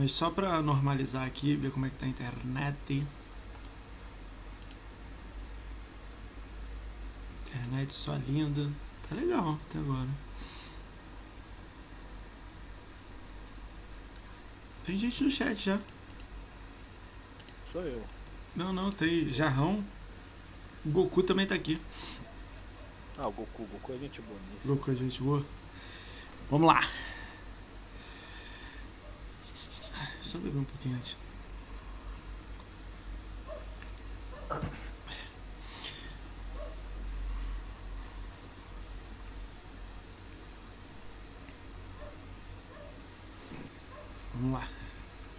Mas só pra normalizar aqui, ver como é que tá a internet. Internet só linda. Tá legal até agora. Tem gente no chat já. Sou eu. Não, não, tem Jarrão. O Goku também tá aqui. Ah, o Goku, Goku é gente boa nisso. Goku é gente boa. Vamos lá. Só beber um pouquinho antes. Vamos lá.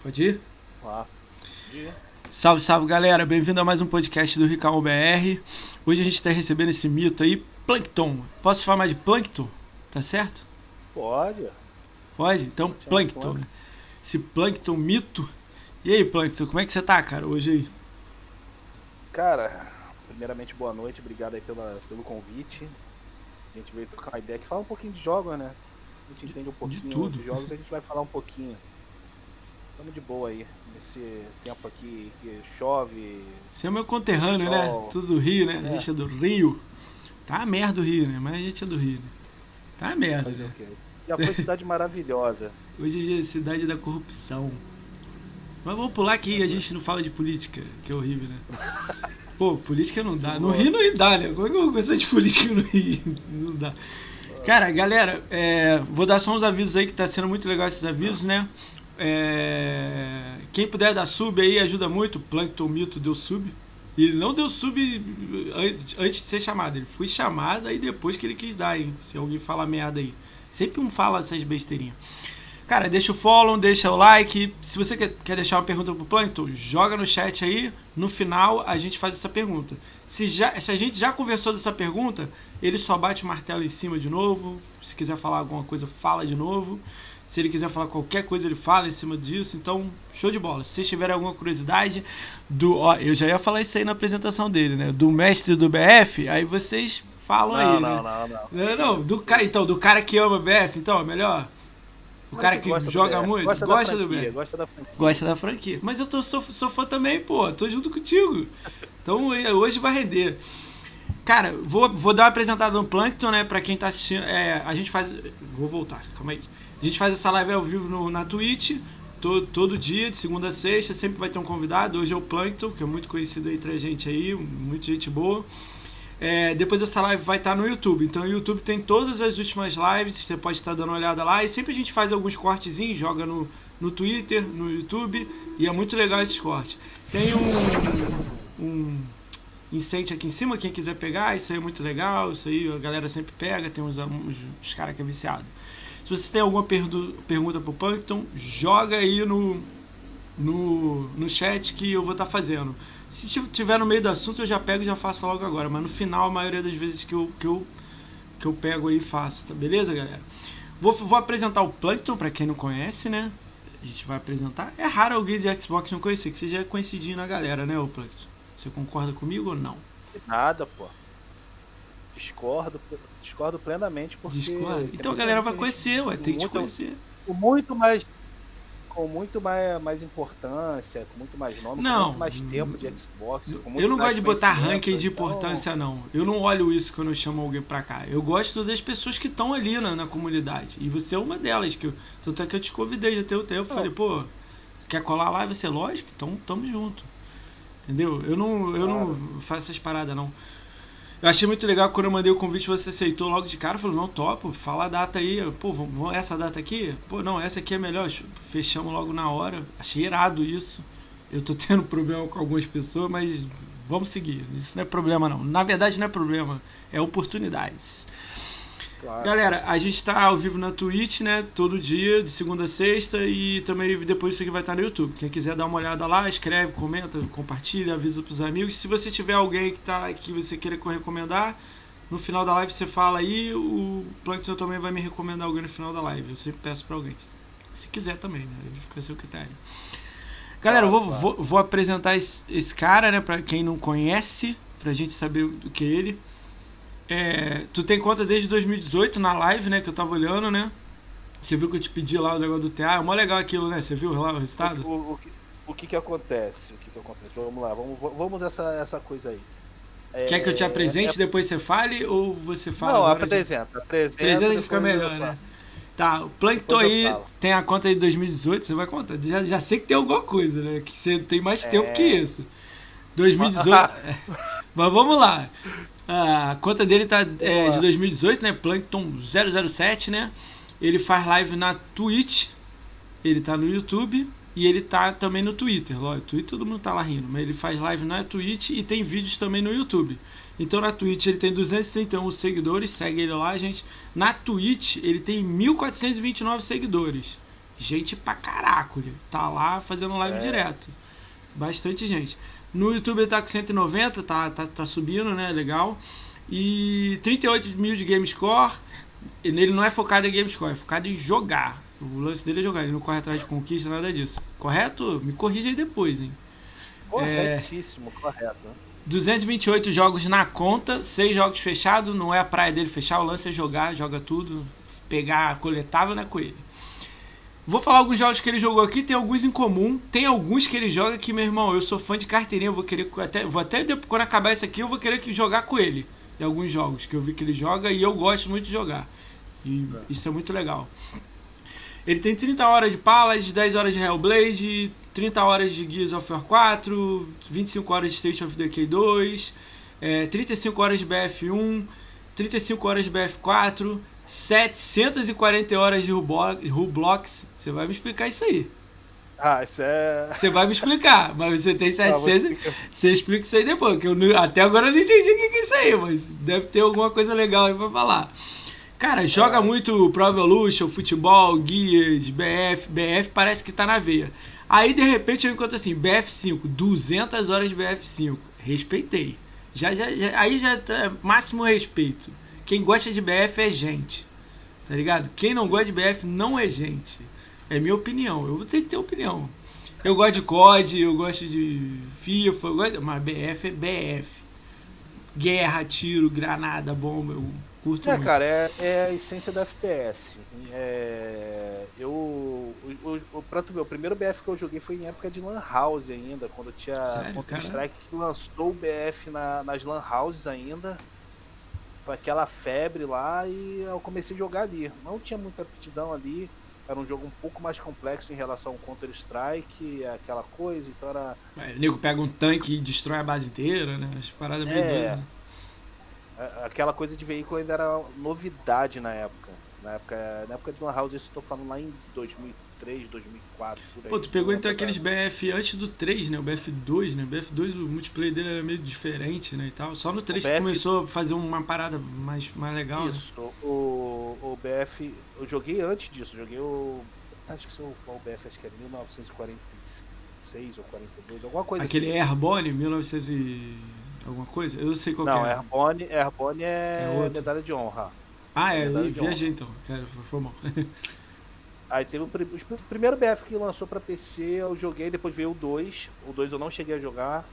Pode ir? Lá. Dia. Salve, salve galera, bem-vindo a mais um podcast do Ricão BR. Hoje a gente está recebendo esse mito aí, Plankton. Posso falar mais de Plankton? Tá certo? Pode. Pode? Então, Plankton. Plankton. né? Esse Plankton mito. E aí, Plankton, como é que você tá, cara, hoje aí? Cara, primeiramente boa noite, obrigado aí pela, pelo convite. A gente veio trocar uma ideia que fala um pouquinho de jogos, né? A gente entende um pouquinho tudo. de jogos, a gente vai falar um pouquinho. Tamo de boa aí, nesse tempo aqui que chove. Você é meu conterrâneo, né? Sol. Tudo do Rio, né? A É. gente é do Rio. Tá uma merda o Rio, né? Mas a gente é do Rio, né? Tá uma merda. Fazer o né? quê? Já foi cidade maravilhosa. Hoje é a cidade da corrupção. Mas vamos pular que a gente não fala de política, que é horrível, né? Pô, política não dá. No Rio não dá, né? Como é que eu vou de política no Rio? Não dá. Cara, galera, é, vou dar só uns avisos aí que tá sendo muito legal esses avisos, né? É, quem puder dar sub aí ajuda muito. Plankton Mito deu sub. E ele não deu sub antes, antes de ser chamado. Ele foi chamado aí depois que ele quis dar, hein? Se alguém falar merda aí. Sempre um fala essas besteirinhas. Cara, deixa o follow, deixa o like. Se você quer, deixar uma pergunta pro Plankton, joga no chat aí. No final a gente faz essa pergunta. Se, já, se a gente já conversou dessa pergunta, ele só bate o martelo em cima de novo. Se quiser falar alguma coisa, fala de novo. Se ele quiser falar qualquer coisa, ele fala em cima disso. Então, show de bola. Se vocês tiverem alguma curiosidade do. Ó, eu já ia falar isso aí na apresentação dele, né? Do mestre do BF, aí vocês falam Não, aí, não, né? não, não. Não, não, do cara, então, do cara que ama BF, então, é melhor. O cara que do joga BF, muito, gosta, gosta, do franquia. Gosta da franquia. Gosta da franquia. Mas eu tô, sou, sou fã também, pô. Tô junto contigo. Então hoje vai render. Cara, vou, vou dar uma apresentada no Plankton, né? Pra quem tá assistindo. É, a gente faz. Vou voltar, calma aí. A gente faz essa live ao vivo no- na Twitch. Todo, todo dia, de segunda a sexta, sempre vai ter um convidado. Hoje é o Plankton, que é muito conhecido entre a gente aí, muita gente boa. É, depois essa live vai estar no YouTube. Então o YouTube tem todas as últimas lives, você pode estar dando uma olhada lá. E sempre a gente faz alguns cortezinhos, joga no, no Twitter, no YouTube. E é muito legal esses cortes. Tem um, um incente aqui em cima, quem quiser pegar, isso aí é muito legal. Isso aí a galera sempre pega, tem uns, uns, uns caras que é viciado. Se você tem alguma perdu- pergunta pro Plankton, joga aí no, no, no chat que eu vou estar fazendo. Se ti- tiver no meio do assunto, eu já pego e já faço logo agora. Mas no final, a maioria das vezes que eu, que eu, que eu pego aí, faço. Tá beleza, galera? Vou, vou apresentar o Plankton, pra quem não conhece, né? A gente vai apresentar. É raro alguém de Xbox não conhecer, que você já é conhecidinho na galera, né, ô Plankton? Você concorda comigo ou não? Nada, pô. Discordo, discordo plenamente porque. Discorda? tem Então a muita galera vai conhecer, ué, tem que te conhecer. Muito mais. Com muito mais, mais importância, com muito mais nome, Não. com muito mais tempo de Xbox. Eu não gosto de botar ranking de então- importância, não. Eu não olho isso quando eu chamo alguém pra cá. Eu gosto das pessoas que estão ali na, na comunidade. E você é uma delas. Que eu, tanto é que eu te convidei já tem o tempo. Não. Falei, pô, quer colar lá? Vai ser lógico? Então tamo junto. Entendeu? Eu não, eu não faço essas paradas, não. Eu achei muito legal quando eu mandei o convite, você aceitou logo de cara. Falou, não, topo, fala a data aí. Pô, vamos- essa data aqui? Pô, não, essa aqui é melhor. Fechamos logo na hora. Achei irado isso. Eu tô tendo problema com algumas pessoas, mas vamos seguir. Isso não é problema, não. Na verdade, não é problema. É oportunidades. Claro. Galera, a gente tá ao vivo na Twitch, né? Todo dia, de segunda a sexta. E também depois isso aqui vai estar no YouTube. Quem quiser dar uma olhada lá, escreve, comenta, compartilha, avisa pros amigos. Se você tiver alguém que, tá, que você queira recomendar, no final da live você fala aí. O Plankton também vai me recomendar alguém no final da live. Eu sempre peço pra alguém. Se quiser também, né? Ele fica a seu critério. Galera, eu vou, vou, vou apresentar esse, esse cara, né? Pra quem não conhece, pra gente saber do que é ele. É, tu tem conta desde 2018 na live, né? Que eu tava olhando, né? Você viu que eu te pedi lá o negócio do TA? É mó legal aquilo, né? Você viu lá o resultado? O, o, o, que, o que que acontece? O que que acontece? Vamos lá, vamos, vamos essa, essa coisa aí. Quer que eu te apresente, é... depois você fale, ou você fala Não, agora? apresenta, de... apresenta. Apresenta que fica melhor, né? Tá, o Plankton aí tem a conta de 2018, você vai contar. Já, já sei que tem alguma coisa, né? Que você tem mais tempo é... que isso. 2018. É. Mas vamos lá. A conta dele tá é, de 2018, né? Plankton 007, né? Ele faz live na Twitch, ele tá no YouTube e ele tá também no Twitter. Lógico, Twitter todo mundo tá lá rindo, mas ele faz live na Twitch e tem vídeos também no YouTube. Então na Twitch ele tem 231 seguidores, segue ele lá, gente. Na Twitch ele tem 1429 seguidores. Gente pra caraco, ele tá lá fazendo live é. direto. Bastante gente. No YouTube ele tá com 190, tá, tá, tá subindo, né? Legal. E 38 mil de game score. Ele não é focado em game score, é focado em jogar. O lance dele é jogar, ele não corre atrás de conquista, nada disso. Correto? Me corrija aí depois, hein? Corretíssimo, é... correto. 228 jogos na conta, 6 jogos fechados, não é a praia dele fechar, o lance é jogar, joga tudo, pegar coletável, né, com ele. Vou falar alguns jogos que ele jogou aqui, tem alguns em comum, tem alguns que ele joga que, meu irmão, eu sou fã de carteirinha, vou querer até, vou até quando acabar isso aqui, eu vou querer jogar com ele. Em alguns jogos que eu vi que ele joga e eu gosto muito de jogar. E é. isso é muito legal. Ele tem 30 horas de Palace, 10 horas de Hellblade, 30 horas de Gears of War 4, 25 horas de State of Decay 2, é, 35 horas de BF1, 35 horas de BF4, 740 horas de Roblox. Você vai me explicar isso aí. Ah, isso é. Você vai me explicar, mas você tem 700. Ah, você explica isso aí depois, que eu não, até agora eu não entendi o que é isso aí, mas deve ter alguma coisa legal aí pra falar. Cara, joga é. muito Pro Evolution, futebol, Gears, BF. BF parece que tá na veia. Aí de repente eu encontro assim, BF5, 200 horas de BF5. Respeitei. Já, já, já, aí já tá máximo respeito. Quem gosta de BF é gente. Tá ligado? Quem não gosta de BF não é gente. É minha opinião. Eu tenho que ter opinião. Eu gosto de COD, eu gosto de FIFA, eu gosto, mas BF é BF. Guerra, tiro, granada, bomba. Eu Curto é, muito. cara, é, é, a essência da FPS. É, eu. O, o, pra tu ver, o primeiro BF que eu joguei foi em época de Lan House ainda, quando tinha Counter-Strike que lançou o BF na, nas Lan Houses ainda. Foi aquela febre lá e eu comecei a jogar ali. Não tinha muita aptidão ali. Era um jogo um pouco mais complexo em relação ao Counter-Strike, aquela coisa, então era. É, o nego pega um tanque e destrói a base inteira, né? As paradas meio é, doidas, né? aquela coisa de veículo ainda era novidade na época. Na época, na época de Lan House, isso eu tô falando lá em 2003, 2004. Por aí, Pô, tu pegou então aqueles BF antes do 3, né? O BF2, né? O BF2, o multiplayer dele era meio diferente, né? E tal. Só no 3 BF... que começou a fazer uma parada mais, mais legal. Né? Isso, né? o, o BF. Eu joguei antes disso, joguei o. Acho que sou o BF, acho que é 1946 ou 42, alguma coisa Aquele assim. Airborne, 1900 e alguma coisa? Eu sei qual não, é. Airborne, Airborne é, é medalha de honra. Ah, é, é viajei então. Foi mal. Aí teve o, o, primeiro BF que lançou pra PC, eu joguei, depois veio o 2. O 2 eu não cheguei a jogar.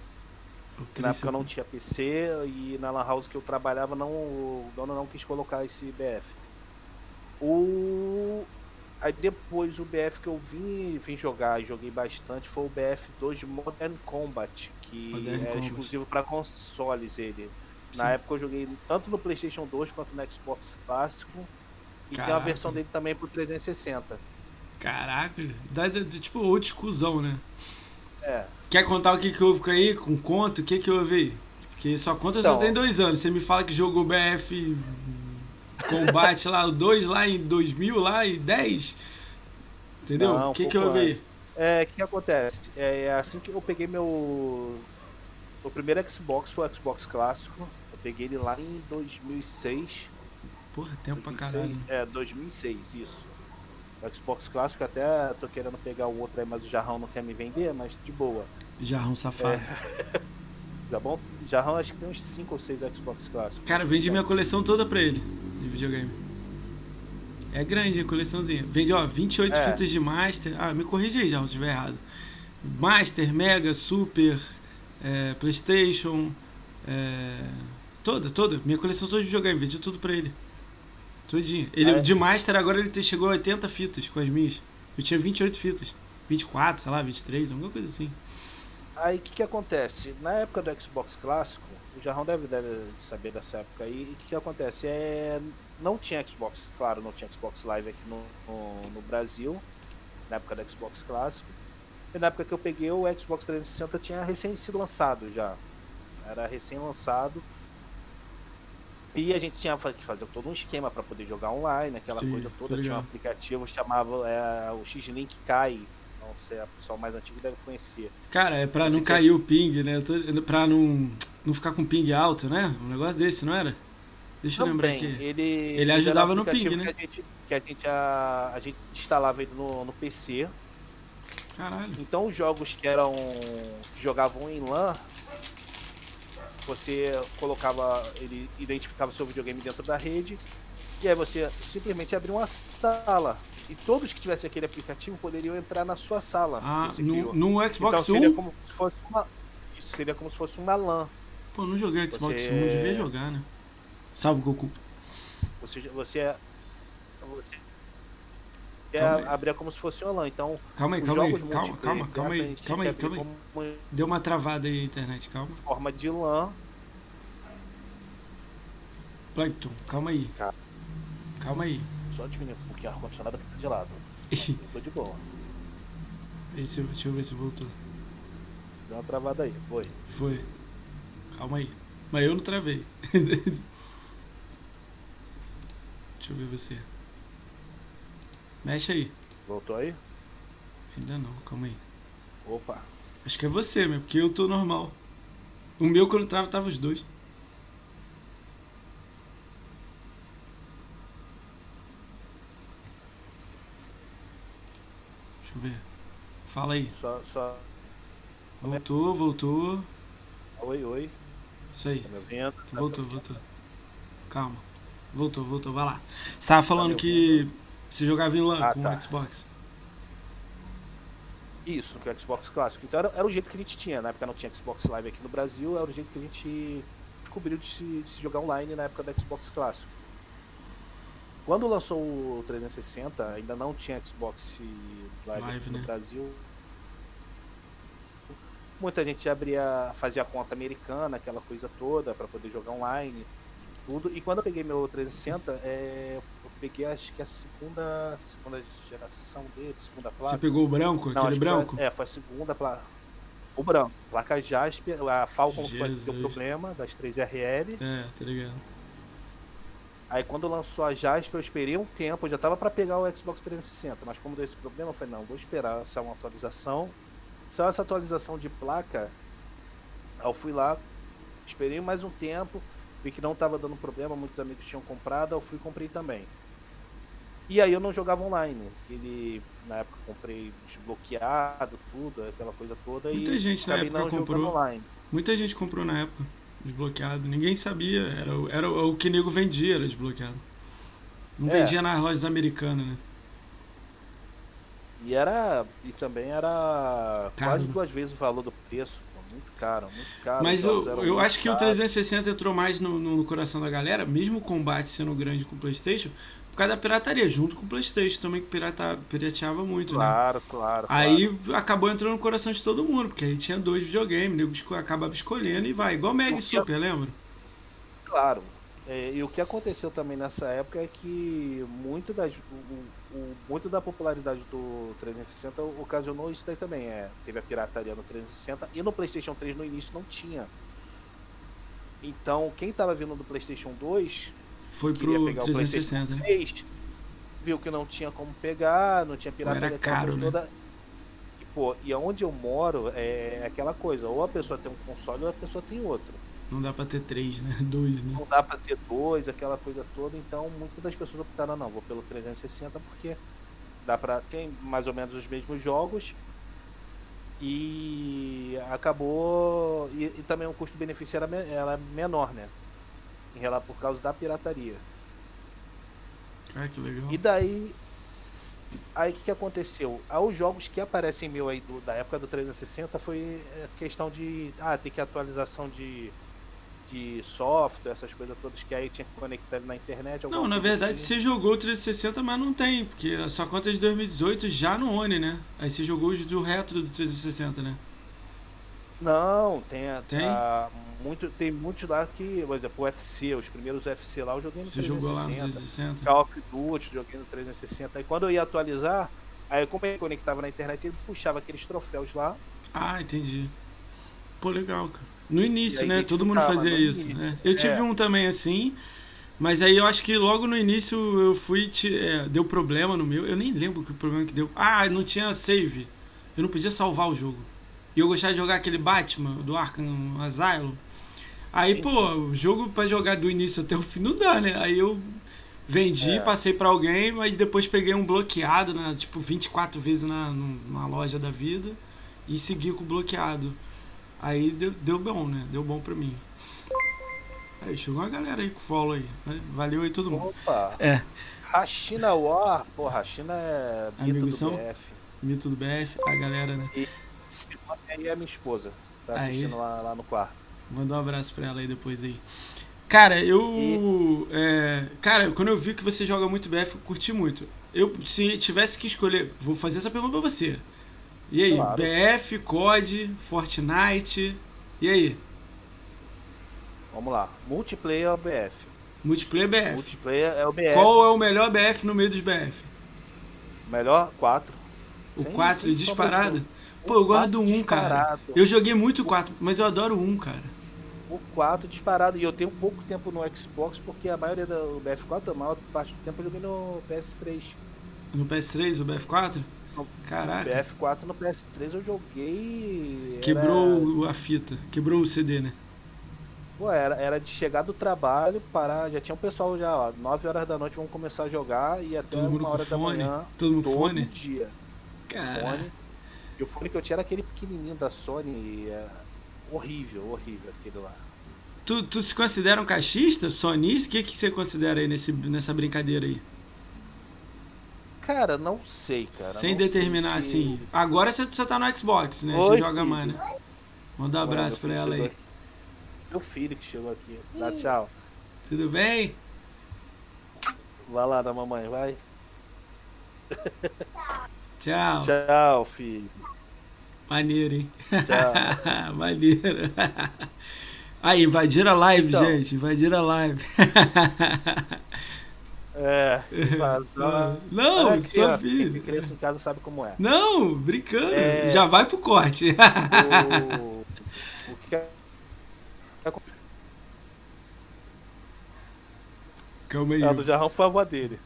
Na época eu não tinha PC e na Lan House que eu trabalhava não, o dono não quis colocar esse BF. O. Aí depois o BF que eu vim, vim jogar e joguei bastante foi o BF2 Modern Combat, que Modern é Combat. exclusivo para consoles ele. Sim. Na época eu joguei tanto no PlayStation 2 quanto no Xbox clássico. E Caraca. tem a versão dele também pro 360. Caraca, dá, tipo old exclusão, né? É. Quer contar o que, que houve aí? Com conto? O que, que houve aí? Porque sua conta então, só tem dois anos. Você me fala que jogou BF Combate lá, o 2 lá em 2000, lá em 10. Entendeu? O que, um que eu vi? É, o que acontece? É, é assim que eu peguei meu. O primeiro Xbox foi o Xbox clássico. Eu peguei ele lá em 2006. Porra, tempo 2006, pra caralho. É, 2006, isso. O Xbox clássico até tô querendo pegar o outro aí, mas o Jarrão não quer me vender, mas de boa. Jarrão safado. É. Já bom? Jarrão acho que tem uns 5 ou 6 Xbox clássicos. Cara, vendi minha coleção toda pra ele de videogame. É grande a coleçãozinha. Vende, ó, 28 é. fitas de Master. Ah, me corrija aí já se estiver errado. Master, Mega, Super, é, Playstation. É, toda, toda. Minha coleção toda de videogame. Vendi tudo pra ele. Tudinho. Ele, é. De Master agora ele chegou a 80 fitas com as minhas. Eu tinha 28 fitas. 24, sei lá, 23, alguma coisa assim. Aí o que, que acontece? Na época do Xbox clássico, o Jarrão deve, deve saber dessa época aí, o que, que acontece? É, não tinha Xbox, claro, não tinha Xbox Live aqui no, no, no Brasil, na época do Xbox clássico. E na época que eu peguei o Xbox 360 tinha recém sido lançado já. Era recém lançado. E a gente tinha que fazer todo um esquema para poder jogar online, aquela Sim, coisa toda. Tinha um aplicativo chamava é, o X-Link Kai. Não sei, o pessoal mais antigo deve conhecer. Cara, é pra não, não cair o ping, né? Pra não, não ficar com ping alto, né? Um negócio desse, não era? Deixa Também, eu lembrar aqui. Ele, ele ajudava no ping, né? Que a gente, que a, gente, a, a gente instalava ele no, no PC. Caralho. Então os jogos que eram. que jogavam em LAN, você colocava, ele identificava seu videogame dentro da rede, e aí você simplesmente abria uma sala. E todos que tivessem aquele aplicativo poderiam entrar na sua sala. Ah, no, no Xbox então, seria como se fosse uma. Isso seria como se fosse uma LAN. Pô, não joguei Xbox você... One, devia jogar, né? Salve Goku. Você, você, você abrir como se fosse uma LAN. Então, calma aí, calma aí, calma, calma, calma aí, calma aí, calma aí. Deu uma travada aí a internet, calma. Forma de LAN. Plankton, calma aí. Calma aí. Só diminuir um pouquinho o ar-condicionado aqui tá gelado. Tô de boa. Esse, deixa eu ver se voltou. Deu uma travada aí, foi. Foi. Calma aí. Mas eu não travei. deixa eu ver você. Mexe aí. Voltou aí? Ainda não, calma aí. Opa. Acho que é você mesmo, porque eu tô normal. O meu quando trava tava os dois. Deixa eu ver. Fala aí. Só, só... Voltou, voltou. Oi, oi. Isso aí. Tá? Voltou, voltou. Calma. Voltou, voltou, vai lá. Você tava falando tá que você jogava em LAN ah, com tá. o Xbox. Isso, com o Xbox clássico. Então era, era, o jeito que a gente tinha. Na época não tinha Xbox Live aqui no Brasil, era o jeito que a gente descobriu de se, de se jogar online na época do Xbox clássico. Quando lançou o 360, ainda não tinha Xbox Live, Live aqui no né? Brasil. Muita gente abria, fazia conta americana, aquela coisa toda, para poder jogar online, tudo. E quando eu peguei meu 360, é, peguei acho que a segunda, segunda geração dele, segunda placa. Você pegou o branco, Não, aquele branco? Foi, é, foi a segunda placa. O branco. Placa Jasper, a Falcon Jesus. foi o problema das 3RL. É, tá ligado. Aí quando lançou a Jasper, eu esperei um tempo, eu já tava para pegar o Xbox 360, mas como deu esse problema, eu falei, não, vou esperar sair uma atualização. Saiu essa atualização de placa, eu fui lá, esperei mais um tempo, vi que não tava dando problema, muitos amigos tinham comprado, eu fui e comprei também. E aí eu não jogava online. Ele, na época, comprei desbloqueado, tudo, aquela coisa toda. Muita e gente na época comprou. Online. Muita gente comprou na época desbloqueado. Ninguém sabia. Era, era o que nego vendia, era desbloqueado. Não é. vendia nas lojas americanas, né? E era. E também era Caro. quase duas vezes o valor do preço. Muito caro, muito caro. Mas eu, eu acho que o 360 entrou mais no, no, coração da galera, mesmo o combate sendo grande com o Playstation, causa da pirataria, junto com o Playstation também, que pirata, pirateava muito, claro, né? Claro, claro. Aí acabou entrando no coração de todo mundo, porque aí tinha dois videogames, nego acabava escolhendo e vai. Igual Mega e Super, lembra? Claro. É, e o que aconteceu também nessa época é que muito, das, o, o, muito da popularidade do 360 ocasionou isso daí também. É, teve a pirataria no 360 e no PlayStation 3 no início não tinha. Então, quem estava vindo do PlayStation 2 foi pro pegar 360, o 3, né? viu que não tinha como pegar, não tinha pirataria era caro, né? toda. E, pô, e onde eu moro é aquela coisa, ou a pessoa tem um console ou a pessoa tem outro. Não dá pra ter três, né? Dois, né? Não dá pra ter dois, aquela coisa toda, então muitas das pessoas optaram, não, vou pelo 360 porque dá pra. tem mais ou menos os mesmos jogos. E acabou. E, e também o custo-benefício era, era menor, né? Em relação por causa da pirataria. Ah, que legal. E daí aí o que, que aconteceu? Aos jogos que aparecem meu aí do, da época do 360 foi é, questão de ah, tem que atualização de de software, essas coisas todas que aí tinha que conectar na internet. Não, na verdade assim. você jogou o 360, mas não tem, porque a sua conta é de 2018 já no One, né? Aí você jogou os do retro do 360, né? Não, tem, a, tem? A, muito, tem muitos lá que, por exemplo, o UFC, os primeiros UFC lá eu joguei no Você 360. jogou lá no 360? Call of Duty, joguei no 360. E quando eu ia atualizar, aí como ele conectava na internet, ele puxava aqueles troféus lá. Ah, entendi. Pô, legal, cara. No início, né? Todo mundo fazia isso. Né? Eu tive é. um também assim, mas aí eu acho que logo no início eu fui. É, deu problema no meu. Eu nem lembro que problema que deu. Ah, não tinha save. Eu não podia salvar o jogo. E eu gostava de jogar aquele Batman do Arkham Asylum. Aí, pô, o jogo para jogar do início até o fim não dá, né? Aí eu vendi, é. passei para alguém, mas depois peguei um bloqueado, né? Tipo, 24 vezes na, na loja da vida e segui com o bloqueado. Aí deu, deu bom, né? Deu bom pra mim. Aí chegou uma galera aí com follow aí. Valeu aí todo mundo. Opa! É. Rachina War, porra, Rachina é mito do são? BF. Mito do BF, a galera, né? E aí é minha esposa. Tá assistindo lá, lá no quarto. Manda um abraço pra ela aí depois aí. Cara, eu. E... É, cara, quando eu vi que você joga muito BF, eu curti muito. Eu, se tivesse que escolher, vou fazer essa pergunta pra você. E aí, claro. BF, COD, Fortnite. E aí? Vamos lá. Multiplayer é o BF. Multiplayer BF. Multiplayer é o BF. Qual é o melhor BF no meio dos BF? Melhor 4. O 4 disparado? Pô, eu gosto do 1, cara. Eu joguei muito o 4, mas eu adoro o 1, cara. O 4 disparado. E eu tenho pouco tempo no Xbox, porque a maioria do BF4, a maior parte do tempo eu joguei no PS3. No PS3, o BF4? Caraca. BF4 no PS3 eu joguei. Quebrou era... a fita, quebrou o CD, né? Pô, era, era de chegar do trabalho, parar, já tinha um pessoal já, ó, 9 horas da noite vamos começar a jogar e até todo uma hora da fone? manhã. Todo mundo todo fone? dia. Cara. Fone. E o fone que eu tinha era aquele pequenininho da Sony, é horrível, horrível aquele lá. Tu, tu se considera um caixista, sonista? O que, que você considera aí nesse, nessa brincadeira aí? Cara, não sei, cara. Sem determinar que... assim. Agora você, você tá no Xbox, né? Oi, você joga filho. mais, né? Manda um abraço pra ela aí. Aqui. Meu filho que chegou aqui. Dá tchau. Tudo bem? Vai lá da mamãe, vai. Tchau. Tchau, filho. Maneiro, hein? Tchau. Maneiro. Aí, invadiram a live, então. gente. Invadiram a live. É, vazar. Não, aqui, sua ó, filha. Quem criança em casa sabe como é. Não, brincando. É... Já vai pro corte. O, o que é... Calma aí. A do Jarrão foi a avó dele.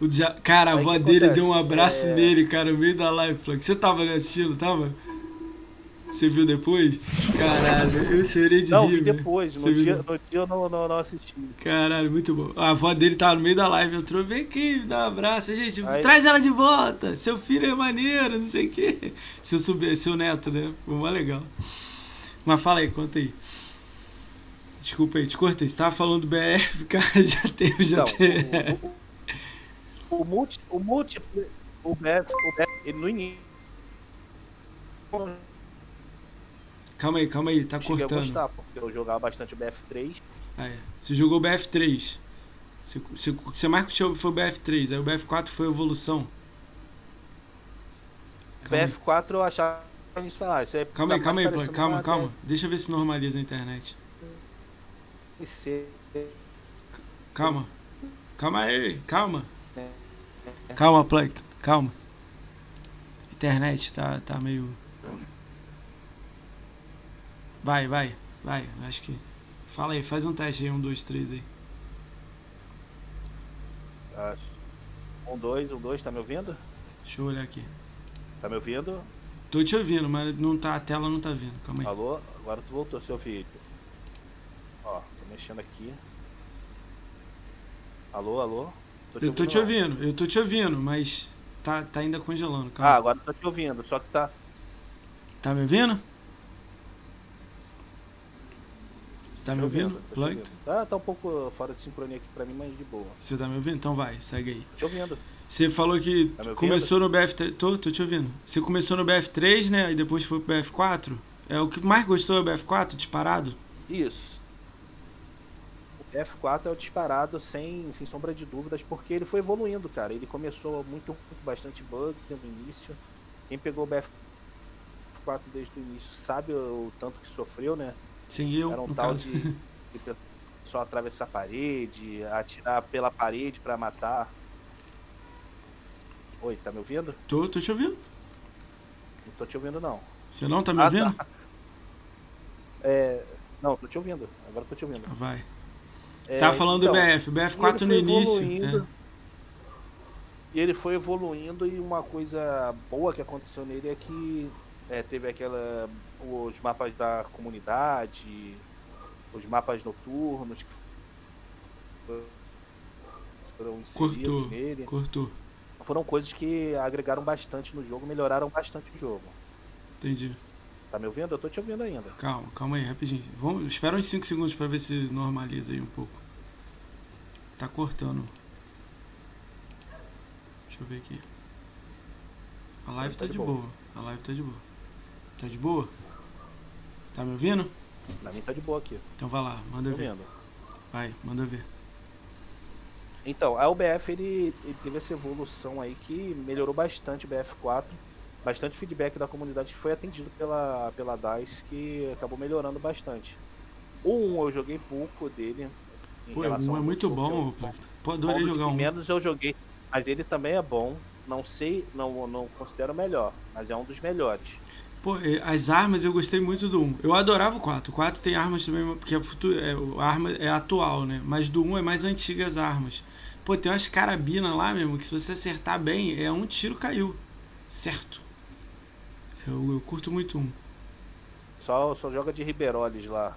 O. Cara, a avó dele deu um abraço é... nele, cara, no meio da live. Você tava assistindo, tava? Você viu depois? Caralho, eu chorei de não, rir. Não, vi depois. No dia, no dia, eu não, não, não, assisti. Caralho, muito bom. A avó dele tava no meio da live. Entrou, vem aqui, dá um abraço. Gente, Aí... traz ela de volta. Seu filho é maneiro, não sei o quê. Seu, sub... Seu neto, né? Foi mó legal. Mas fala aí, conta aí. Desculpa aí, te cortei. Você tava falando do BF, cara, já teve, já não, teve. O, o, o, multi, o multi, o BF, o BF, ele no início Calma aí, calma aí, tá cortando. A gostar, porque eu jogava bastante o BF3. Ah, é. Você jogou o BF3. Você, você, você mais curtiu foi o BF3, aí o BF4 foi evolução. Calma BF4 aí. eu achava que gente falar. Isso é calma aí, calma aí, calma, calma, calma. Deixa eu ver se normaliza a internet. Calma. Calma aí, calma. Calma, Plankton, calma. Internet tá, tá meio. Vai, vai, vai. Acho que. Fala aí, faz um teste aí, um, dois, três aí. Acho. Um, dois, um, dois, tá me ouvindo? Deixa eu olhar aqui. Tá me ouvindo? Tô te ouvindo, mas não tá, a tela não tá vindo. Calma aí. Alô? Agora tu voltou, seu filho. Ó, tô mexendo aqui. Alô, alô? Tô eu tô te ouvindo, eu tô te ouvindo, mas tá, tá ainda congelando. Calma. Ah, agora tô te ouvindo, só que tá. Tá me ouvindo? Você tá me ouvindo? ouvindo tá, tá um pouco fora de sincronia aqui pra mim, mas de boa. Você tá me ouvindo? Então vai, segue aí. Te ouvindo. Você falou que tá começou no BF3. Tô, tô te ouvindo. Você começou no BF3, né? E depois foi pro BF4. É o que mais gostou do BF4, disparado? Isso. F4 é o disparado sem, sem sombra de dúvidas, porque ele foi evoluindo, cara. Ele começou muito, muito bastante bug no início. Quem pegou o BF4 desde o início sabe o, o tanto que sofreu, né? Sim, eu. Era um tal caso. de, de só atravessar a parede, atirar pela parede para matar. Oi, tá me ouvindo? Tô, tô te ouvindo. Não tô te ouvindo não. Você não tá me ah, ouvindo? Tá. É, não, tô te ouvindo. Agora tô te ouvindo. Vai. Você é, tava falando então, do BF, BF4 no início. É. E ele foi evoluindo e uma coisa boa que aconteceu nele é que é, teve aquela. os mapas da comunidade, os mapas noturnos que foram inseridos nele. Cortou. Foram coisas que agregaram bastante no jogo, melhoraram bastante o jogo. Entendi. Tá me ouvindo? Eu tô te ouvindo ainda. Calma, calma aí, rapidinho. Vamos, espera uns 5 segundos para ver se normaliza aí um pouco. Tá cortando. Deixa eu ver aqui. A live tá, tá de boa. boa. A live tá de boa. Tá de boa? Tá me ouvindo? Pra mim tá de boa aqui. Então vai lá, manda tô ver. Vendo. Vai, manda ver. Então, a UBF ele, ele, teve essa evolução aí que melhorou bastante o BF4 bastante feedback da comunidade que foi atendido pela, pela DICE, que acabou melhorando bastante. O 1 eu joguei pouco dele. Pô, 1 é muito bom, Pô, adorei jogar um. menos eu joguei, mas ele também é bom. Não sei, não, não considero melhor, mas é um dos melhores. Pô, as armas eu gostei muito do 1. Eu adorava o 4. O 4 tem armas também, porque é, futuro, é, a arma é atual, né? Mas do 1 é mais antigas armas. Pô, tem umas carabinas lá mesmo que se você acertar bem, é um tiro caiu. Certo. Eu, eu curto muito um. Só, só joga de Riberoles lá.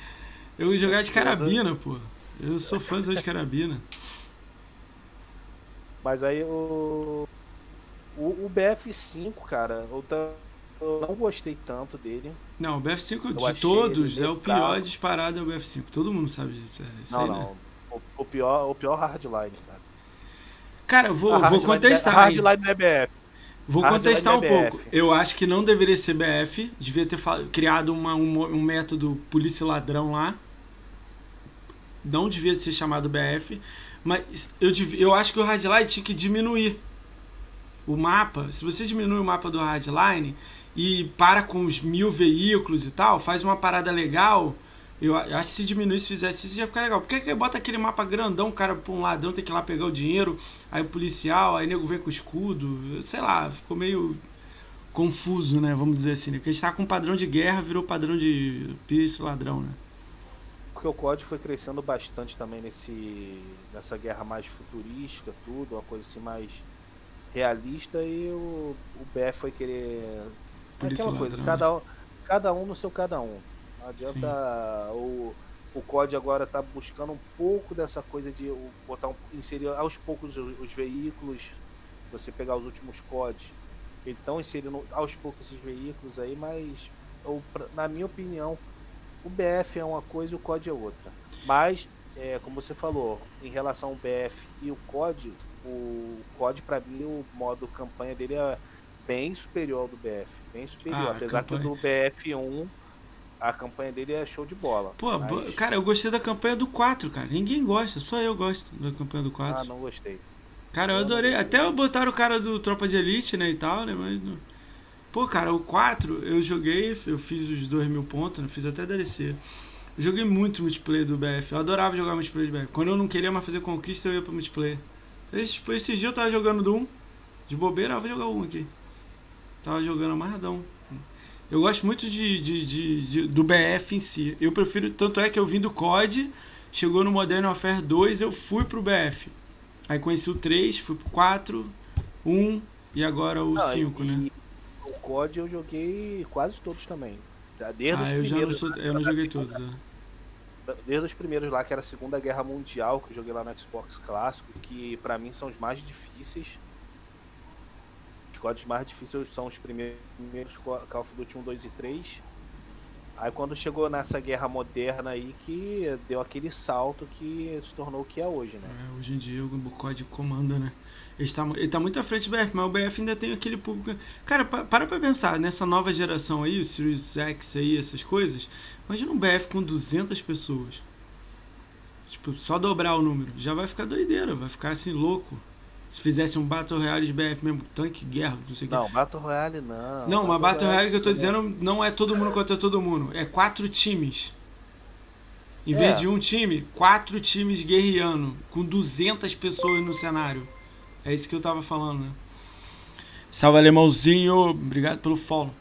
eu ia jogar de carabina, pô. Eu sou fã de carabina. Mas aí o. O, o BF5, cara, eu, eu não gostei tanto dele. Não, o BF5 eu de todos é o pior disparado é o BF5. Todo mundo sabe disso. É, não, aí, não. Né? O, o, pior, o pior hardline, cara. Cara, eu vou, vou contestar. Hardline não é BF. Vou contestar um pouco. Eu acho que não deveria ser BF. Devia ter criado uma, um, um método polícia ladrão lá. Não devia ser chamado BF. Mas eu, eu acho que o Hardline tinha que diminuir o mapa. Se você diminui o mapa do Hardline e para com os mil veículos e tal, faz uma parada legal eu acho que se diminuísse, fizesse isso, ia ficar legal. Por que, que bota aquele mapa grandão, o cara pra um ladrão tem que ir lá pegar o dinheiro, aí o policial, aí o nego vem com o escudo, sei lá, ficou meio confuso, né? Vamos dizer assim, né? Porque a gente tá com um padrão de guerra, virou padrão de polícia ladrão, né? Porque o código foi crescendo bastante também nesse, nessa guerra mais futurística, tudo, uma coisa assim mais realista, e o, o BF foi querer. Polícia aquela coisa, cada, cada um no seu cada um não adianta o, o COD agora tá buscando um pouco dessa coisa de botar um, inserir aos poucos os, os veículos, você pegar os últimos CODs, então inserindo aos poucos esses veículos aí, mas ou, na minha opinião, o BF é uma coisa e o COD é outra. Mas, é, como você falou, em relação ao BF e o COD, o COD para mim o modo campanha dele é bem superior ao do BF, bem superior, ah, apesar campanha... que o do BF1 a campanha dele é show de bola. Pô, mas... cara, eu gostei da campanha do 4, cara. Ninguém gosta, só eu gosto da campanha do 4. Ah, não gostei. Cara, eu, adorei. Até botaram o cara do Tropa de Elite, né, e tal, né, mas... Pô, cara, o 4 eu joguei, eu fiz os 2 mil pontos, né, fiz até DLC. Eu joguei muito multiplayer do BF, eu adorava jogar multiplayer do BF. Quando eu não queria mais fazer conquista, eu ia pra multiplayer. Esse, esse dia eu tava jogando do 1, de bobeira, eu vou jogar um aqui. Tava jogando amarradão. Eu gosto muito de, de, de, de, do BF em si. Eu prefiro, tanto é que eu vim do COD, chegou no Modern Warfare 2, eu fui pro BF. Aí conheci o 3, fui pro 4, 1 e agora o não, 5, e, né? O COD eu joguei quase todos também. Desde ah, os eu primeiros. Já não sou, eu não joguei todos, é. Desde os primeiros lá, que era a Segunda Guerra Mundial, que eu joguei lá no Xbox Clássico, que para mim são os mais difíceis códigos mais difíceis são os primeiros Call of Duty 1, 2 e 3. Aí quando chegou nessa guerra moderna aí que deu aquele salto que se tornou o que é hoje, né? É, hoje em dia o código comanda, né? Ele está, ele tá muito à frente do BF, mas o BF ainda tem aquele público. Cara, para pra pensar, nessa nova geração aí, o Series X aí, essas coisas. Imagina um BF com 200 pessoas. Tipo, só dobrar o número. Já vai ficar doideira, vai ficar assim louco. Se fizesse um Battle Royale de BF mesmo, tanque, guerra, não sei o que. Não, Battle Royale não. Não, uma Battle Royale que eu tô dizendo não é todo mundo contra todo mundo. É quatro times. Em é. vez de um time, quatro times guerreando, com 200 pessoas no cenário. É isso que eu tava falando, né? Salve, alemãozinho. Obrigado pelo follow.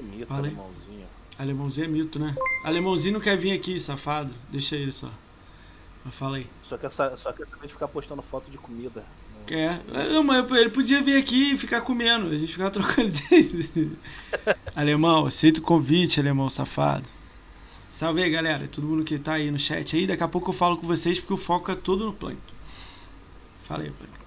Mito, alemãozinho. Alemãozinho é mito, né? Alemãozinho não quer vir aqui, safado. Deixa ele só. Mas fala aí. Só quer, só quer saber de ficar postando foto de comida. É, não, mas ele podia vir aqui e ficar comendo, a gente ficava trocando ideia. alemão, aceita o convite, alemão safado. Salve aí, galera, todo mundo que tá aí no chat aí. Daqui a pouco eu falo com vocês porque o foco é todo no Plankton. Fala aí, Plankton.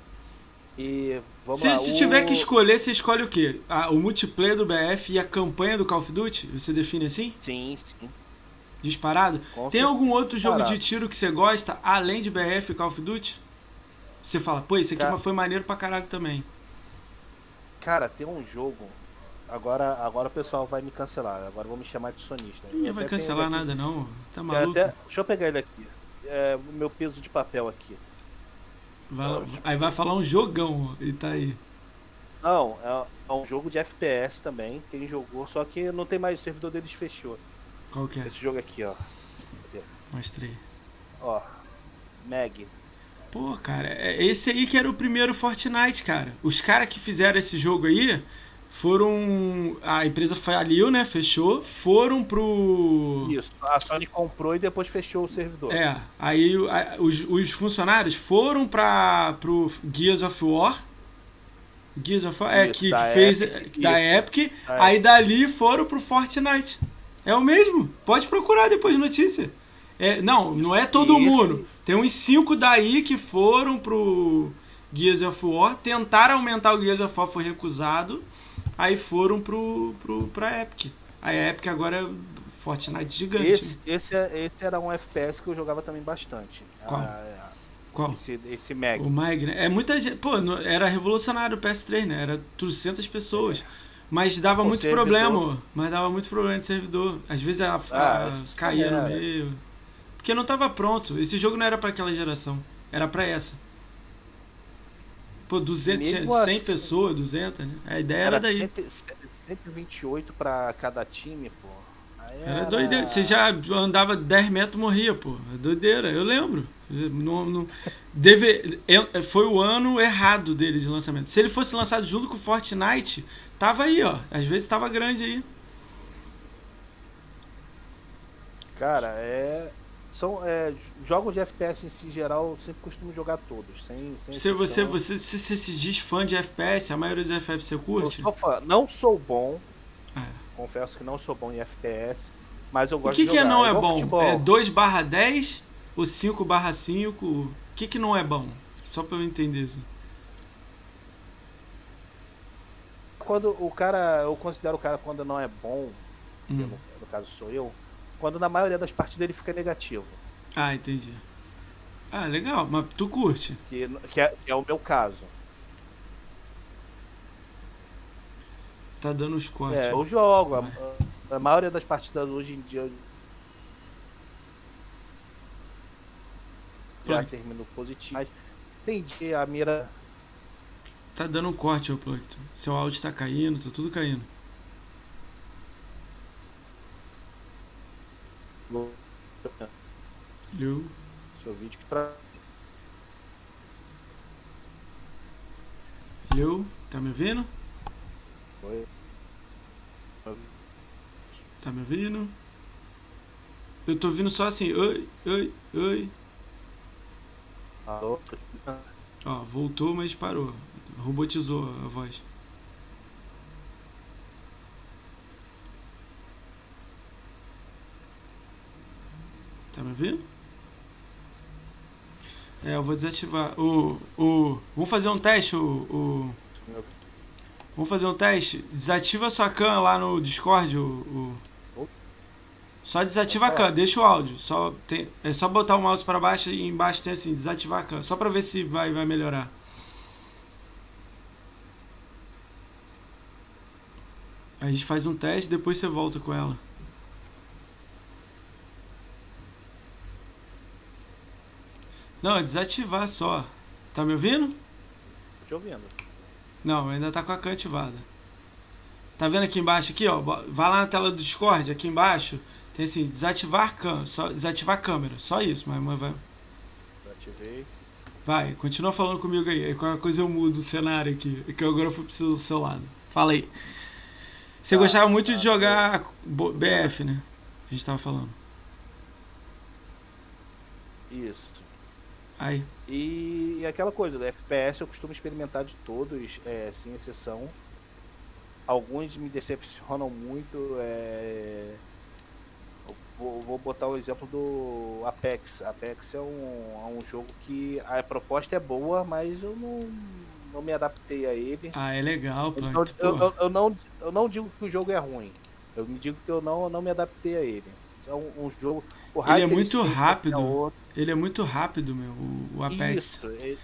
E vamos se, lá, se o... tiver que escolher, você escolhe o quê? o multiplayer do BF e a campanha do Call of Duty? Você define assim? Sim, sim. Disparado? Com Tem algum outro jogo de tiro que você gosta, além de BF e Call of Duty? Você fala, pô, esse aqui cara, foi maneiro pra caralho também. Cara, tem um jogo. Agora, agora o pessoal vai me cancelar. Agora vou me chamar de sonista. Não vai cancelar nada, não. Tá maluco? Até, deixa eu pegar ele aqui. É, o meu peso de papel aqui. Vai, aí vai falar um jogão, ele tá aí. Não, é, é um jogo de FPS também. Quem jogou, só que não tem mais. O servidor deles fechou. Qual que é? Esse jogo aqui, ó. Mostrei. Ó. Mag. Pô, cara, é esse aí que era o primeiro Fortnite, cara. Os caras que fizeram esse jogo aí foram. A empresa faliu, né? Fechou. Foram pro. Isso. A Sony comprou e depois fechou o servidor. É. Aí a, os, os funcionários foram para pro Gears of War. Gears of War, é, que, que fez. Epic, da Epic. Da aí Epic. dali foram pro Fortnite. É o mesmo. Pode procurar depois de notícia. É, não, não é todo mundo. Tem uns cinco daí que foram pro Gears of War, tentaram aumentar o Gears of War, foi recusado. Aí foram pro, pro, pra Epic. A Epic agora é Fortnite gigante. Esse, esse, é, esse, era um FPS que eu jogava também bastante. Qual? A, Qual? Esse, esse Mag. O Mag, né? É muita gente. Pô, era revolucionário o PS3, né? Era 300 pessoas. É. Mas dava o muito servidor. problema, mas dava muito problema de servidor. Às vezes a, a, ah, caía no meio. Porque não estava pronto. Esse jogo não era para aquela geração, era para essa. Pô, 200, 100 assim, pessoas, 200, né? A ideia era, era daí. 128 para cada time, pô. Era... era doideira. Você já andava 10 metros morria, pô. É doideira, eu lembro. Não, não... Deve... Foi o ano errado dele de lançamento. Se ele fosse lançado junto com o Fortnite, Tava aí, ó. Às vezes tava grande aí. Cara, é. São é, jogos de FPS em si geral, eu sempre costumo jogar todos. Sem, sem se, você, você, se você se diz fã de FPS, a maioria dos FPS você curte? Sou fã. Não sou bom. É. Confesso que não sou bom em FPS. Mas eu gosto o que de jogar. O que não é, é bom? Futebol. É 2 barra 10 ou 5 barra 5? O que, que não é bom? Só pra eu entender assim. Quando o cara, eu considero o cara quando não é bom, hum. no caso sou eu, quando na maioria das partidas ele fica negativo. Ah, entendi. Ah, legal, mas tu curte. Que, que, é, que é o meu caso. Tá dando os cortes. É, eu jogo. A, a, maioria das partidas hoje em dia já termino positivo. Mas tem dia a mira Tá dando um corte, ô Plankton. Seu áudio tá caindo, tá tudo caindo. Leu. Seu vídeo pra. Leu, tá me ouvindo? Oi. Tá me ouvindo? Eu tô ouvindo só assim, oi, oi, oi. Alô? Ó, voltou, mas parou robotizou a voz. Tá me ouvindo? É, eu vou desativar. O, o, vamos fazer um teste. O, o, vamos fazer um teste. Desativa a sua cam lá no Discord. O, o só desativa a cam, deixa o áudio. Só tem, é só botar o mouse para baixo e embaixo tem assim, desativar a cam. Só para ver se vai, vai melhorar. A gente faz um teste e depois você volta com ela. Não, é desativar só. Tá me ouvindo? Tô te ouvindo. Não, ainda tá com a câmera ativada. Tá vendo aqui embaixo aqui, ó? Vai lá na tela do Discord, aqui embaixo. Tem assim, desativar câmera, só desativar câmera, só isso, mas vai. Desativei. Vai, continua falando comigo aí. Qualquer coisa eu mudo o cenário aqui, que agora eu fui pro seu lado. Fala aí. Você tá, gostava muito tá, de jogar. BF, né? A gente tava falando. Isso. Aí. E, e aquela coisa, do FPS eu costumo experimentar de todos, é, sem exceção. Alguns me decepcionam muito. É... Vou, vou, botar o exemplo do Apex. Apex é um, é um jogo que a proposta é boa, mas eu não, não me adaptei a ele. Ah, é legal, então, eu, eu, eu, não, eu não digo que o jogo é ruim. Eu me digo que eu não, não me adaptei a ele. É um, um jogo. ele é muito rápido. Ele é muito rápido, meu, o, o Apex. Isso, ele...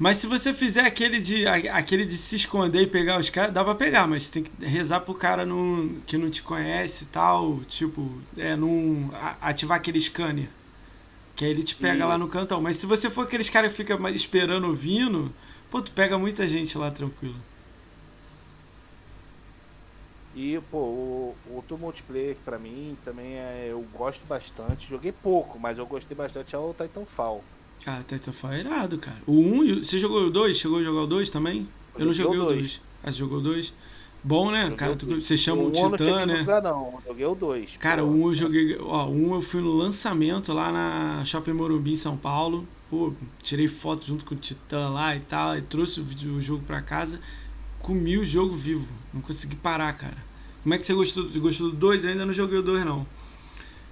Mas se você fizer aquele de, aquele de se esconder e pegar os caras, dá pra pegar, mas você tem que rezar pro cara não, que não te conhece e tal. Tipo, é, não ativar aquele scanner. Que aí ele te pega e... lá no cantão. Mas se você for aqueles caras que fica esperando ouvindo, pô, tu pega muita gente lá tranquilo. E, pô, o, outro multiplayer pra mim também é, eu gosto bastante. Joguei pouco, mas eu gostei bastante é o Titanfall. Ah, Titanfall é irado, cara. O 1, você jogou o 2? Chegou a jogar o 2 também? Eu, eu não joguei o 2. Ah, você jogou o 2? Bom, né? cara, tu, você chama o, o Titã, né? Jogar, não, joguei o 2. Cara, o 1 eu joguei. Ó, o 1 eu fui no lançamento lá na Shopping Morumbi em São Paulo. Pô, tirei foto junto com o Titã lá e tal. E trouxe o, o jogo pra casa. Comi o jogo vivo. Não consegui parar, cara. Como é que você gostou, gostou do 2? Eu ainda não joguei o 2, não.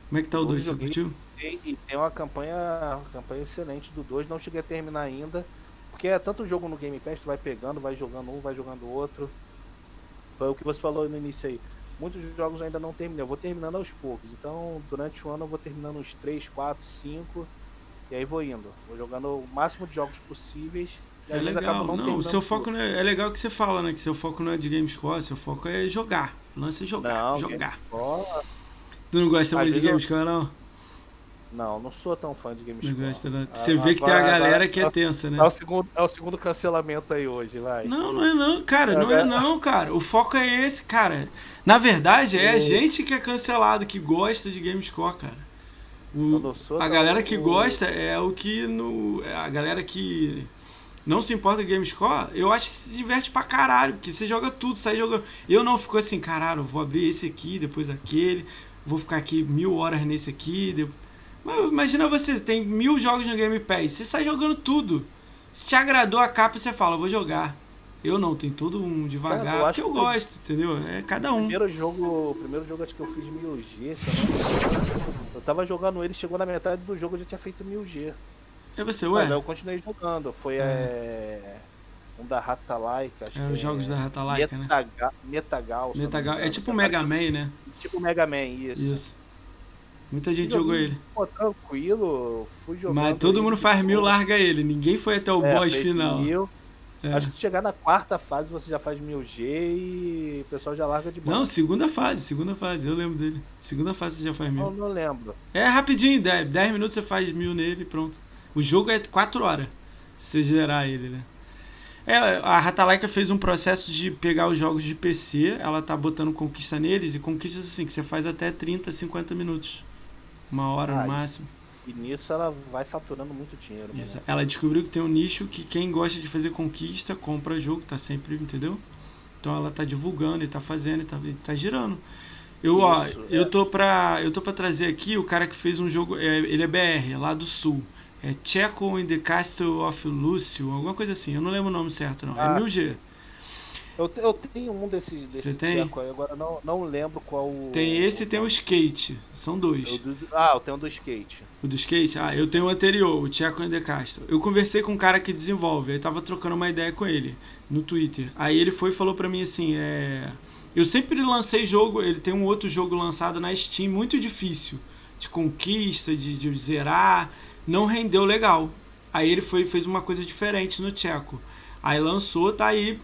Como é que tá o 2? Você curtiu? E tem uma campanha, uma campanha excelente do 2, não cheguei a terminar ainda. Porque é tanto jogo no Game Pass, tu vai pegando, vai jogando um, vai jogando outro. Foi o que você falou no início aí. Muitos jogos ainda não terminei, eu vou terminando aos poucos. Então, durante o ano eu vou terminando uns 3, 4, 5. E aí vou indo. Vou jogando o máximo de jogos possíveis. É legal, não, não o seu foco não é, é legal que você fala, né? Que seu foco não é de Gamescore, seu foco é jogar. O lance é jogar, não, jogar. Tu não gosta muito de Gamescore, não? Não, não sou tão fã de Games Não gosta, não. Você vê que tem a galera que é tensa, né? É o, segundo, é o segundo cancelamento aí hoje, vai. Não, não é não, cara. Não é não, cara. O foco é esse, cara. Na verdade, é a gente que é cancelado, que gosta de Gamescore, cara. O, a galera que gosta é o que no. É a galera que não se importa com Gamescore, eu acho que se diverte pra caralho, porque você joga tudo, sai jogando. Eu não fico assim, caralho, vou abrir esse aqui, depois aquele, vou ficar aqui mil horas nesse aqui, depois Imagina você, tem mil jogos no Game Pass, você sai jogando tudo. Se te agradou a capa, você fala, vou jogar. Eu não, tem todo um devagar, Cara, eu porque eu gosto, entendeu? É cada um. Primeiro jogo, primeiro jogo acho que eu fiz 1000G, se eu não Eu tava jogando ele, chegou na metade do jogo, eu já tinha feito 1000G. É você, ué? Mas eu continuei jogando, foi é. É, um da Ratalaika, é, os jogos é... da Ratalaika, né? Metagal. Metagal, é tipo o Mega Man, né? Tipo Mega Man, isso. Isso. Muita gente jogou ele. Pô, tranquilo, fui jogando. Mas todo mundo faz mil, larga ele. Ninguém foi até o é, boss final. Mil. É. Acho que chegar na quarta fase você já faz mil G e o pessoal já larga de boa. Não, segunda fase, segunda fase, eu lembro dele. Segunda fase você já faz mil. Não, não lembro. É rapidinho, 10, 10 minutos você faz mil nele e pronto. O jogo é 4 horas, se você zerar ele, né? É, a Ratalaika fez um processo de pegar os jogos de PC, ela tá botando conquista neles, e conquistas assim, que você faz até 30, 50 minutos. Uma hora ah, no máximo. E nisso ela vai faturando muito dinheiro. Ela descobriu que tem um nicho que quem gosta de fazer conquista compra jogo, tá sempre, entendeu? Então ela tá divulgando e tá fazendo e tá, tá girando. Eu, Isso, ó, é. eu tô pra. Eu tô pra trazer aqui o cara que fez um jogo. É, ele é BR, é lá do sul. É Checo in the Castle of Lucio, alguma coisa assim. Eu não lembro o nome certo, não. É ah, é 1000G. Eu, eu tenho um desses desse Você tem? aí, agora não, não lembro qual. Tem esse e tem o skate. São dois. Do, ah, eu tenho o do skate. O do skate? Ah, eu tenho o anterior, o Tcheco de Castro. Eu conversei com um cara que desenvolve, eu tava trocando uma ideia com ele no Twitter. Aí ele foi e falou pra mim assim: é. Eu sempre lancei jogo, ele tem um outro jogo lançado na Steam, muito difícil, de conquista, de, de zerar, não rendeu legal. Aí ele foi fez uma coisa diferente no Tcheco. Aí lançou, tá aí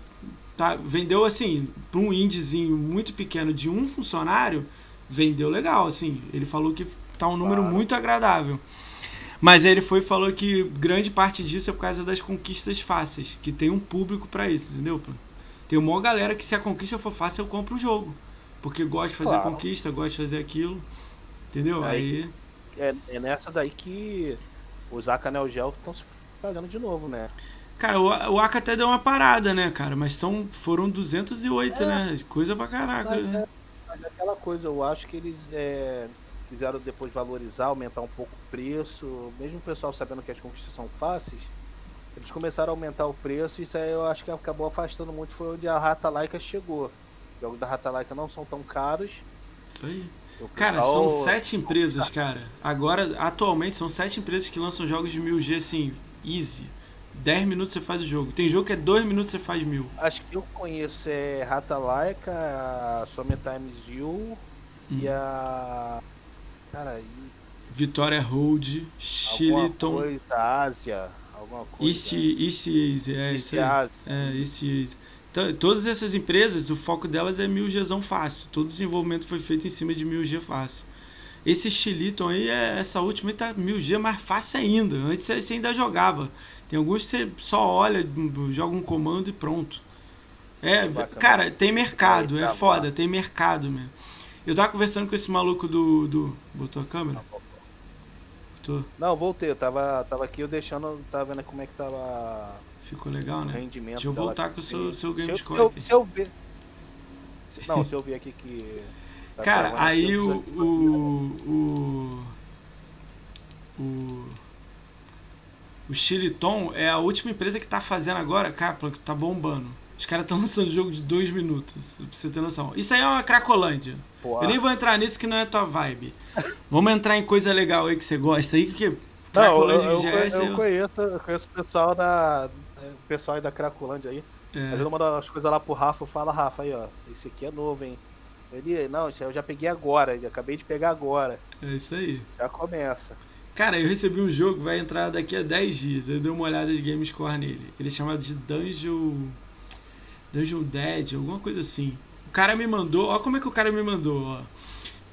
Tá? Vendeu assim, para um indiezinho muito pequeno de um funcionário, vendeu legal, assim. Ele falou que tá um número claro. muito agradável. Mas ele foi e falou que grande parte disso é por causa das conquistas fáceis, que tem um público para isso, entendeu? Tem uma galera que se a conquista for fácil, eu compro o jogo. Porque gosta de fazer claro. conquista, gosta de fazer aquilo. Entendeu? Aí. Aí... É, é nessa daí que os Aka Neo Geo estão se fazendo de novo, né? Cara, o, o Aka até deu uma parada, né, cara? Mas são, foram 208, é, né? Coisa pra caraca. Mas, né? é, mas é aquela coisa, eu acho que eles é, quiseram depois valorizar, aumentar um pouco o preço. Mesmo o pessoal sabendo que as conquistas são fáceis, eles começaram a aumentar o preço e isso aí eu acho que acabou afastando muito. Foi onde a Rata Laika chegou. Os jogos da Rata Laika não são tão caros. Isso aí. Cara, são sete empresas, cara. Agora, atualmente, são sete empresas que lançam jogos de 1000G assim, easy. 10 minutos você faz o jogo. Tem jogo que é 2 minutos você faz mil. Acho que eu conheço é Rata Laika, a Some Times You hum. e a. Cara, e... Vitória Hold, Chiliton. coisa, Ásia, alguma coisa. East, East Easy, é isso aí. É, East. Então, todas essas empresas, o foco delas é 1000Gzão fácil. Todo o desenvolvimento foi feito em cima de 1000G fácil. Esse Chiliton aí, é, essa última aí tá 1000G mais fácil ainda. Antes você ainda jogava. Tem alguns que você só olha, joga um comando e pronto. É, cara, tem mercado, é foda, tem mercado mesmo. Eu tava conversando com esse maluco do. do... Botou a câmera? Não, voltei, eu tava, tava aqui eu deixando, tava vendo como é que tava. Ficou legal, né? Rendimento Deixa eu voltar com o seu, seu game se. Eu, se eu ver. Não, se eu ver aqui que. Tá cara, aí o, o, o. O. O Chiliton é a última empresa que tá fazendo agora, cara, que tá bombando. Os caras estão lançando jogo de dois minutos, pra você ter noção. Isso aí é uma Cracolândia. Eu nem vou entrar nisso que não é tua vibe. Vamos entrar em coisa legal aí que você gosta aí, que Cracolândia não, eu, eu, eu, eu, conheço, eu conheço o pessoal da. Pessoal aí da Cracolândia aí. É. Às vezes as coisas lá pro Rafa, fala, Rafa, aí, ó, esse aqui é novo, hein? Ele, não, isso aí eu já peguei agora, acabei de pegar agora. É isso aí. Já começa. Cara, eu recebi um jogo, vai entrar daqui a 10 dias. Eu dei uma olhada de Gamescore nele. Ele é chamado de Dungeon. Dungeon Dead, alguma coisa assim. O cara me mandou, ó como é que o cara me mandou, ó.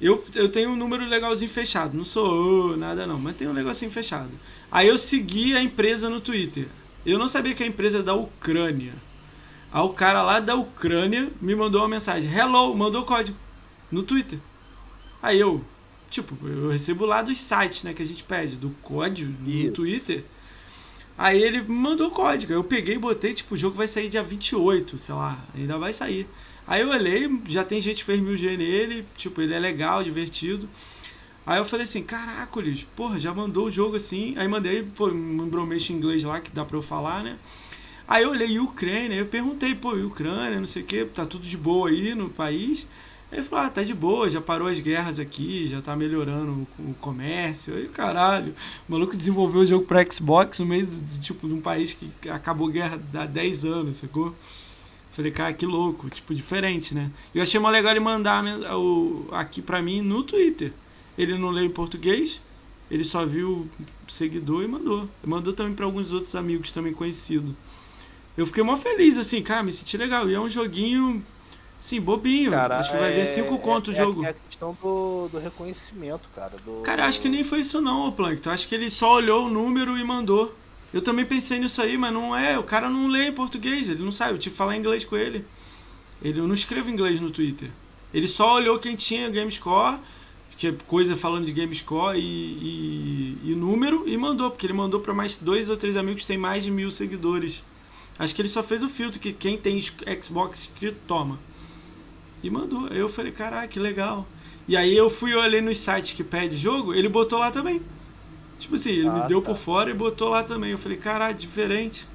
Eu, eu tenho um número legalzinho fechado, não sou nada não, mas tenho um negocinho fechado. Aí eu segui a empresa no Twitter. Eu não sabia que a empresa é da Ucrânia. Aí o cara lá da Ucrânia me mandou uma mensagem, hello, mandou código no Twitter. Aí eu, Tipo, eu recebo lá dos sites, né, que a gente pede, do código no Isso. Twitter. Aí ele mandou o código. Eu peguei e botei, tipo, o jogo vai sair dia 28, sei lá, ainda vai sair. Aí eu olhei, já tem gente que fez mil G nele, tipo, ele é legal, divertido. Aí eu falei assim, caraca, Liz, porra, já mandou o jogo assim. Aí mandei, pô, um embromete em inglês lá que dá pra eu falar, né? Aí eu olhei Ucrânia, eu perguntei, pô, Ucrânia, não sei o que, tá tudo de boa aí no país. Ele falou, ah, tá de boa, já parou as guerras aqui, já tá melhorando o, comércio. Aí, caralho, o maluco desenvolveu o jogo pra Xbox no meio de, tipo, de um país que acabou guerra há 10 anos, sacou? Falei, cara, que louco, tipo, diferente, né? Eu achei mais legal ele mandar o, aqui pra mim no Twitter. Ele não leu em português, ele só viu seguidor e mandou. Mandou também para alguns outros amigos também conhecidos. Eu fiquei mó feliz, assim, cara, me senti legal. E é um joguinho Sim, bobinho. Cara, acho que vai é, ver 5 conto o é, jogo. É a questão do, do reconhecimento, cara. Do... Cara, acho que nem foi isso não, o Plankton. Acho que ele só olhou o número e mandou. Eu também pensei nisso aí, mas não é. O cara não lê em português, ele não sabe. Eu tive que falar inglês com ele. Ele eu não escrevo inglês no Twitter. Ele só olhou quem tinha GameScore, que é coisa falando de GameScore e, e, e número, e mandou, porque ele mandou para mais dois ou três amigos que tem mais de mil seguidores. Acho que ele só fez o filtro que quem tem Xbox escrito toma. E mandou. Aí eu falei, caraca, que legal. E aí eu fui olhei nos sites que pede jogo, ele botou lá também. Tipo assim, ele ah, me deu tá. por fora e botou lá também. Eu falei, caralho, diferente.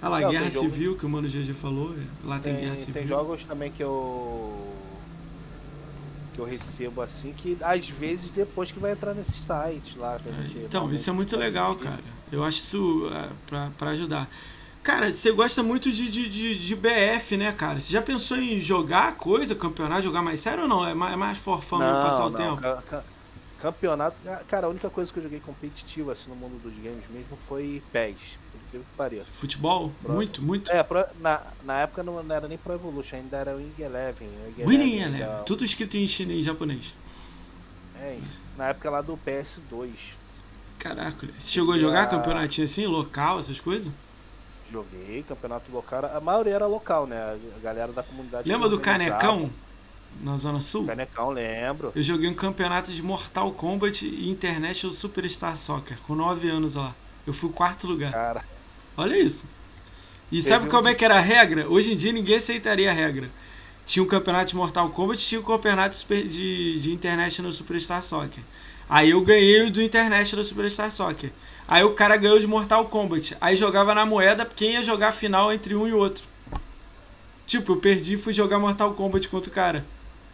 Olha lá, Não, Guerra Civil, jogo... que o Mano GG falou. É, lá tem, tem Guerra Civil. Tem jogos também que eu. Que eu recebo assim, que às vezes depois que vai entrar nesses sites lá. Gente então, isso é muito legal, cara. Eu acho isso é, pra, pra ajudar. Cara, você gosta muito de, de, de, de, BF, né, cara? Você já pensou em jogar coisa, campeonato, jogar mais sério ou não? É mais, é mais forfão não, passar o não. tempo? Ca, ca, campeonato. Cara, a única coisa que eu joguei competitivo assim no mundo dos games mesmo foi PES, por que pareça. Futebol? Pro, muito, muito. É, pro, na, na época não, não, era nem Pro Evolution, ainda era Wing Eleven. Winning Eleven, Eleven. tudo escrito em chinês japonês. É, na época lá do PS2. Caraca, você chegou a jogar a... campeonatinho assim, local, essas coisas? Joguei, campeonato local. A maioria era local, né? A galera da comunidade. Lembra do Canecão? Na Zona Sul? Canecão, lembro. Eu joguei um campeonato de Mortal Kombat e International Superstar Soccer, com 9 anos lá. Eu fui quarto lugar. Cara. Olha isso. E sabe Teve como um... é que era a regra? Hoje em dia ninguém aceitaria a regra. Tinha o um campeonato de Mortal Kombat tinha o um campeonato de, de International Superstar Soccer. Aí eu ganhei o do International Superstar Soccer. Aí o cara ganhou de Mortal Kombat. Aí jogava na moeda quem ia jogar a final entre um e outro. Tipo, eu perdi e fui jogar Mortal Kombat contra o cara.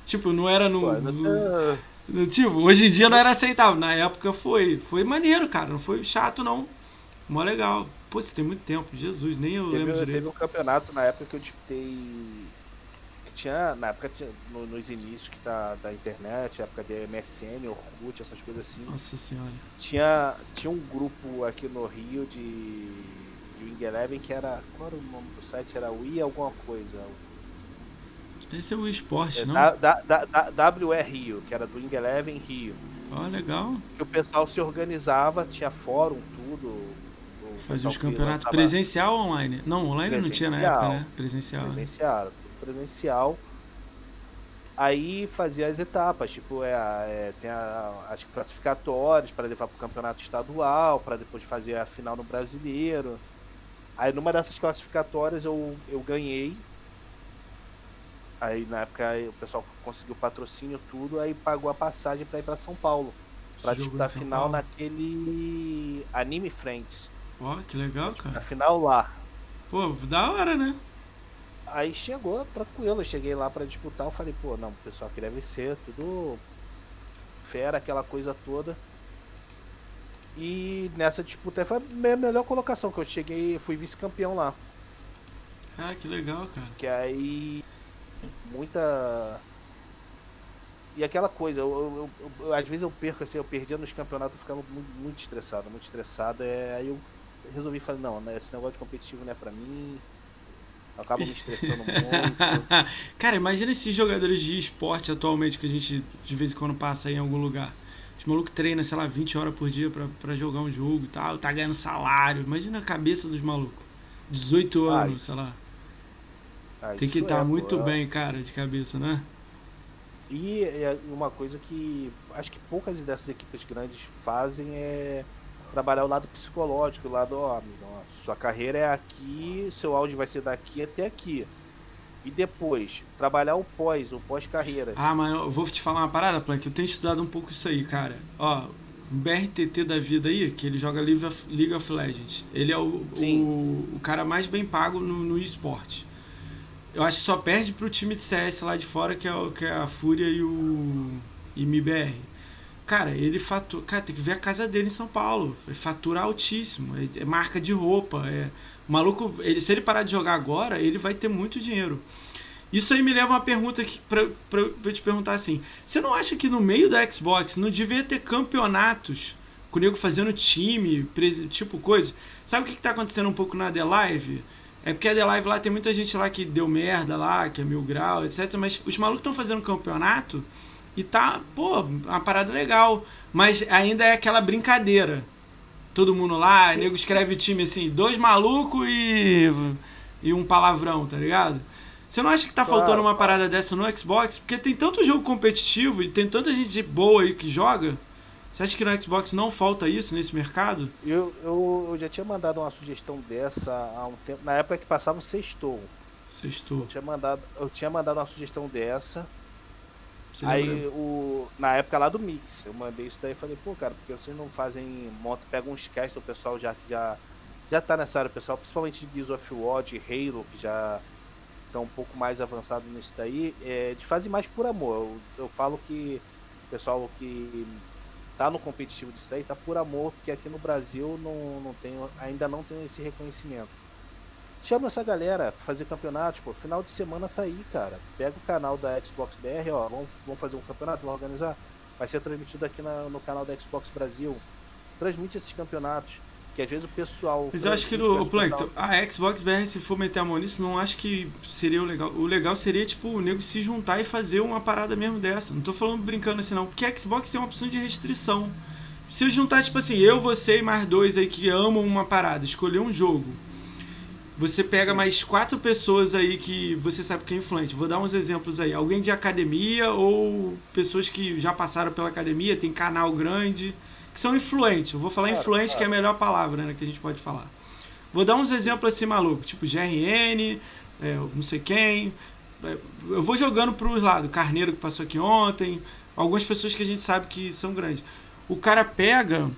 Tipo, não era no. Pô, no, no tipo, hoje em dia não era aceitável. Na época foi. Foi maneiro, cara. Não foi chato, não. Mó legal. Pô, isso tem muito tempo. Jesus, nem eu teve, lembro direito. Teve um campeonato na época que eu disputei tinha, na época, tinha, no, nos inícios que tá, da internet, época de MSN, Orkut, essas coisas assim. Nossa senhora. Tinha, tinha um grupo aqui no Rio de, de Wing Eleven que era. Qual era o nome do site? Era Wii alguma coisa. Esse é o esporte, é, não? Da, da, da, WE Rio, que era do Wing Eleven Rio. Ó, oh, legal. Que o pessoal se organizava, tinha fórum, tudo. Fazia os campeonatos presencial ou online? Não, online não tinha na época, né? Presencial. Né? Presencial. Né? presencial. Aí fazia as etapas, tipo, é, é tem a, as classificatórias para levar para o campeonato estadual, para depois fazer a final no brasileiro. Aí numa dessas classificatórias eu, eu ganhei. Aí na época o pessoal conseguiu patrocínio tudo, aí pagou a passagem para ir para São Paulo. Para disputar a final Paulo. naquele Anime Friends. Ó, que legal, cara. Na final lá. Pô, da hora, né? Aí chegou tranquilo, eu cheguei lá para disputar, eu falei, pô, não, o pessoal aqui deve ser tudo fera, aquela coisa toda. E nessa disputa foi a melhor colocação, que eu cheguei, fui vice-campeão lá. Ah, que legal, cara. Que aí muita e aquela coisa, eu, eu, eu, às vezes eu perco assim, eu perdia nos campeonatos, eu ficava muito, muito estressado, muito estressado. É, aí eu resolvi falar, não, né, esse negócio de competitivo não é pra mim. Eu acabo me estressando muito. Cara, imagina esses jogadores de esporte atualmente que a gente de vez em quando passa aí em algum lugar. Os malucos treinam, sei lá, 20 horas por dia pra, pra jogar um jogo e tal, tá ganhando salário. Imagina a cabeça dos malucos. 18 anos, Ai. sei lá. Ah, Tem que estar tá é, muito pô, bem, cara, de cabeça, né? E é uma coisa que acho que poucas dessas equipes grandes fazem é trabalhar o lado psicológico, o lado, ó, amigo, ó, sua carreira é aqui, seu áudio vai ser daqui até aqui. E depois, trabalhar o pós, o pós-carreira. Ah, mas eu vou te falar uma parada, Plank. Eu tenho estudado um pouco isso aí, cara. Ó, o BRTT da vida aí, que ele joga League of Legends. Ele é o, o, o, cara mais bem pago no, no esporte. Eu acho que só perde pro time de CS lá de fora, que é, que é a Fúria e o MBR. Cara, ele fatura. Cara, tem que ver a casa dele em São Paulo. É fatura altíssimo. É, é marca de roupa. É... O maluco, ele, se ele parar de jogar agora, ele vai ter muito dinheiro. Isso aí me leva a uma pergunta aqui pra, pra, pra eu te perguntar assim. Você não acha que no meio da Xbox não devia ter campeonatos com o nego fazendo time, tipo coisa? Sabe o que, que tá acontecendo um pouco na The Live? É porque a The Live lá tem muita gente lá que deu merda lá, que é mil grau, etc. Mas os malucos estão fazendo campeonato e tá, pô, uma parada legal. Mas ainda é aquela brincadeira. Todo mundo lá, Sim. nego escreve time assim, dois malucos e, e um palavrão, tá ligado? Você não acha que tá claro, faltando uma parada dessa no Xbox? Porque tem tanto jogo competitivo e tem tanta gente boa aí que joga. Você acha que no Xbox não falta isso nesse mercado? Eu, eu, eu já tinha mandado uma sugestão dessa há um tempo. Na época que passava o Sextou. Sextou. Eu tinha mandado, eu tinha mandado uma sugestão dessa. Aí o, na época lá do Mix, eu mandei isso daí e falei, pô, cara, porque vocês não fazem moto, pegam uns casts, o pessoal já, já, já tá nessa área, pessoal, principalmente de Gears of War, de Halo, que já estão um pouco mais avançado nisso daí, é, de fazer mais por amor. Eu, eu falo que o pessoal que tá no competitivo disso aí tá por amor, porque aqui no Brasil não, não tem, ainda não tem esse reconhecimento. Chama essa galera pra fazer campeonato, pô. Final de semana tá aí, cara. Pega o canal da Xbox BR, ó. Vamos, vamos fazer um campeonato, vamos organizar. Vai ser transmitido aqui na, no canal da Xbox Brasil. Transmite esses campeonatos. Que às vezes o pessoal. Mas eu acho que no Plankton, a Xbox BR, se for meter a mão nisso, não acho que seria o legal. O legal seria, tipo, o nego se juntar e fazer uma parada mesmo dessa. Não tô falando brincando assim, não. Porque a Xbox tem uma opção de restrição. se juntar, tipo assim, eu, você e mais dois aí que amam uma parada, escolher um jogo. Você pega mais quatro pessoas aí que você sabe que é influente. Vou dar uns exemplos aí. Alguém de academia ou pessoas que já passaram pela academia, tem canal grande, que são influentes. Eu vou falar claro, influente, claro. que é a melhor palavra né, que a gente pode falar. Vou dar uns exemplos assim maluco, tipo GRN, é, não sei quem. É, eu vou jogando para os lados. Carneiro que passou aqui ontem. Algumas pessoas que a gente sabe que são grandes. O cara pega,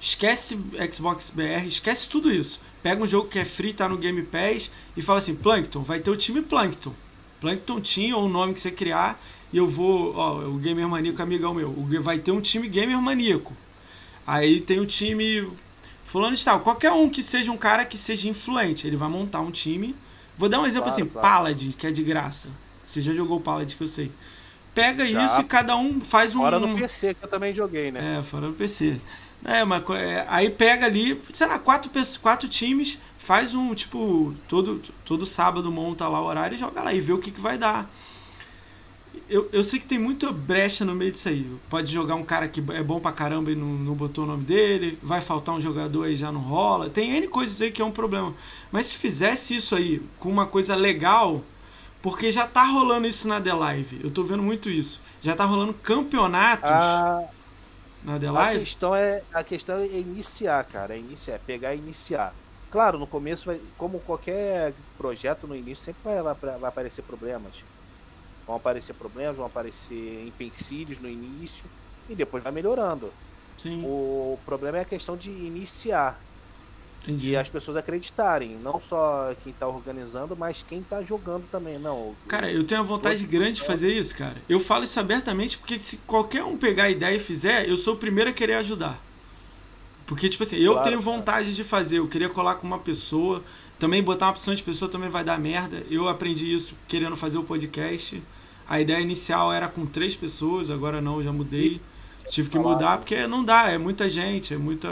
esquece Xbox BR, esquece tudo isso pega um jogo que é free, tá no Game Pass, e fala assim, Plankton, vai ter o time Plankton. Plankton Team, ou o nome que você criar, e eu vou, ó, o Gamer Maníaco amigão meu, vai ter um time Gamer Maníaco. Aí tem o time fulano de tal, qualquer um que seja um cara que seja influente, ele vai montar um time. Vou dar um exemplo claro, assim, claro. Paladin, que é de graça. Você já jogou Paladin, que eu sei. Pega já. isso e cada um faz um... Fora no PC, que eu também joguei, né? É, fora no PC. É, mas é, aí pega ali, sei lá, quatro, quatro times, faz um, tipo, todo, todo sábado monta lá o horário e joga lá e vê o que, que vai dar. Eu, eu sei que tem muita brecha no meio disso aí. Pode jogar um cara que é bom pra caramba e não, não botou o nome dele, vai faltar um jogador e já não rola. Tem N coisas aí que é um problema. Mas se fizesse isso aí com uma coisa legal, porque já tá rolando isso na The Live, eu tô vendo muito isso. Já tá rolando campeonatos. Ah na? A questão é, a questão é iniciar, cara. É iniciar, pegar e iniciar. Claro, no começo, vai, como qualquer projeto no início, sempre vai, vai, vai aparecer problemas. Vão aparecer problemas, vão aparecer empecilhos no início e depois vai melhorando. Sim. O problema é a questão de iniciar. Entendi. E as pessoas acreditarem, não só quem está organizando, mas quem está jogando também, não. Cara, eu tenho a vontade grande de fazer isso, cara. Eu falo isso abertamente porque se qualquer um pegar a ideia e fizer, eu sou o primeiro a querer ajudar. Porque, tipo assim, eu claro, tenho vontade cara. de fazer, eu queria colar com uma pessoa, também botar uma opção de pessoa também vai dar merda. Eu aprendi isso querendo fazer o podcast. A ideia inicial era com três pessoas, agora não, já mudei. Tive que mudar porque não dá, é muita gente, é muita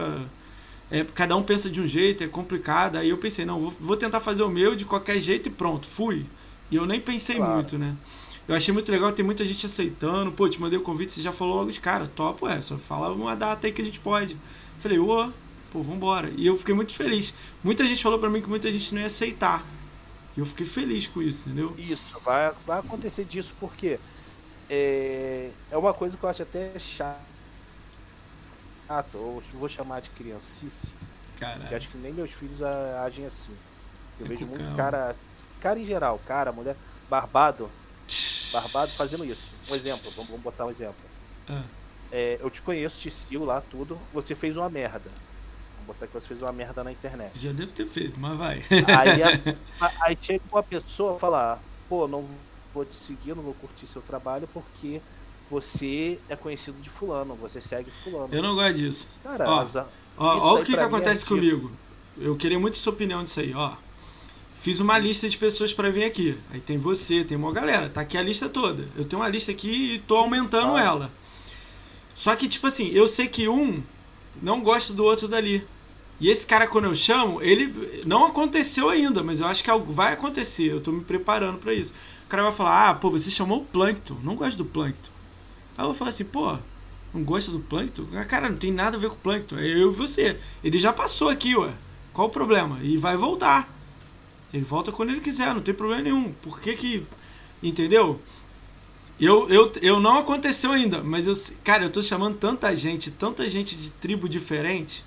é, cada um pensa de um jeito, é complicado. Aí eu pensei, não, vou, vou, tentar fazer o meu de qualquer jeito e pronto, fui. E eu nem pensei claro. muito, né? Eu achei muito legal, tem muita gente aceitando. Pô, te mandei o convite, você já falou logo de cara, topo, é, só fala uma data aí que a gente pode. Falei, ô, pô, vambora. E eu fiquei muito feliz. Muita gente falou pra mim que muita gente não ia aceitar. E eu fiquei feliz com isso, entendeu? Isso, vai, vai acontecer disso porque é, é uma coisa que eu acho até chata chato, ou vou chamar de criancice. Caralho. acho que nem meus filhos agem assim. Eu é vejo muito calma. cara, cara em geral, cara, mulher, barbado, barbado fazendo isso. Um exemplo, vamos, vamos botar um exemplo. Ah. É, eu te conheço, te sigo lá, tudo. Você fez uma merda. Vamos botar que você fez uma merda na internet. Já deve ter feito, mas vai. Aí, a, aí chega uma pessoa falar, pô, não vou te seguir, não vou curtir seu trabalho porque você é conhecido de fulano, você segue fulano. Eu não gosto disso. Cara, ó, ó, ó o que, que acontece é comigo. Eu queria muito sua opinião disso aí, ó. Fiz uma lista de pessoas para vir aqui. Aí tem você, tem uma galera. Tá aqui a lista toda. Eu tenho uma lista aqui e tô aumentando ah. ela. Só que, tipo assim, eu sei que um não gosta do outro dali. E esse cara, quando eu chamo, ele não aconteceu ainda, mas eu acho que algo vai acontecer. Eu tô me preparando para isso. O cara vai falar: Ah, pô, você chamou o Plankton. Não gosto do Plankton. Aí eu falo assim, pô, não gosta do Plankton? Cara, não tem nada a ver com o Plankton. É eu e você. Ele já passou aqui, ué. Qual o problema? E vai voltar. Ele volta quando ele quiser, não tem problema nenhum. Por que que... Entendeu? Eu, eu, eu não aconteceu ainda, mas eu, cara, eu tô chamando tanta gente, tanta gente de tribo diferente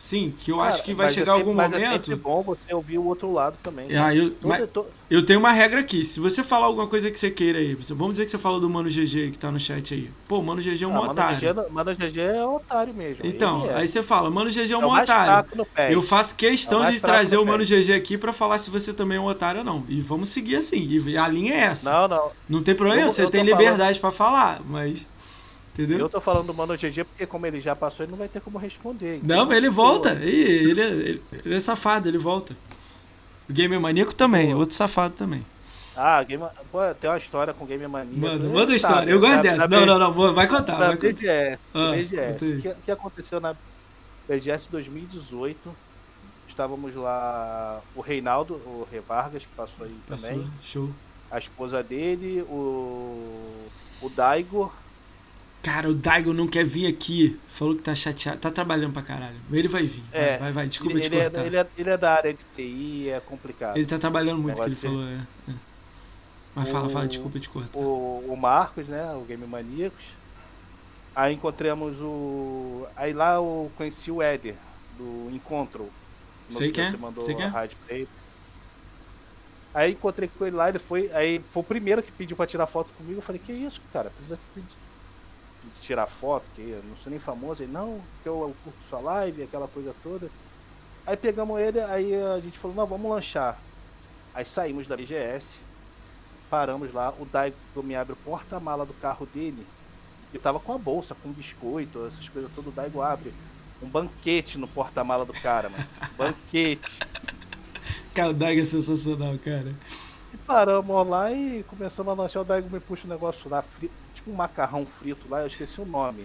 Sim, que eu Cara, acho que vai chegar é sempre, algum mas momento. É bom você ouvir o outro lado também. Né? Ah, eu, mas, eu tenho uma regra aqui. Se você falar alguma coisa que você queira aí, vamos dizer que você falou do Mano GG que tá no chat aí. Pô, Mano GG é um ah, otário. Mano GG, Mano GG é otário mesmo. Então, é. aí você fala, Mano GG é um é otário. Eu faço questão é de trazer o Mano GG aqui para falar se você também é um otário ou não. E vamos seguir assim. E a linha é essa. Não, não. Não tem problema, eu, você eu tem liberdade para falar, mas. Entendeu? Eu tô falando do Mano GG porque, como ele já passou, ele não vai ter como responder. Então, não, mas ele volta. Ele, ele, é, ele, ele, é safado, ele volta. O Gamer Maníaco também, outro safado também. Ah, game, pô, tem uma história com Gamer Maníaco. Mano, manda a história. eu gosto na, dessa. Na não, não, não, vai contar. Na vai BGS. Ah, BGS. O que, que aconteceu na BGS 2018? Estávamos lá, o Reinaldo, o Rei Vargas, que passou aí passou, também. Show. A esposa dele, o, o Daigor Cara, o Daigo não quer vir aqui. Falou que tá chateado. Tá trabalhando pra caralho. Ele vai vir. É, vai, vai, vai. Desculpa ele, te ele É, ele, é, ele é da área de TI, é complicado. Ele tá trabalhando muito, que ele falou. É, é. Mas o, fala, fala, desculpa te cortar. O, o Marcos, né? O Game Maníacos. Aí encontramos o. Aí lá eu conheci o Éder, do Encontro. Sei que é. Você mandou Sei que é. rádio pra ele. Aí encontrei com ele lá, ele foi. Aí foi o primeiro que pediu pra tirar foto comigo. Eu falei, que isso, cara? Precisa tirar foto, que eu não sou nem famoso. Ele, não, que eu, eu curto sua live, aquela coisa toda. Aí pegamos ele, aí a gente falou, não, vamos lanchar. Aí saímos da BGS, paramos lá, o Daigo me abre o porta-mala do carro dele. Eu tava com a bolsa, com biscoito, essas coisas todas, o Daigo abre. Um banquete no porta-mala do cara, mano. banquete. Cara, o Daigo é sensacional, cara. E paramos lá e começamos a lanchar. O Daigo me puxa um negócio lá, frio, tipo um macarrão frito lá, eu esqueci o nome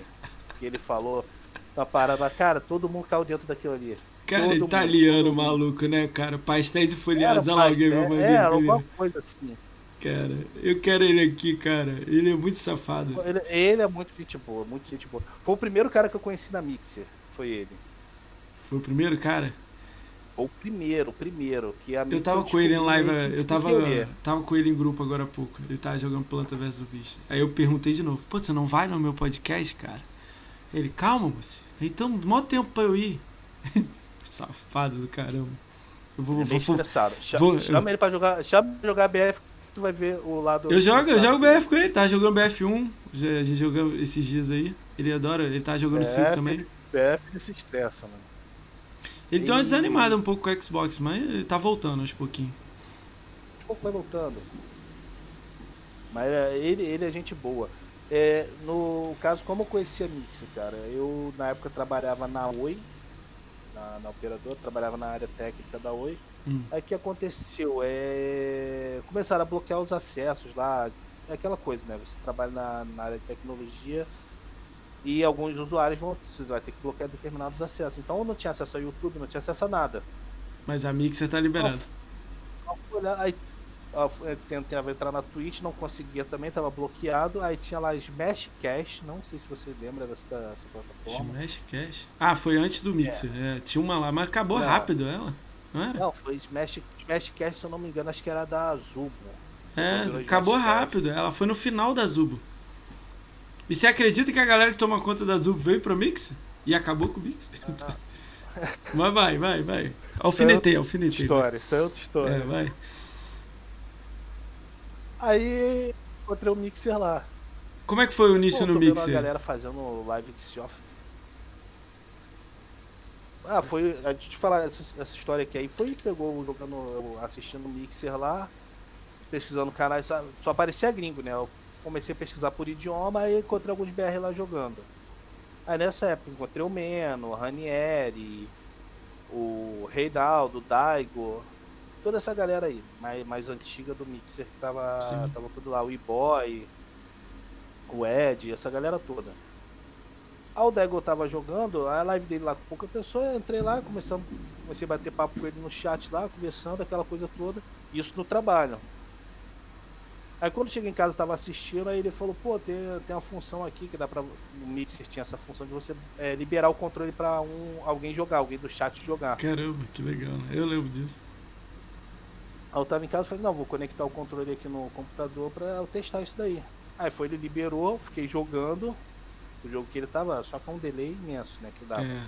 que ele falou. Tá parada, cara, todo mundo caiu dentro daquilo ali. Cara, todo italiano mundo, maluco, né, cara? Pastéis e folhados, olha lá alguém me mandou. Alguma coisa assim. Cara, eu quero ele aqui, cara. Ele é muito safado. Ele, ele, é muito gente boa, muito gente boa. Foi o primeiro cara que eu conheci na Mixer, foi ele. Foi o primeiro cara? O primeiro, o primeiro. Que a eu tava com ele em live, eu tava, tava com ele em grupo agora há pouco. Ele tava jogando Planta vs Bicho. Aí eu perguntei de novo, pô, você não vai no meu podcast, cara? Ele, calma, moço. Então, mó tempo pra eu ir. Safado do caramba. Eu vou, é vou, estressado. Chama, chama eu... ele pra jogar. Chama pra jogar BF tu vai ver o lado. Eu jogo, eu jogo BF com ele, tá jogando BF1, já, a gente jogou esses dias aí. Ele adora, ele tá jogando 5 também. BF ele se estressa, mano. Ele e... deu uma desanimada um pouco com o Xbox, mas ele tá voltando aos pouquinho. Um pouco vai voltando. Mas é, ele, ele é gente boa. É, no caso, como eu conhecia a Mixer, cara, eu na época trabalhava na Oi, na, na operadora, trabalhava na área técnica da Oi. Hum. Aí o que aconteceu? É... Começaram a bloquear os acessos lá. É aquela coisa, né? Você trabalha na, na área de tecnologia e alguns usuários vão você vai ter que bloquear determinados acessos. Então eu não tinha acesso ao YouTube, não tinha acesso a nada. Mas a Mixer tá liberado. Aí é, tentava entrar na Twitch, não conseguia também, tava bloqueado. Aí tinha lá Smash Cash, não sei se você lembra dessa, dessa plataforma. Smash Cash? Ah, foi antes do Mixer. É. É, tinha uma lá, mas acabou não. rápido ela. Não era? Não, foi Smash, Smash Cash, se eu não me engano, acho que era da Zubo. É, acabou rápido. Ela foi no final da Zubo. E você acredita que a galera que toma conta da Zubo veio pro Mix? E acabou com o Mix? Ah. Mas vai, vai, vai. Alfinetei, alfinetei. História, isso é outra história. É, vai. Aí encontrei o Mixer lá. Como é que foi o início Pô, no Mixer? a galera fazendo live de off. Ah, foi. A gente falar essa, essa, história aqui aí foi, pegou jogando, assistindo o Mixer lá, pesquisando canais, só, só aparecia gringo, né? Eu comecei a pesquisar por idioma e encontrei alguns BR lá jogando. Aí nessa época encontrei o Meno, o Ranieri, o Reinaldo, o Daigo, toda essa galera aí, mais, mais antiga do Mixer que tava, tava tudo lá, o E-Boy, o Ed, essa galera toda. Aí o Daigo tava jogando, a live dele lá com pouca pessoa, eu entrei lá, começamos, comecei a bater papo com ele no chat lá, conversando, aquela coisa toda, isso no trabalho. Aí quando cheguei em casa tava assistindo, aí ele falou, pô, tem, tem uma função aqui que dá pra. No Mixer tinha essa função de você é, liberar o controle pra um, alguém jogar, alguém do chat jogar. Caramba, que legal, né? Eu lembro disso. Aí eu tava em casa e falei, não, vou conectar o controle aqui no computador pra eu testar isso daí. Aí foi, ele liberou, fiquei jogando. O jogo que ele tava só com um delay imenso, né? Que dava. É,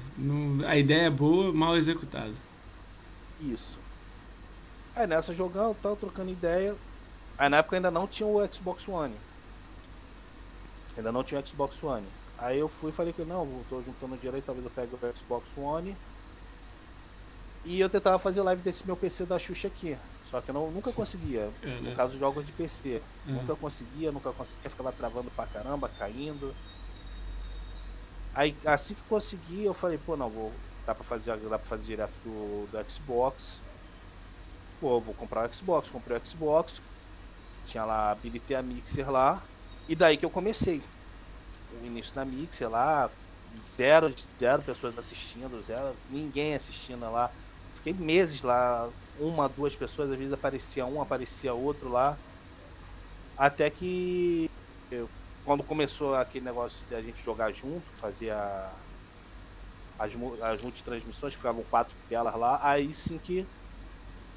a ideia é boa, mal executada. Isso. Aí nessa jogando, tava trocando ideia. Aí na época ainda não tinha o Xbox One. Ainda não tinha o Xbox One. Aí eu fui e falei que não, tô juntando dinheiro aí, talvez eu pegue o Xbox One. E eu tentava fazer live desse meu PC da Xuxa aqui. Só que eu não, nunca conseguia. É, né? No caso de jogos de PC. É. Nunca conseguia, nunca conseguia, ficava travando pra caramba, caindo. Aí assim que consegui, eu falei, pô não, vou. Dá pra fazer, dá pra fazer direto do, do Xbox. Pô, vou comprar o Xbox, comprei o Xbox. Tinha lá, habilitei a Mixer lá. E daí que eu comecei. O início da Mixer lá, zero, zero pessoas assistindo, zero, ninguém assistindo lá. Fiquei meses lá, uma, duas pessoas, às vezes aparecia um, aparecia outro lá. Até que eu quando começou aquele negócio de a gente jogar junto, fazia as, as multitransmissões, que ficavam quatro telas lá, aí sim que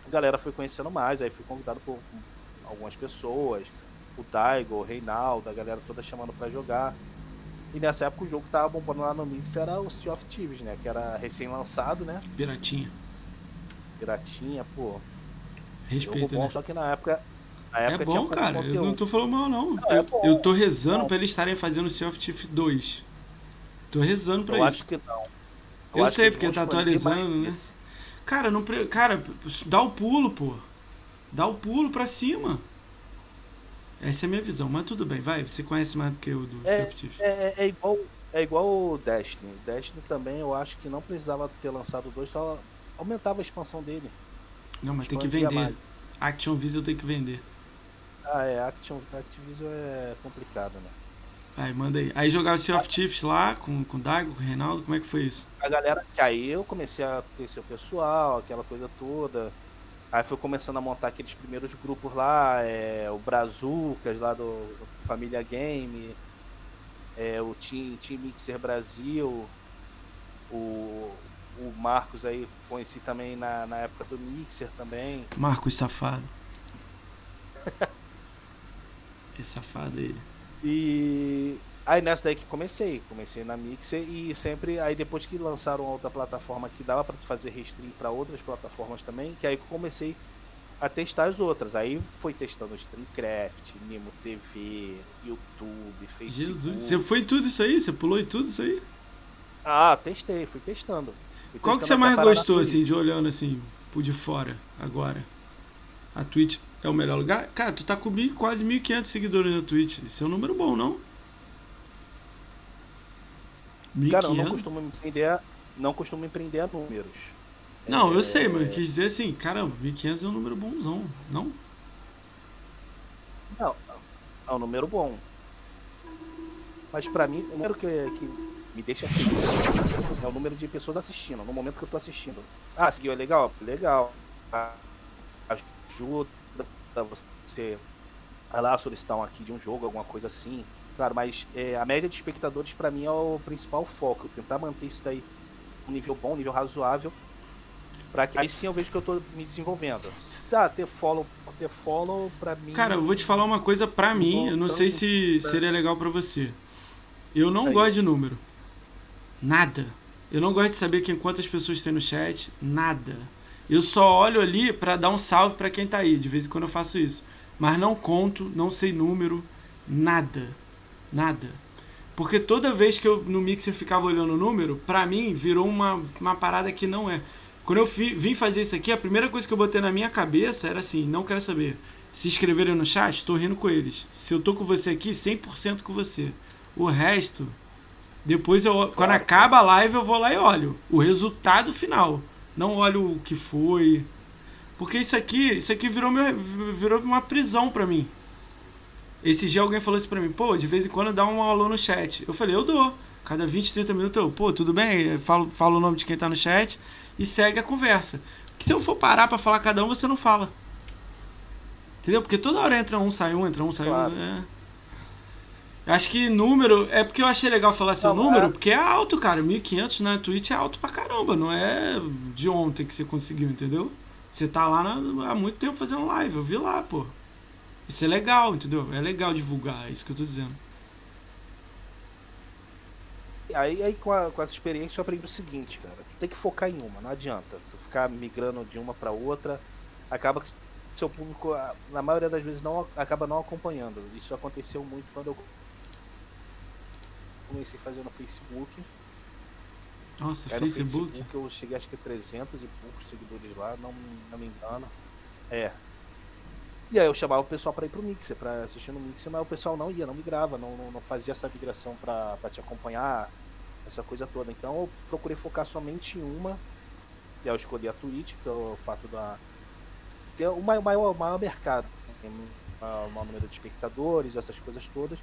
a galera foi conhecendo mais, aí fui convidado por algumas pessoas, o Daigo, o Reinaldo, a galera toda chamando para jogar. E nessa época o jogo que tava bombando lá no Mix era o Sea of Thieves, né? Que era recém-lançado, né? Piratinha. Piratinha, pô. Respeito, bom, né? Só que na época. Na época é bom, cara. Conteúdo. Eu não tô falando mal, não. não eu, é eu tô rezando para eles estarem fazendo o Sea of Thieves 2. Tô rezando pra eu isso. acho que não. Eu, eu sei, porque tá atualizando, né? Cara, não. Cara, dá o pulo, pô. Dá o pulo pra cima. Essa é a minha visão, mas tudo bem, vai. Você conhece mais do que o do é, é, é, é, igual é igual o Destiny. Destiny também eu acho que não precisava ter lançado dois, só aumentava a expansão dele. Não, mas tem que vender. Mais. Action Visual tem que vender. Ah, é, Action, Activision é complicado, né? Aí, manda aí. Aí jogava Sea of Thieves lá com, com o Dago, com o Reinaldo, como é que foi isso? A galera, que aí eu comecei a conhecer o pessoal, aquela coisa toda. Aí foi começando a montar aqueles primeiros grupos lá, é, o Brazucas lá do, do Família Game, é, o Team, Team Mixer Brasil, o, o Marcos aí conheci também na, na época do Mixer também. Marcos Safado. é safado ele. E aí nessa daí que comecei, comecei na Mixer e sempre aí depois que lançaram outra plataforma que dava para fazer restream para outras plataformas também, que aí comecei a testar as outras. Aí foi testando Streamcraft, Nemo TV, YouTube, Facebook. Jesus, você foi em tudo isso aí? Você pulou em tudo isso aí? Ah, testei, fui testando. Fui Qual testando que você mais gostou, assim, de olhando assim, por de fora, agora? A Twitch é o melhor lugar? Cara, tu tá com quase 1.500 seguidores na Twitch. Isso é um número bom, não? 1.500? Cara, eu não costumo empreender, não costumo empreender a números. Não, é... eu sei, mas eu quis dizer assim, caramba, 1.500 é um número bonzão, não? Não, é um número bom. Mas pra mim, o número que, que me deixa feliz é o número de pessoas assistindo, no momento que eu tô assistindo. Ah, seguiu, é legal? Legal. Ajuda você vai lá solicitar um aqui de um jogo, alguma coisa assim. Claro, mas é, a média de espectadores para mim é o principal foco. Tentar manter isso daí um nível bom, um nível razoável, para que aí sim eu vejo que eu tô me desenvolvendo. Tá, ter follow, ter follow para mim. Cara, eu vou te falar uma coisa para mim, eu não sei se seria legal para você. Eu não aí. gosto de número. Nada. Eu não gosto de saber quem, quantas pessoas tem no chat, nada. Eu só olho ali para dar um salve para quem tá aí. De vez em quando eu faço isso. Mas não conto, não sei número, nada. Nada. Porque toda vez que eu no Mixer ficava olhando o número, pra mim virou uma, uma parada que não é. Quando eu fi, vim fazer isso aqui, a primeira coisa que eu botei na minha cabeça era assim: não quero saber. Se inscreverem no chat, tô rindo com eles. Se eu tô com você aqui, 100% com você. O resto, depois eu, quando acaba a live, eu vou lá e olho o resultado final. Não olho o que foi. Porque isso aqui, isso aqui virou, meu, virou uma prisão pra mim. Esse dia alguém falou isso pra mim, pô, de vez em quando dá um alô no chat. Eu falei, eu dou. Cada 20, 30 minutos eu, pô, tudo bem? Falo, falo o nome de quem tá no chat e segue a conversa. Porque se eu for parar pra falar cada um, você não fala. Entendeu? Porque toda hora entra um, sai um, entra um, sai claro. um. É. Acho que número. É porque eu achei legal falar seu assim, número, é. porque é alto, cara. 1500 na Twitch é alto pra caramba. Não é de ontem que você conseguiu, entendeu? Você tá lá na, há muito tempo fazendo live. Eu vi lá, pô. Isso é legal, entendeu? É legal divulgar, é isso que eu tô dizendo. Aí, aí com, a, com essa experiência eu aprendi o seguinte, cara. Tu tem que focar em uma, não adianta. Tu ficar migrando de uma para outra. Acaba que seu público, na maioria das vezes, não acaba não acompanhando. Isso aconteceu muito quando eu comecei a fazer no Facebook. Nossa, Facebook? Facebook? Eu cheguei acho que 300 e poucos seguidores lá, não, não me engano. É. E aí eu chamava o pessoal para ir pro Mixer, para assistir no Mixer, mas o pessoal não ia, não migrava, não, não, não fazia essa migração para te acompanhar, essa coisa toda. Então eu procurei focar somente em uma, e aí eu escolhi a Twitch, pelo fato da ter o maior, maior, maior mercado, tem um maior número de espectadores, essas coisas todas.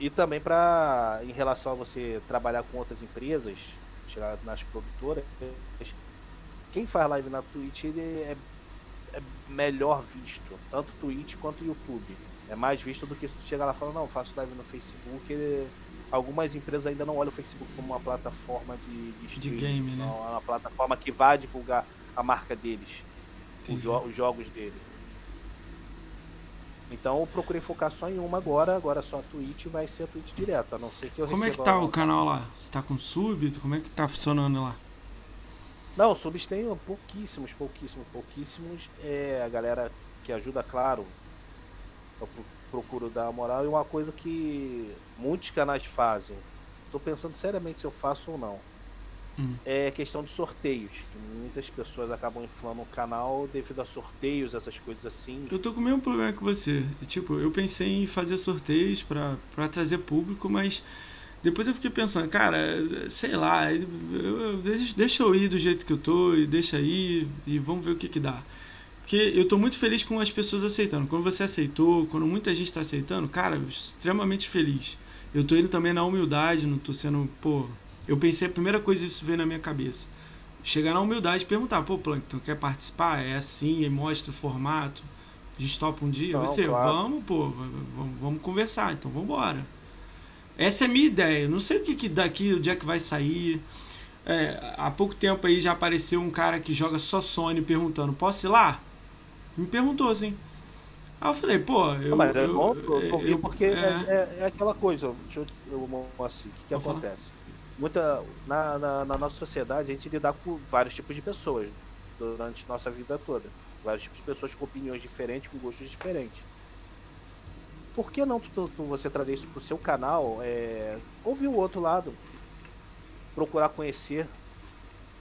E também para em relação a você trabalhar com outras empresas, tirar nas produtoras, quem faz live na Twitch ele é melhor visto, tanto Twitch quanto YouTube. É mais visto do que se tu chegar lá e falar, não, faço live no Facebook. Ele... Algumas empresas ainda não olham o Facebook como uma plataforma de, de, de game, né? Não, é uma plataforma que vai divulgar a marca deles, os, jo os jogos dele. Então eu procurei focar só em uma agora, agora só a Twitch vai ser a Twitch direto, a não ser que eu Como é que tá o canal lá? Você tá com sub? Como é que tá funcionando lá? Não, subs tem pouquíssimos, pouquíssimos, pouquíssimos. É a galera que ajuda, claro. Eu procuro dar moral. E uma coisa que muitos canais fazem. Tô pensando seriamente se eu faço ou não. Hum. É questão de sorteios. muitas pessoas acabam inflando o canal devido a sorteios, essas coisas assim. Eu tô com o mesmo problema que você. Tipo, eu pensei em fazer sorteios para trazer público, mas depois eu fiquei pensando, cara, sei lá, eu, eu, deixa, deixa eu ir do jeito que eu tô e deixa aí e vamos ver o que que dá. Porque eu tô muito feliz com as pessoas aceitando. Quando você aceitou, quando muita gente está aceitando, cara, extremamente feliz. Eu tô indo também na humildade, não tô sendo, pô. Eu pensei, a primeira coisa isso veio na minha cabeça. Chegar na humildade e perguntar, pô, Plankton, quer participar? É assim, mostra o formato. A gente topa um dia? Não, Você, claro. vamos, pô, vamos, vamos conversar, então vamos embora. Essa é a minha ideia. Não sei o que, que daqui, o dia é que vai sair. É, há pouco tempo aí já apareceu um cara que joga só Sony perguntando: posso ir lá? Me perguntou assim. Aí eu falei, pô, eu. Mas é bom eu, eu, porque é... É, é, aquela coisa, deixa eu, eu assim, o que, que acontece? Falar. Muita, na, na, na, nossa sociedade a gente lida com vários tipos de pessoas durante nossa vida toda. Vários tipos de pessoas com opiniões diferentes, com gostos diferentes por que não tu, tu, você trazer isso pro seu canal? É, ouvir o outro lado, procurar conhecer.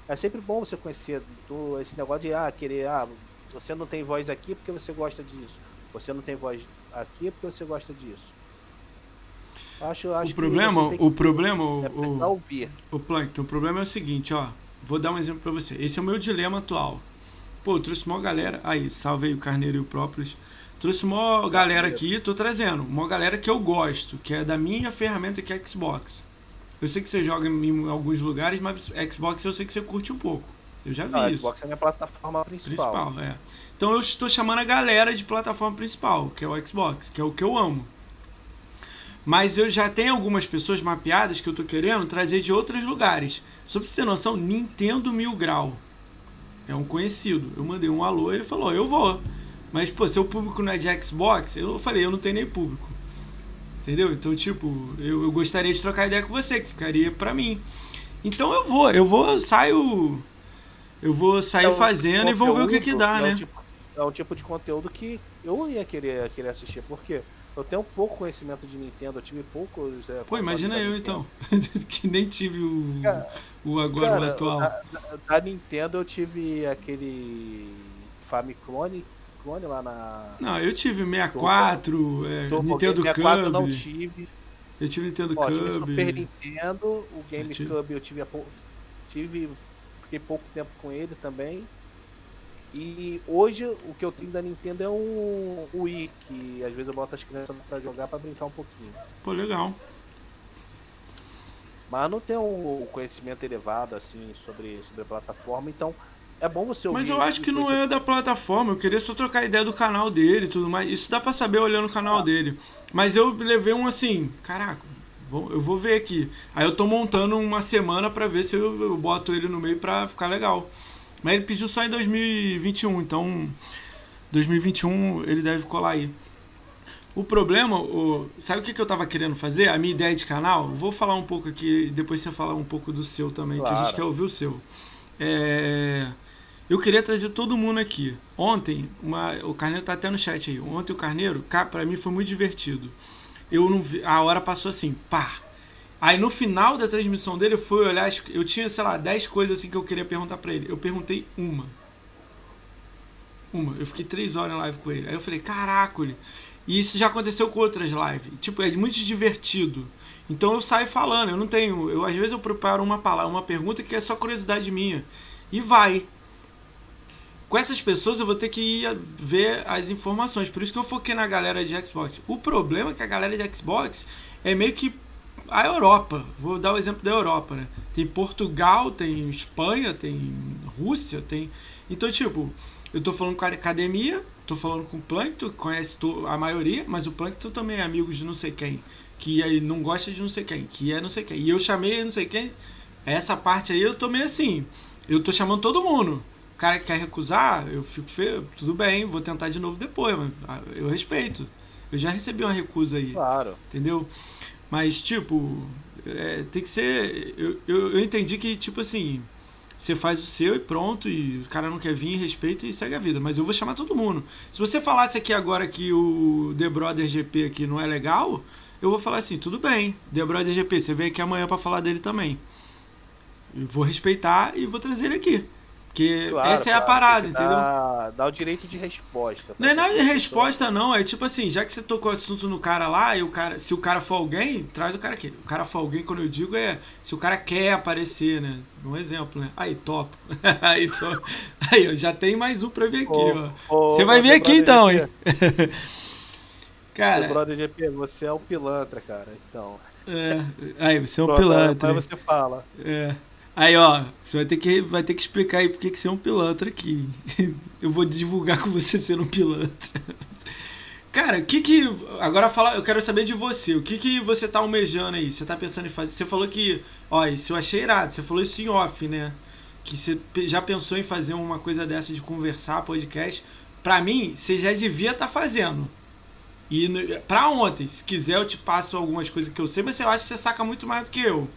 É sempre bom você conhecer tu, esse negócio de ah, querer, ah, você não tem voz aqui porque você gosta disso. Você não tem voz aqui porque você gosta disso. Acho, acho o problema, o problema, é o, ouvir. o Plankton, o problema é o seguinte, ó. Vou dar um exemplo para você. Esse é o meu dilema atual. Pô, eu trouxe uma galera. Aí, salve aí o Carneiro e o Próprios. Trouxe uma galera aqui, tô trazendo. Uma galera que eu gosto, que é da minha ferramenta que é Xbox. Eu sei que você joga em alguns lugares, mas Xbox eu sei que você curte um pouco. Eu já vi ah, isso. Xbox é a minha plataforma principal. Principal, é. Então eu estou chamando a galera de plataforma principal, que é o Xbox, que é o que eu amo. Mas eu já tenho algumas pessoas mapeadas que eu tô querendo trazer de outros lugares. Só pra você ter noção, Nintendo Mil Grau. É um conhecido. Eu mandei um alô e ele falou, eu vou. Mas, pô, seu público não é de Xbox, eu falei, eu não tenho nem público. Entendeu? Então, tipo, eu, eu gostaria de trocar ideia com você, que ficaria pra mim. Então eu vou, eu vou, saio. Eu vou sair é fazendo e vamos ver o que que dá, é né? Um tipo, é um tipo de conteúdo que eu ia querer, querer assistir, porque eu tenho pouco conhecimento de Nintendo, eu tive poucos. É, Pô, imagina eu então, que nem tive o, cara, o agora cara, o atual. Da, da, Nintendo eu tive aquele Famiclone clone lá na. Não, eu tive 64, é, Nintendo 64 Cub. não tive. Eu tive Nintendo Ó, Cub. Tive Super Nintendo, o GameCube eu tive, tive. Fiquei pouco tempo com ele também. E hoje o que eu tenho da Nintendo é um Wii, que às vezes eu boto as crianças pra jogar pra brincar um pouquinho. Pô, legal. Mas não tenho um conhecimento elevado assim sobre, sobre a plataforma, então é bom você ouvir. Mas eu acho que não é da plataforma. Eu queria só trocar ideia do canal dele e tudo mais. Isso dá pra saber olhando o canal ah. dele. Mas eu levei um assim, caraca, eu vou ver aqui. Aí eu tô montando uma semana pra ver se eu, eu boto ele no meio pra ficar legal. Mas ele pediu só em 2021, então 2021 ele deve colar aí. O problema, o, sabe o que, que eu tava querendo fazer? A minha ideia de canal? Vou falar um pouco aqui, depois você falar um pouco do seu também, claro. que a gente quer ouvir o seu. É, eu queria trazer todo mundo aqui. Ontem, uma, o Carneiro tá até no chat aí. Ontem o Carneiro, para mim foi muito divertido. Eu não vi, a hora passou assim, pá. Aí no final da transmissão dele, eu fui olhar, eu tinha, sei lá, 10 coisas assim que eu queria perguntar para ele. Eu perguntei uma. Uma. Eu fiquei três horas em live com ele. Aí eu falei, caraca, e isso já aconteceu com outras lives. Tipo, é muito divertido. Então eu saio falando, eu não tenho. Eu, às vezes eu preparo uma palavra, uma pergunta que é só curiosidade minha. E vai com essas pessoas eu vou ter que ir ver as informações. Por isso que eu foquei na galera de Xbox. O problema é que a galera de Xbox é meio que a Europa. Vou dar o exemplo da Europa, né? Tem Portugal, tem Espanha, tem Rússia, tem. Então, tipo, eu tô falando com a academia, tô falando com o Plankton, conhece a maioria, mas o Plankton também é amigo de não sei quem, que aí não gosta de não sei quem, que é não sei quem. E eu chamei não sei quem, essa parte aí eu tô meio assim, eu tô chamando todo mundo. O cara que quer recusar, eu fico feio, tudo bem, vou tentar de novo depois, mas ah, eu respeito. Eu já recebi uma recusa aí. Claro. Entendeu? Mas, tipo, é, tem que ser. Eu, eu, eu entendi que, tipo assim, você faz o seu e pronto, e o cara não quer vir, respeita e segue a vida. Mas eu vou chamar todo mundo. Se você falasse aqui agora que o The Brother GP aqui não é legal, eu vou falar assim, tudo bem, The Brother GP, você vem aqui amanhã para falar dele também. Eu vou respeitar e vou trazer ele aqui. Porque claro, essa é a parada, entendeu? Dá, dá o direito de resposta. Não é nada de resposta, não. É tipo assim, já que você tocou o assunto no cara lá, e o cara, se o cara for alguém, traz o cara aqui. O cara for alguém, quando eu digo, é se o cara quer aparecer, né? Um exemplo, né? Aí, top. aí, só... aí, ó, já tem mais um pra vir aqui, ó. Você vai vir aqui então, hein? cara. brother GP, você é um pilantra, cara. Então. É, aí, você é um Pronto, pilantra. Aí você fala. É. Aí, ó, você vai ter que, vai ter que explicar aí porque que você é um pilantra aqui. Eu vou divulgar com você sendo um pilantra. Cara, o que que. Agora fala, eu quero saber de você. O que que você tá almejando aí? Você tá pensando em fazer. Você falou que. Ó, isso eu achei irado. Você falou isso em off, né? Que você já pensou em fazer uma coisa dessa de conversar, podcast. Pra mim, você já devia estar tá fazendo. E pra ontem, se quiser, eu te passo algumas coisas que eu sei, mas eu acho que você saca muito mais do que eu.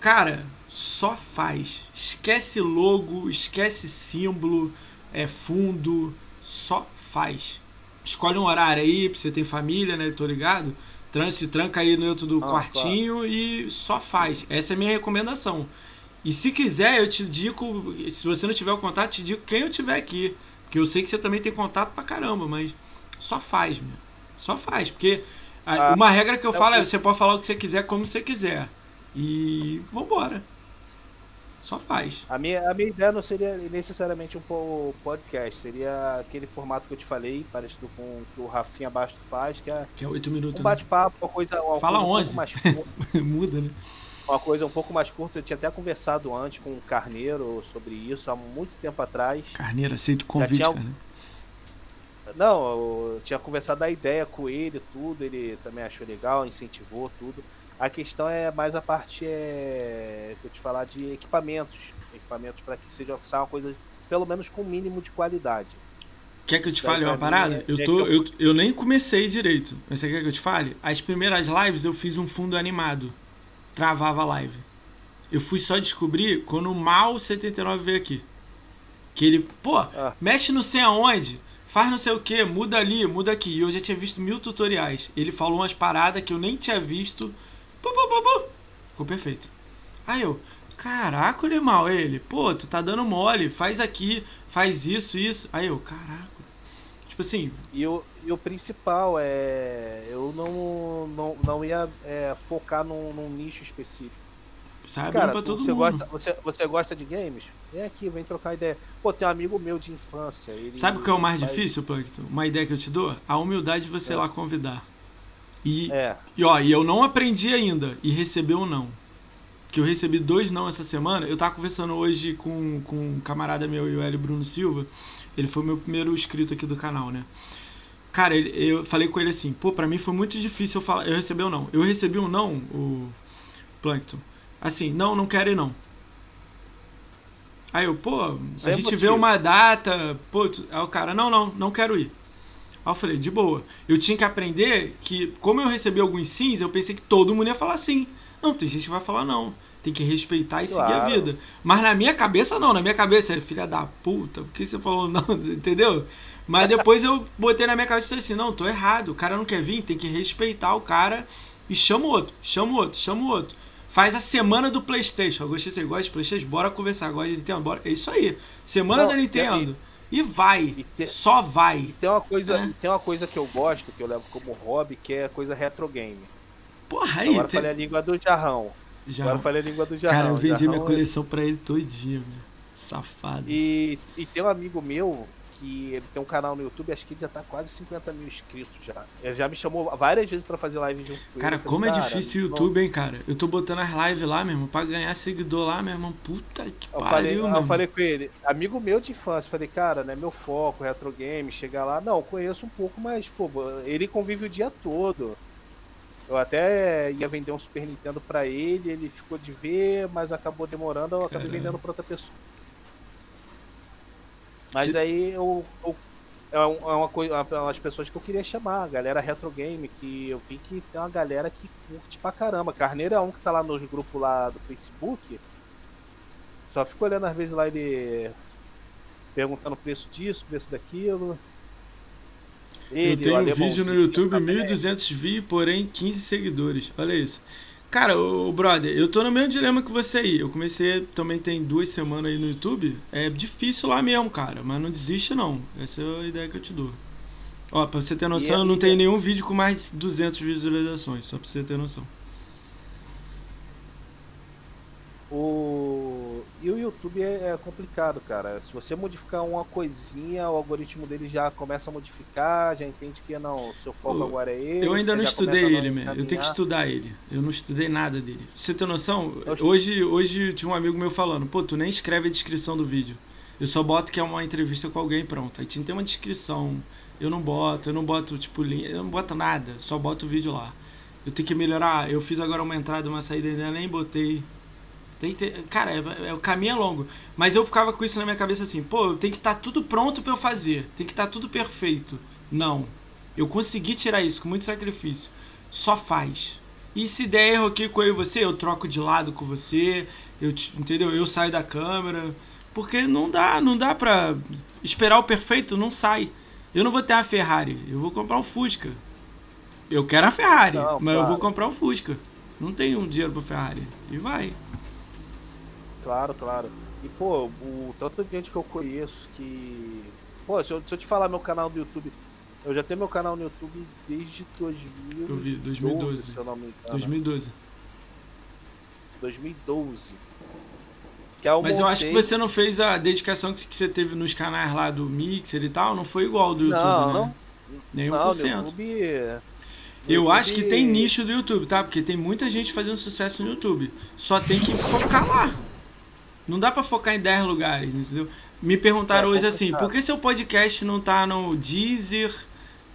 Cara, só faz. Esquece logo, esquece símbolo, é fundo, só faz. Escolhe um horário aí, pra você ter família, né? Tô ligado? Se tranca aí no outro do ah, quartinho claro. e só faz. Essa é a minha recomendação. E se quiser, eu te digo, se você não tiver o contato, te digo quem eu tiver aqui. Porque eu sei que você também tem contato pra caramba, mas só faz, meu. Só faz. Porque ah, uma regra que eu é falo é: você pode falar o que você quiser, como você quiser. E vambora. Só faz. A minha, a minha ideia não seria necessariamente um podcast, seria aquele formato que eu te falei, parecido com o que o Rafinha Basto faz, que é, que é 8 minutos. Um né? bate-papo, uma coisa. Uma Fala coisa 11. Um mais Muda, né? Uma coisa um pouco mais curta, eu tinha até conversado antes com o Carneiro sobre isso há muito tempo atrás. Carneiro, aceito o convite, tinha... cara. Não, eu tinha conversado a ideia com ele, tudo, ele também achou legal, incentivou tudo. A questão é mais a parte é, que eu te falar de equipamentos. Equipamentos para que seja uma coisa, pelo menos com mínimo de qualidade. Quer que eu te fale uma parada? Eu, tô, eu, eu nem comecei direito. Mas você quer que eu te fale? As primeiras lives eu fiz um fundo animado. Travava a live. Eu fui só descobrir quando o Mal 79 veio aqui. Que ele, pô, ah. mexe não sei aonde, faz não sei o que, muda ali, muda aqui. E eu já tinha visto mil tutoriais. Ele falou umas paradas que eu nem tinha visto Ficou perfeito. Aí eu, caraca, animal, ele, pô, tu tá dando mole, faz aqui, faz isso, isso. Aí eu, caraca. Tipo assim. E o, e o principal é. Eu não, não, não ia é, focar num, num, nicho específico. Sabe, Cara, pra todo você mundo. Gosta, você, você gosta de games? Vem aqui, vem trocar ideia. Pô, tem um amigo meu de infância. Ele, Sabe o que é o mais faz... difícil, Plankton? Uma ideia que eu te dou? A humildade de você é. lá convidar. E, é. e, ó, e eu não aprendi ainda e recebi um não. Que eu recebi dois não essa semana. Eu tava conversando hoje com, com um camarada meu, o Hélio Bruno Silva. Ele foi meu primeiro inscrito aqui do canal, né? Cara, ele, eu falei com ele assim, pô, pra mim foi muito difícil eu falar. Eu recebi um não. Eu recebi um não, o Plankton. Assim, não, não quero ir não. Aí eu, pô, a Sem gente motivo. vê uma data, pô, aí o cara, não, não, não quero ir. Aí eu falei, de boa. Eu tinha que aprender que, como eu recebi alguns sims, eu pensei que todo mundo ia falar sim. Não, tem gente que vai falar não. Tem que respeitar e claro. seguir a vida. Mas na minha cabeça, não. Na minha cabeça, é filha da puta, por que você falou não? Entendeu? Mas depois eu botei na minha cabeça assim, não, tô errado. O cara não quer vir, tem que respeitar o cara e chama o outro, chama o outro, chama o outro. Faz a semana do Playstation. Eu gostei, você gosta de Playstation? Bora conversar. Gosta de Nintendo? Bora. É isso aí. Semana não, da Nintendo. E vai. E te... Só vai. E tem uma coisa, é. tem uma coisa que eu gosto, que eu levo como hobby, que é a coisa retro game. Porra, aí. Agora tem... falei a língua do jarrão. jarrão. Agora falei a língua do jarrão. Cara, eu vendi jarrão minha é coleção é... pra ele todinho, meu. Safado. E, e tem um amigo meu que ele tem um canal no YouTube, acho que ele já tá quase 50 mil inscritos já. Ele já me chamou várias vezes para fazer live junto com Cara, como é difícil o YouTube, hein, cara? Eu tô botando as lives lá, meu irmão, pra ganhar seguidor lá, meu irmão. Puta que eu pariu, falei, meu Eu falei com ele, amigo meu de infância, falei, cara, né, meu foco, retro game, chegar lá. Não, conheço um pouco, mas, pô, ele convive o dia todo. Eu até ia vender um Super Nintendo para ele, ele ficou de ver, mas acabou demorando, eu acabei Caramba. vendendo pra outra pessoa. Mas Se... aí eu, eu, é, é uma coisa, é das pessoas que eu queria chamar, a galera retro game, que eu vi que tem uma galera que curte pra caramba. Carneiro é um que tá lá nos grupos lá do Facebook. Só fico olhando às vezes lá ele perguntando o preço disso, preço daquilo. Ele, eu tenho um vídeo no YouTube, 1.200 views, porém 15 seguidores. Olha isso. Cara, o brother, eu tô no mesmo dilema que você aí. Eu comecei também tem duas semanas aí no YouTube. É difícil lá mesmo, cara. Mas não desiste não. Essa é a ideia que eu te dou. Ó, pra você ter noção, eu não tenho nenhum vídeo com mais de 200 visualizações. Só pra você ter noção. O... E o YouTube é, é, complicado, cara. Se você modificar uma coisinha, o algoritmo dele já começa a modificar, já entende que não, o seu foco agora é ele. Eu ainda não estudei ele, meu. Eu tenho que estudar ele. Eu não estudei nada dele. Pra você ter noção, hoje, hoje tinha um amigo meu falando, pô, tu nem escreve a descrição do vídeo. Eu só boto que é uma entrevista com alguém pronto. Aí tinha tem uma descrição. Eu não boto, eu não boto, tipo, linha, eu não boto nada, só boto o vídeo lá. Eu tenho que melhorar. Eu fiz agora uma entrada, uma saída, ainda nem botei tem que ter, cara, é, é, o caminho é longo. Mas eu ficava com isso na minha cabeça assim, pô, tem que estar tá tudo pronto para eu fazer. Tem que estar tá tudo perfeito. Não. Eu consegui tirar isso com muito sacrifício. Só faz. E se der erro aqui com eu e você, eu troco de lado com você, eu entendeu? Eu saio da câmera, porque não dá, não dá pra esperar o perfeito, não sai. Eu não vou ter uma Ferrari, eu vou comprar um Fusca. Eu quero a Ferrari, não, mas claro. eu vou comprar um Fusca. Não tenho dinheiro pra Ferrari. E vai. Claro, claro. E, pô, o tanto de gente que eu conheço que. Pô, se eu, se eu te falar meu canal do YouTube. Eu já tenho meu canal no YouTube desde 2012, eu vi, 2012. se eu não me engano. 2012. 2012. Que eu Mas montei... eu acho que você não fez a dedicação que você teve nos canais lá do Mixer e tal, não foi igual do YouTube, não, né? Não, Nem 1%. Não, YouTube... Eu YouTube... acho que tem nicho do YouTube, tá? Porque tem muita gente fazendo sucesso no YouTube. Só tem que focar lá. Não dá para focar em 10 lugares, entendeu? Me perguntaram é, hoje assim, por que seu podcast não tá no Deezer,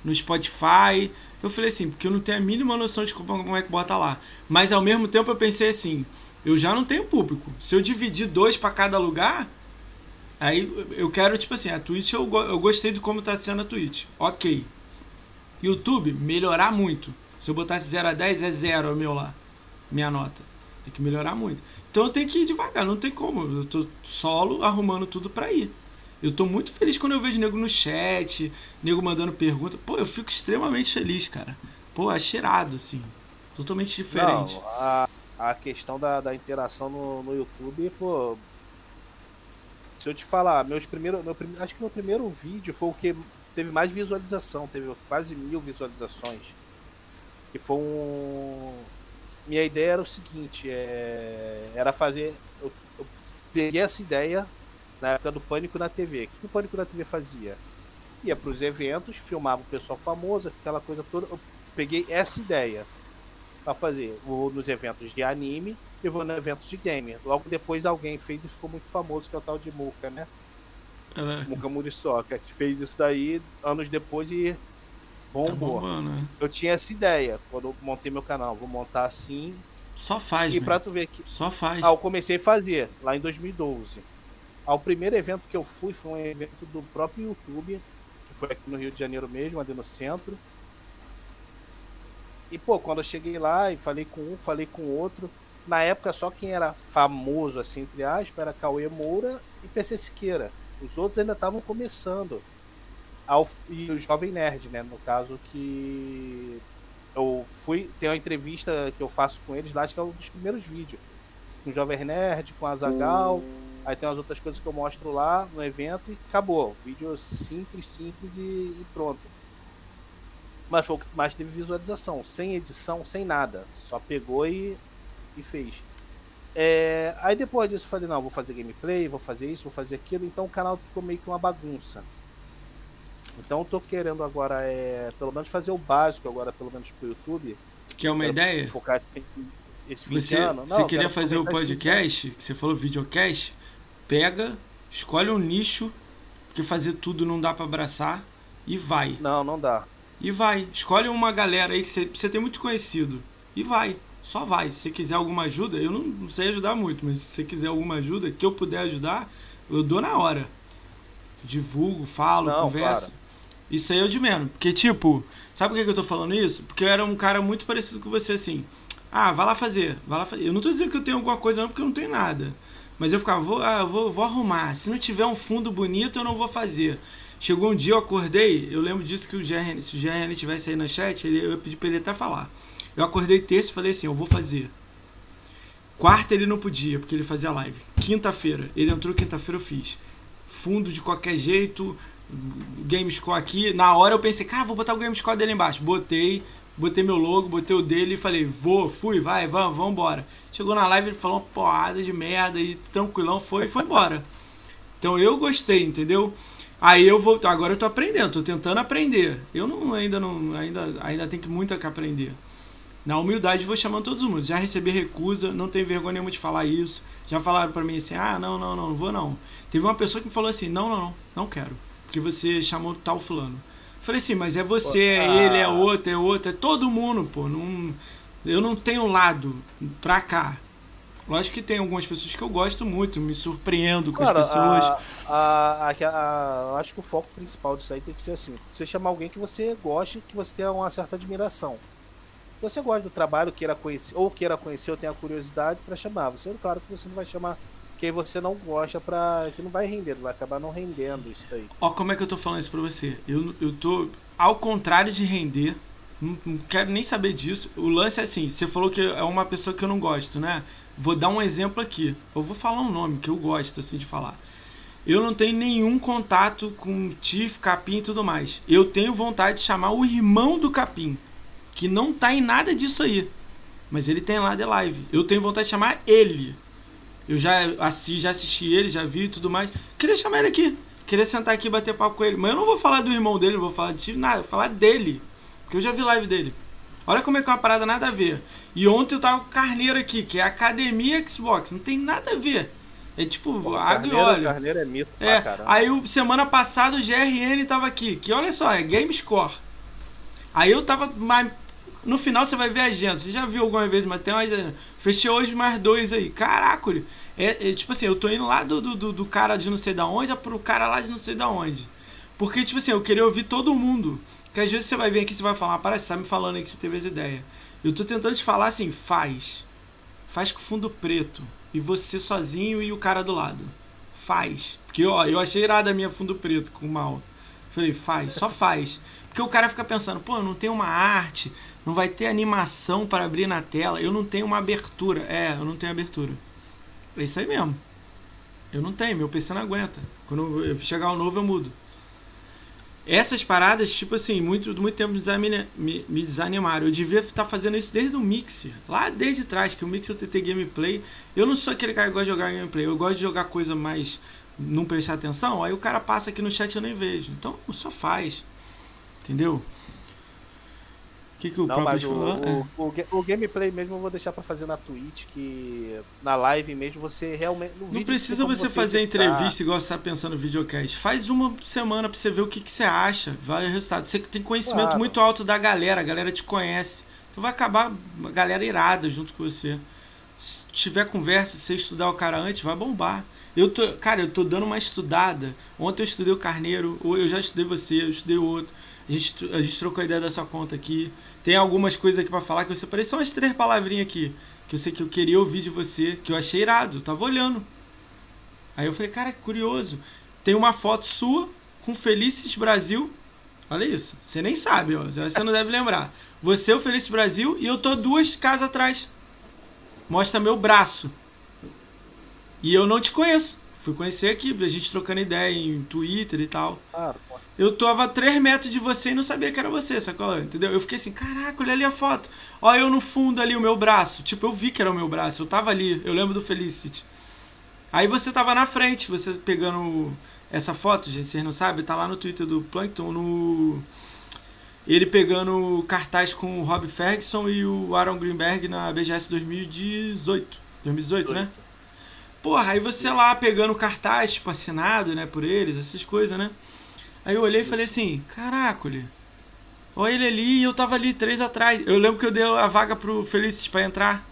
no Spotify? Eu falei assim, porque eu não tenho a mínima noção de como é que bota lá. Mas ao mesmo tempo eu pensei assim, eu já não tenho público. Se eu dividir dois para cada lugar, aí eu quero, tipo assim, a Twitch eu, eu gostei de como tá sendo a Twitch. Ok. YouTube, melhorar muito. Se eu botasse 0 a 10, é 0 o meu lá. Minha nota. Tem que melhorar muito. Então eu tenho que ir devagar, não tem como. Eu tô solo arrumando tudo pra ir. Eu tô muito feliz quando eu vejo nego no chat, nego mandando pergunta. Pô, eu fico extremamente feliz, cara. Pô, é cheirado, assim. Totalmente diferente. Não, a, a questão da, da interação no, no YouTube, pô. Se eu te falar, meus primeiros. Meu, acho que meu primeiro vídeo foi o que teve mais visualização, teve quase mil visualizações. Que foi um minha ideia era o seguinte, é, era fazer. Eu, eu, peguei essa ideia na época do Pânico na TV. O que o Pânico na TV fazia? Ia para os eventos, filmava o pessoal famoso, aquela coisa toda. Eu peguei essa ideia para fazer. Vou nos eventos de anime e vou nos eventos de game. Logo depois alguém fez e ficou muito famoso, que é o tal de Muka, né? Caraca. Muka Muriçoca, que fez isso daí anos depois e bombou. Tá né? Eu tinha essa ideia quando eu montei meu canal. Vou montar assim. Só faz, E pra tu ver que. Só faz. Ah, eu comecei a fazer lá em 2012. Ah, o primeiro evento que eu fui foi um evento do próprio YouTube, que foi aqui no Rio de Janeiro mesmo, ali no centro. E pô, quando eu cheguei lá e falei com um, falei com outro, na época só quem era famoso, assim, entre aspas, era Cauê Moura e PC Siqueira. Os outros ainda estavam começando ao, e o Jovem Nerd, né? No caso que eu fui. Tem uma entrevista que eu faço com eles lá, acho que é um dos primeiros vídeos. Com o Jovem Nerd, com a Zagal. Aí tem as outras coisas que eu mostro lá no evento e acabou. Vídeo simples, simples e, e pronto. Mas foi o que mais teve visualização, sem edição, sem nada. Só pegou e, e fez. É, aí depois disso eu falei, não, vou fazer gameplay, vou fazer isso, vou fazer aquilo. Então o canal ficou meio que uma bagunça. Então tô querendo agora, é, pelo menos fazer o básico agora, pelo menos pro YouTube. Que é uma ideia? Focar esse fim você. Não, você queria fazer o podcast, que você falou videocast, pega, escolhe um nicho, porque fazer tudo não dá para abraçar, e vai. Não, não dá. E vai. Escolhe uma galera aí que você, você tem muito conhecido. E vai. Só vai. Se você quiser alguma ajuda, eu não, não sei ajudar muito, mas se você quiser alguma ajuda que eu puder ajudar, eu dou na hora. Divulgo, falo, não, converso. Claro. Isso aí é o de menos. Porque, tipo, sabe por que eu tô falando isso? Porque eu era um cara muito parecido com você, assim. Ah, vai lá fazer, vai lá fazer. Eu não tô dizendo que eu tenho alguma coisa, não, porque eu não tenho nada. Mas eu ficava, vou, ah, vou, vou arrumar. Se não tiver um fundo bonito, eu não vou fazer. Chegou um dia, eu acordei, eu lembro disso que o GRN, se o GRN tivesse aí na chat, ele, eu pedi pra ele até falar. Eu acordei terça e falei assim, eu vou fazer. Quarta ele não podia, porque ele fazia live. Quinta-feira, ele entrou quinta-feira eu fiz. Fundo de qualquer jeito, GameScore aqui. Na hora eu pensei, cara, vou botar o GameScore dele embaixo. Botei, botei meu logo, botei o dele e falei, vou, fui, vai, vamos, vamos embora. Chegou na live, ele falou uma porrada de merda e tranquilão, foi e foi embora. Então eu gostei, entendeu? Aí eu vou, agora eu tô aprendendo, tô tentando aprender. Eu não ainda não ainda ainda tenho que muito que aprender. Na humildade vou chamando todo mundo. Já recebi recusa, não tenho vergonha nenhuma de falar isso. Já falaram para mim assim: "Ah, não, não, não, não vou não". Teve uma pessoa que me falou assim: "Não, não, não, não quero, porque você chamou tal fulano". Falei assim: "Mas é você, é ah. ele, é outro, é outro, é todo mundo, pô, não eu não tenho lado pra cá. Lógico que tem algumas pessoas que eu gosto muito, me surpreendo com Cara, as pessoas. A, a, a, eu acho que o foco principal disso aí tem que ser assim: você chamar alguém que você goste, que você tenha uma certa admiração. Você gosta do trabalho, queira conhecer, ou queira conhecer, ou tenha curiosidade para chamar. Você, é claro que você não vai chamar quem você não gosta para que não vai render, vai acabar não rendendo isso aí. Ó, como é que eu tô falando isso pra você? Eu, eu tô ao contrário de render, não, não, quero nem saber disso. O lance é assim: você falou que é uma pessoa que eu não gosto, né? Vou dar um exemplo aqui. Eu vou falar um nome que eu gosto assim de falar. Eu não tenho nenhum contato com Tiff, Capim e tudo mais. Eu tenho vontade de chamar o irmão do Capim, que não tá em nada disso aí. Mas ele tem lá de live. Eu tenho vontade de chamar ele. Eu já assisti, já assisti ele, já vi e tudo mais. Queria chamar ele aqui. Queria sentar aqui e bater papo com ele. Mas eu não vou falar do irmão dele, não vou falar de Tiff, nada. Vou falar dele. Porque eu já vi live dele. Olha como é que é uma parada nada a ver. E ontem eu tava com Carneiro aqui, que é Academia Xbox. Não tem nada a ver. É tipo Pô, água e óleo. Carneiro é mito é. Aí semana passada o GRN tava aqui, que olha só, é Game Score. Aí eu tava. No final você vai ver a agenda. Você já viu alguma vez, mas tem uma agenda. Fechei hoje mais dois aí. Caraca, é, é, tipo assim, eu tô indo lá do, do, do cara de não sei da onde pro cara lá de não sei da onde. Porque, tipo assim, eu queria ouvir todo mundo. Porque às vezes você vai vir aqui e você vai falar, parece você tá me falando aí que você teve essa ideia. Eu tô tentando te falar assim, faz. Faz com fundo preto. E você sozinho e o cara do lado. Faz. Porque, ó, eu achei irada a minha fundo preto com mal. Falei, faz, só faz. Porque o cara fica pensando, pô, não tenho uma arte, não vai ter animação para abrir na tela, eu não tenho uma abertura. É, eu não tenho abertura. É isso aí mesmo. Eu não tenho, meu PC não aguenta. Quando eu chegar o novo, eu mudo. Essas paradas, tipo assim, muito, muito tempo me, desanimaram. Eu devia estar tá fazendo isso desde o Mixer, lá desde trás, que o Mixer TT Gameplay. Eu não sou aquele cara que gosta de jogar gameplay, eu gosto de jogar coisa mais. não prestar atenção. Aí o cara passa aqui no chat e eu nem vejo. Então só faz. Entendeu? Que, que o não, próprio falou? O, o, o, o, gameplay mesmo eu vou deixar para fazer na Twitch, que na live mesmo você realmente. não precisa você, você fazer editar. entrevista igual você tá pensando no videocast. Faz uma semana para você ver o que, que você acha, vai o resultado. Você tem conhecimento claro. muito alto da galera, a galera te conhece. Então vai acabar a galera irada junto com você. Se tiver conversa, se você estudar o cara antes, vai bombar. Eu tô, cara, eu tô dando uma estudada. Ontem eu estudei o Carneiro, ou eu já estudei você, eu estudei o outro. A gente, a gente trocou a ideia dessa conta aqui. Tem algumas coisas aqui para falar que você parece são as três palavrinhas aqui que eu sei que eu queria ouvir de você, que eu achei irado, eu tava olhando. Aí eu falei, cara, curioso. Tem uma foto sua com Felices Brasil. Olha isso. Você nem sabe, ó. Você não deve lembrar. Você, o Felices Brasil, e eu tô duas casas atrás. Mostra meu braço. E eu não te conheço. Fui conhecer aqui, a gente trocando ideia em Twitter e tal. Ah, eu tava a 3 metros de você e não sabia que era você, sacou? Entendeu? Eu fiquei assim, caraca, olha ali a foto. Olha eu no fundo ali, o meu braço. Tipo, eu vi que era o meu braço, eu tava ali, eu lembro do Felicity. Aí você tava na frente, você pegando. Essa foto, gente, vocês não sabem, tá lá no Twitter do Plankton, no ele pegando cartaz com o Rob Ferguson e o Aaron Greenberg na BGS 2018. 2018, né? Porra, aí você lá pegando cartaz, tipo, assinado, né, por eles, essas coisas, né? Aí eu olhei e falei assim, caraca, olha ele ali e eu tava ali três atrás. Eu lembro que eu dei a vaga pro Felicis para entrar,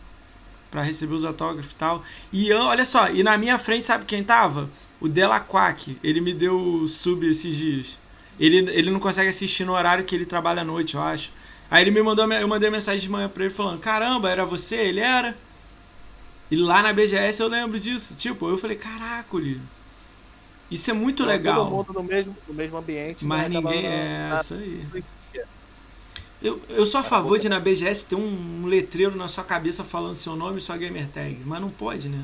para receber os autógrafos e tal. E eu, olha só, e na minha frente, sabe quem tava? O Delaquac, ele me deu sub esses dias. Ele, ele não consegue assistir no horário que ele trabalha à noite, eu acho. Aí ele me mandou, eu mandei mensagem de manhã pra ele falando: Caramba, era você? Ele era. E lá na BGS eu lembro disso. Tipo, eu falei: Caraca, isso é muito legal. Todo mundo no mesmo, no mesmo ambiente. Mas né? ninguém. É, isso aí. Eu, eu sou a favor de na BGS ter um letreiro na sua cabeça falando seu nome e sua gamer tag. Mas não pode, né?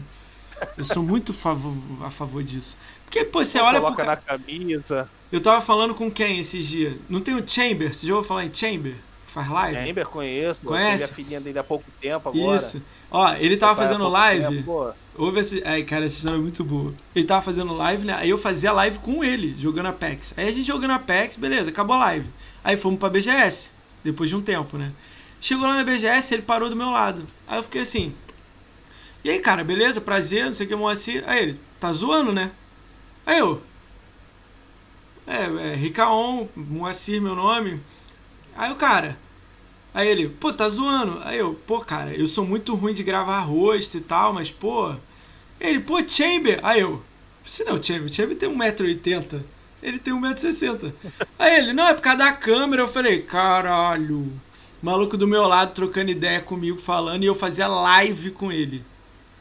Eu sou muito favor, a favor disso. Porque, pô, você olha. Coloca pro... na camisa. Eu tava falando com quem esses dias? Não tem o Chamber? Você já ouviu falar em Chamber? Faz live? Chamber, conheço. Conhece? a filhinha dele há pouco tempo agora. Isso. Ó, ele tava fazendo live. Tempo, Ouve esse. Ai, cara, essa história é muito boa. Ele tava fazendo live, né? Aí eu fazia live com ele, jogando Apex. Aí a gente jogando Apex, beleza, acabou a live. Aí fomos pra BGS, depois de um tempo, né? Chegou lá na BGS, ele parou do meu lado. Aí eu fiquei assim. E aí, cara, beleza? Prazer, não sei o que, Moacir. Aí ele, tá zoando, né? Aí eu, é, é Ricaon, Moacir, meu nome. Aí o cara, aí ele, pô, tá zoando. Aí eu, pô, cara, eu sou muito ruim de gravar rosto e tal, mas, pô. Ele, pô, Chamber. Aí eu, se não, Chamber, Chamber tem 1,80m. Ele tem 1,60m. Aí ele, não, é por causa da câmera. Eu falei, caralho. Maluco do meu lado trocando ideia comigo, falando, e eu fazia live com ele.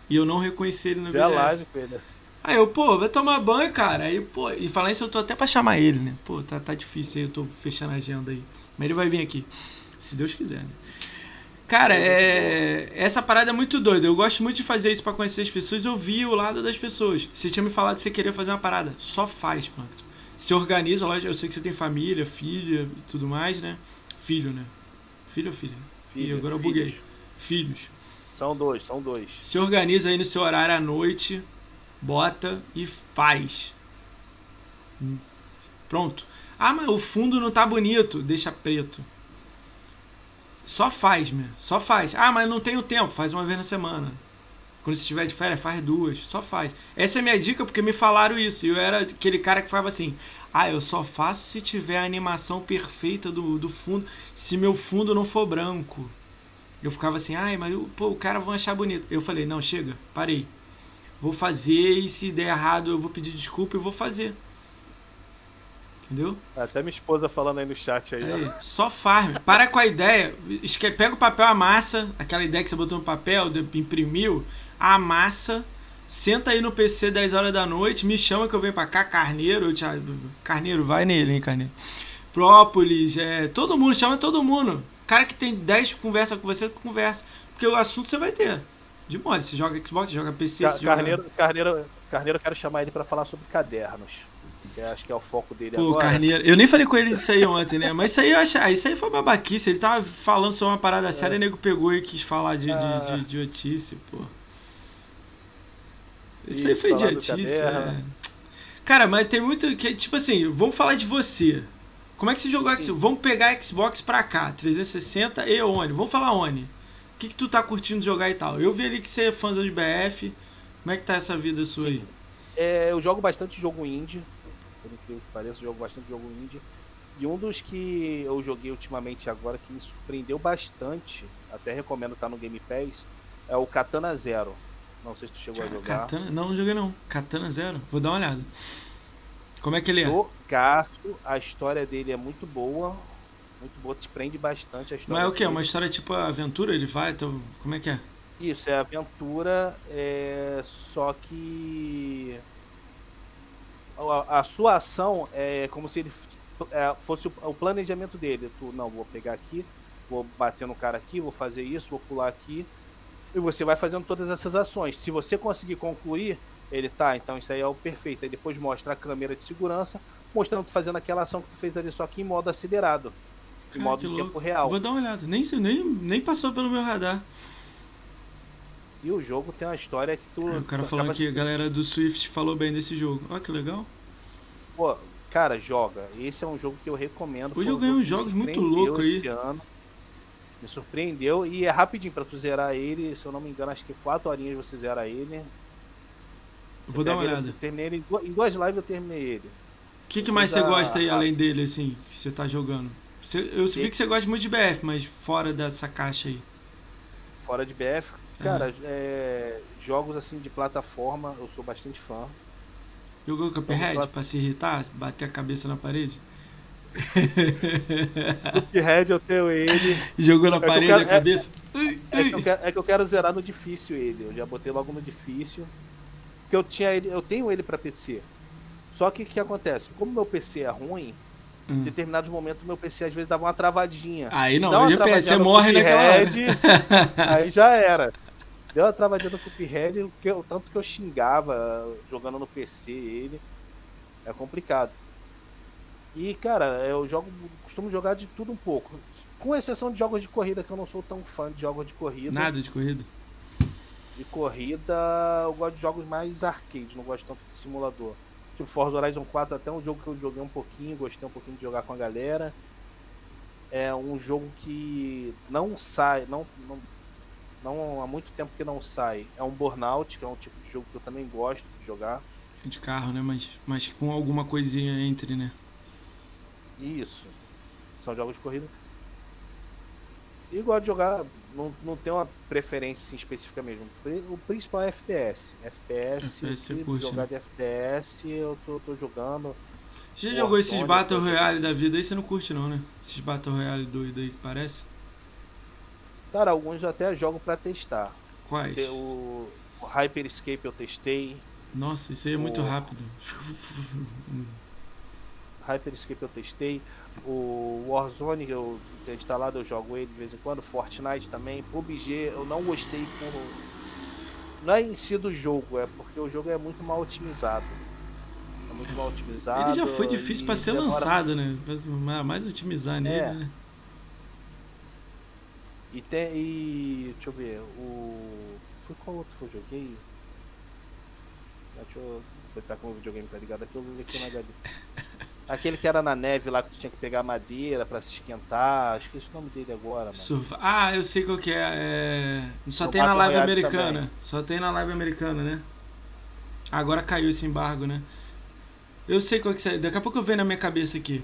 E eu não reconheci ele no vídeo. live, Pedro. Aí eu, pô, vai tomar banho, cara. Aí, pô, e falar isso eu tô até pra chamar ele, né? Pô, tá, tá difícil aí, eu tô fechando a agenda aí. Mas ele vai vir aqui. Se Deus quiser, né? Cara, é... essa parada é muito doida. Eu gosto muito de fazer isso para conhecer as pessoas e ouvir o lado das pessoas. Você tinha me falado que você queria fazer uma parada. Só faz, Plankton. Se organiza, lógico. Eu sei que você tem família, filha e tudo mais, né? Filho, né? Filho ou filha? Filho, agora eu buguei. Filhos. São dois, são dois. Se organiza aí no seu horário à noite bota e faz. Pronto. Ah, mas o fundo não tá bonito, deixa preto. Só faz, meu. Só faz. Ah, mas não tenho tempo, faz uma vez na semana. Quando você estiver de férias, faz duas. Só faz. Essa é a minha dica porque me falaram isso. E eu era aquele cara que falava assim: Ah, eu só faço se tiver a animação perfeita do, do fundo. Se meu fundo não for branco. Eu ficava assim: Ai, mas pô, o cara vai achar bonito. Eu falei: Não, chega, parei vou fazer e se der errado eu vou pedir desculpa e vou fazer. Entendeu? Até minha esposa falando aí no chat aí. aí só farm. Para com a ideia. Pega o papel, amassa. Aquela ideia que você botou no papel, imprimiu. Amassa. Senta aí no PC 10 horas da noite. Me chama que eu venho pra cá. Carneiro. Te... Carneiro, vai nele, hein, Carneiro. Própolis. É... Todo mundo. Chama todo mundo. Cara que tem 10 conversa com você, conversa. Porque o assunto você vai ter. De mole, você joga Xbox, joga PC, Ca Carneiro, joga... Carneiro, Carneiro, eu quero chamar ele para falar sobre cadernos. Que acho que é o foco dele Pô, agora. Carneiro. Eu nem falei com ele isso aí ontem, né? Mas isso aí eu achei. Ah, isso aí foi babaquice. Ele tava falando sobre uma parada é. séria e o nego pegou e quis falar de, ah. de, de, de idiotice, pô. Isso, isso aí foi idiotice. É. Cara, mas tem muito. que Tipo assim, vamos falar de você. Como é que você jogou Xbox? Vamos pegar Xbox pra cá, 360 e Oni. Vamos falar Oni. O que, que tu tá curtindo jogar e tal? Eu vi ali que você é fãzão de BF. Como é que tá essa vida sua Sim. aí? É, eu jogo bastante jogo indie. Por incrível que pareça, eu jogo bastante jogo indie. E um dos que eu joguei ultimamente agora que me surpreendeu bastante, até recomendo estar tá no Game Pass, é o Katana Zero. Não sei se tu chegou Cara, a jogar. Katana, não, não joguei não. Katana Zero. Vou dar uma olhada. Como é que ele é? Jogaço, a história dele é muito boa muito boa, te prende bastante a história. Mas é o que? Uma história tipo aventura? Ele vai? Então, como é que é? Isso, é aventura, é... só que a, a, sua ação é como se ele é, fosse o, o, planejamento dele. Tu, não, vou pegar aqui, vou bater no cara aqui, vou fazer isso, vou pular aqui. E você vai fazendo todas essas ações. Se você conseguir concluir, ele tá, então isso aí é o perfeito. Aí depois mostra a câmera de segurança, mostrando tu fazendo aquela ação que tu fez ali, só que em modo acelerado Cara, modo tempo real. Vou dar uma olhada. Nem, nem, nem passou pelo meu radar. E o jogo tem uma história que tu. É, o cara falando que a galera do Swift falou bem desse jogo. Olha que legal. Pô, cara, joga. Esse é um jogo que eu recomendo. Hoje eu ganhei uns jogos muito loucos aí. Ano. Me surpreendeu e é rapidinho pra tu zerar ele. Se eu não me engano, acho que 4 horinhas você zera ele. Você Vou dar uma olhada. Ele, terminei ele, em duas lives eu terminei ele. O que, que mais você gosta aí, além dele, assim, que você tá jogando? Você, eu vi que você gosta muito de BF, mas fora dessa caixa aí. Fora de BF, cara, uhum. é, jogos assim de plataforma, eu sou bastante fã. Jogou Cuphead plat... pra se irritar? Bater a cabeça na parede? Cuphead eu tenho ele. Jogou na é parede quero, a cabeça? É, é, que quero, é, que eu quero zerar no difícil ele. Eu já botei logo no difícil. Porque eu tinha ele, eu tenho ele para PC. Só que o que acontece? Como meu PC é ruim, hum. em determinados momentos meu PC às vezes dava uma travadinha. Aí não, aí você morre naquela hora. aí já era. Deu uma travadinha no Cuphead, o tanto que eu xingava jogando no PC ele. É complicado. E, cara, eu jogo, costumo jogar de tudo um pouco. Com exceção de jogos de corrida, que eu não sou tão fã de jogos de corrida. Nada de corrida. De corrida, eu gosto de jogos mais arcade, não gosto tanto de simulador. Tipo, Forza Horizon 4 até um jogo que eu joguei um pouquinho, gostei um pouquinho de jogar com a galera. É um jogo que não sai, não, não, não há muito tempo que não sai. É um Burnout, que é um tipo de jogo que eu também gosto de jogar. De carro, né? Mas, mas com alguma coisinha entre, né? Isso. São jogos de corrida. E gosto de jogar, não, não tem uma preferência assim, específica mesmo. O principal é FPS. FPS, FPS curte, jogar né? de FPS, eu tô, tô jogando. Já Pô, jogou esses Battle Royale da vida aí, você não curte não, né? Esses Battle Royale doido aí que parece? Cara, alguns eu até jogo pra testar. Quais? O, o Hyper Escape eu testei. Nossa, isso aí é o... muito rápido. Hyper Escape eu testei. O Warzone eu tenho instalado, eu jogo ele de vez em quando. Fortnite também. PUBG eu não gostei por. Não é em si do jogo, é porque o jogo é muito mal otimizado. É muito mal otimizado. Ele já foi difícil para ser demora... lançado, né? Mais otimizar nele, é. né? E tem. E, deixa eu ver. O. Foi qual outro que eu joguei? Deixa eu botar como o videogame tá ligado aqui, eu vou ver aqui na HD. Aquele que era na neve lá que tu tinha que pegar madeira para se esquentar. Esqueci o nome dele agora. Surf... Ah, eu sei qual que é. é... Só o tem na live americana. Também. Só tem na live americana, né? Agora caiu esse embargo, né? Eu sei qual que é. Daqui a pouco eu venho na minha cabeça aqui.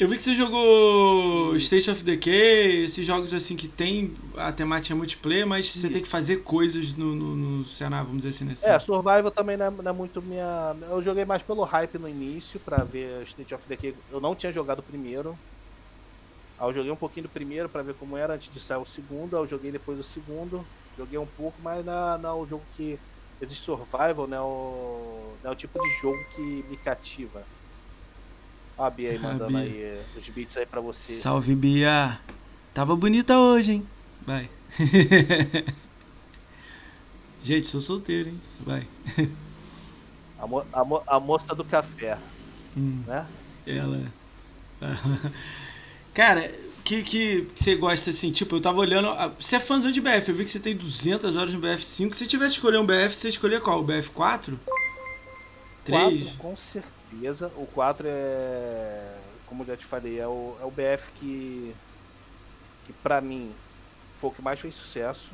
Eu vi que você jogou State of Decay, esses jogos assim que tem a temática multiplayer, mas Isso. você tem que fazer coisas no, no, no cenário, vamos dizer assim, nesse É, Survival também não é, não é, muito minha. Eu joguei mais pelo hype no início pra ver State of Decay. Eu não tinha jogado o primeiro. Aí eu joguei um pouquinho do primeiro pra ver como era antes de sair o segundo. Aí eu joguei depois o segundo. Joguei um pouco, mas não, não é o jogo que. Existe Survival, né? O, não é o tipo de jogo que me cativa. A Bia aí mandando Bia. aí eh, os beats aí pra você. Salve, Bia. Tava bonita hoje, hein? Vai. Gente, sou solteiro, hein? Vai. A, mo a, mo a moça do café. Hum, né? Ela. Cara, que, que você gosta assim? Tipo, eu tava olhando. Você é fãzão de BF, eu vi que você tem 200 horas no BF5. Se tivesse escolher um BF, você escolher qual? O BF4? 3? 4, com certeza certeza. O 4 é, como já te falei, é o, é o BF que, que pra mim foi o que mais fez sucesso.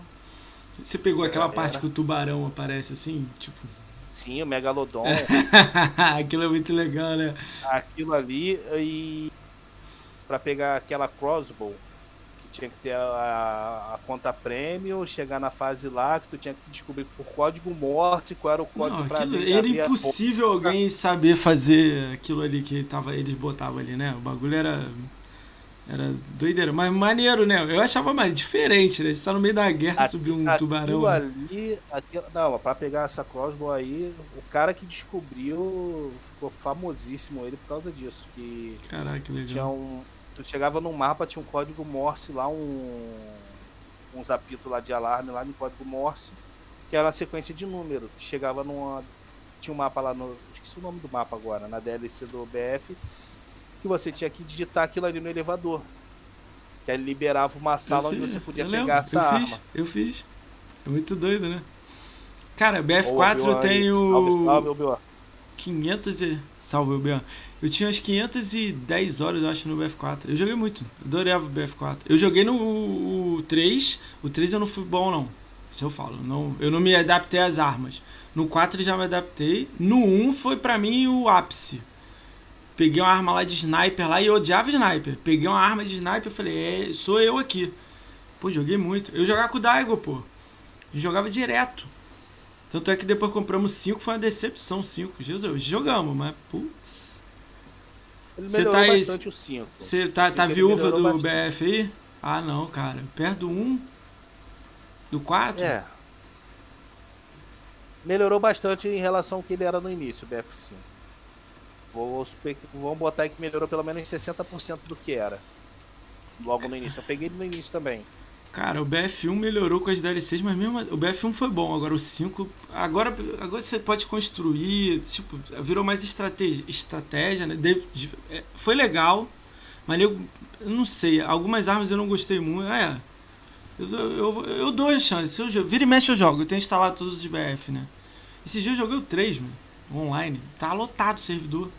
Você pegou aquela parte que o tubarão aparece assim, tipo. Sim, o Megalodon. Aquilo é muito legal, né? Aquilo ali e para pegar aquela crossbow tinha que ter a, a, conta prêmio, chegar na fase lá, que tu tinha que descobrir por código morte qual era o código Não, pra aquilo, Era impossível alguém saber fazer aquilo ali que tava, eles botavam ali, né? O bagulho era. Era doideira, mas maneiro, né? Eu achava mais diferente, né? Você tá no meio da guerra, subir um tubarão. Ali, aquilo, não, pra pegar essa crossbow aí, o cara que descobriu ficou famosíssimo ele por causa disso. Que Caraca, legal. Tinha um, tu chegava no mapa, tinha um código Morse lá, um, um zapito lá de alarme lá no código Morse, que era uma sequência de números. Chegava numa. Tinha um mapa lá no. Esqueci o nome do mapa agora, na DLC do BF, que você tinha que digitar aquilo ali no elevador. Que aí liberava uma sala onde você podia pegar lembro, essa eu arma. Fiz, eu fiz. É muito doido, né? Cara, BF4 tem o. Salve, salve, 500 e... Salve, o Ben. Eu tinha umas 510 horas, eu acho, no BF4. Eu joguei muito. Adorava o BF4. Eu joguei no o, o 3. O 3 eu não fui bom, não. Isso eu falo. Não, eu não me adaptei às armas. No 4 já me adaptei. No 1 foi pra mim o ápice. Peguei uma arma lá de sniper lá e eu odiava sniper. Peguei uma arma de sniper e falei, é, sou eu aqui. Pô, joguei muito. Eu jogava com o Daigo, pô. Eu jogava direto. Tanto é que depois compramos 5, foi uma decepção 5. Jesus, jogamos, mas putz. Você tá aí. Você tá, tá viúva do bastante. BF aí? Ah não, cara. Perto do 1. Um, do 4? É. Melhorou bastante em relação ao que ele era no início, o BF5. Vou, vamos botar aí que melhorou pelo menos 60% do que era. Logo no início. Eu peguei ele no início também. Cara, o BF1 melhorou com as DLCs, mas mesmo o BF1 foi bom. Agora o 5, agora, agora você pode construir, tipo, virou mais estratégia, estratégia né? É, foi legal, mas eu, eu, não sei, algumas armas eu não gostei muito. É, eu, eu, eu dou a chance. Eu, vira e mexe eu jogo, eu tenho instalado todos os BF, né? Esse dia eu joguei o 3, mano, online. Tá lotado o servidor.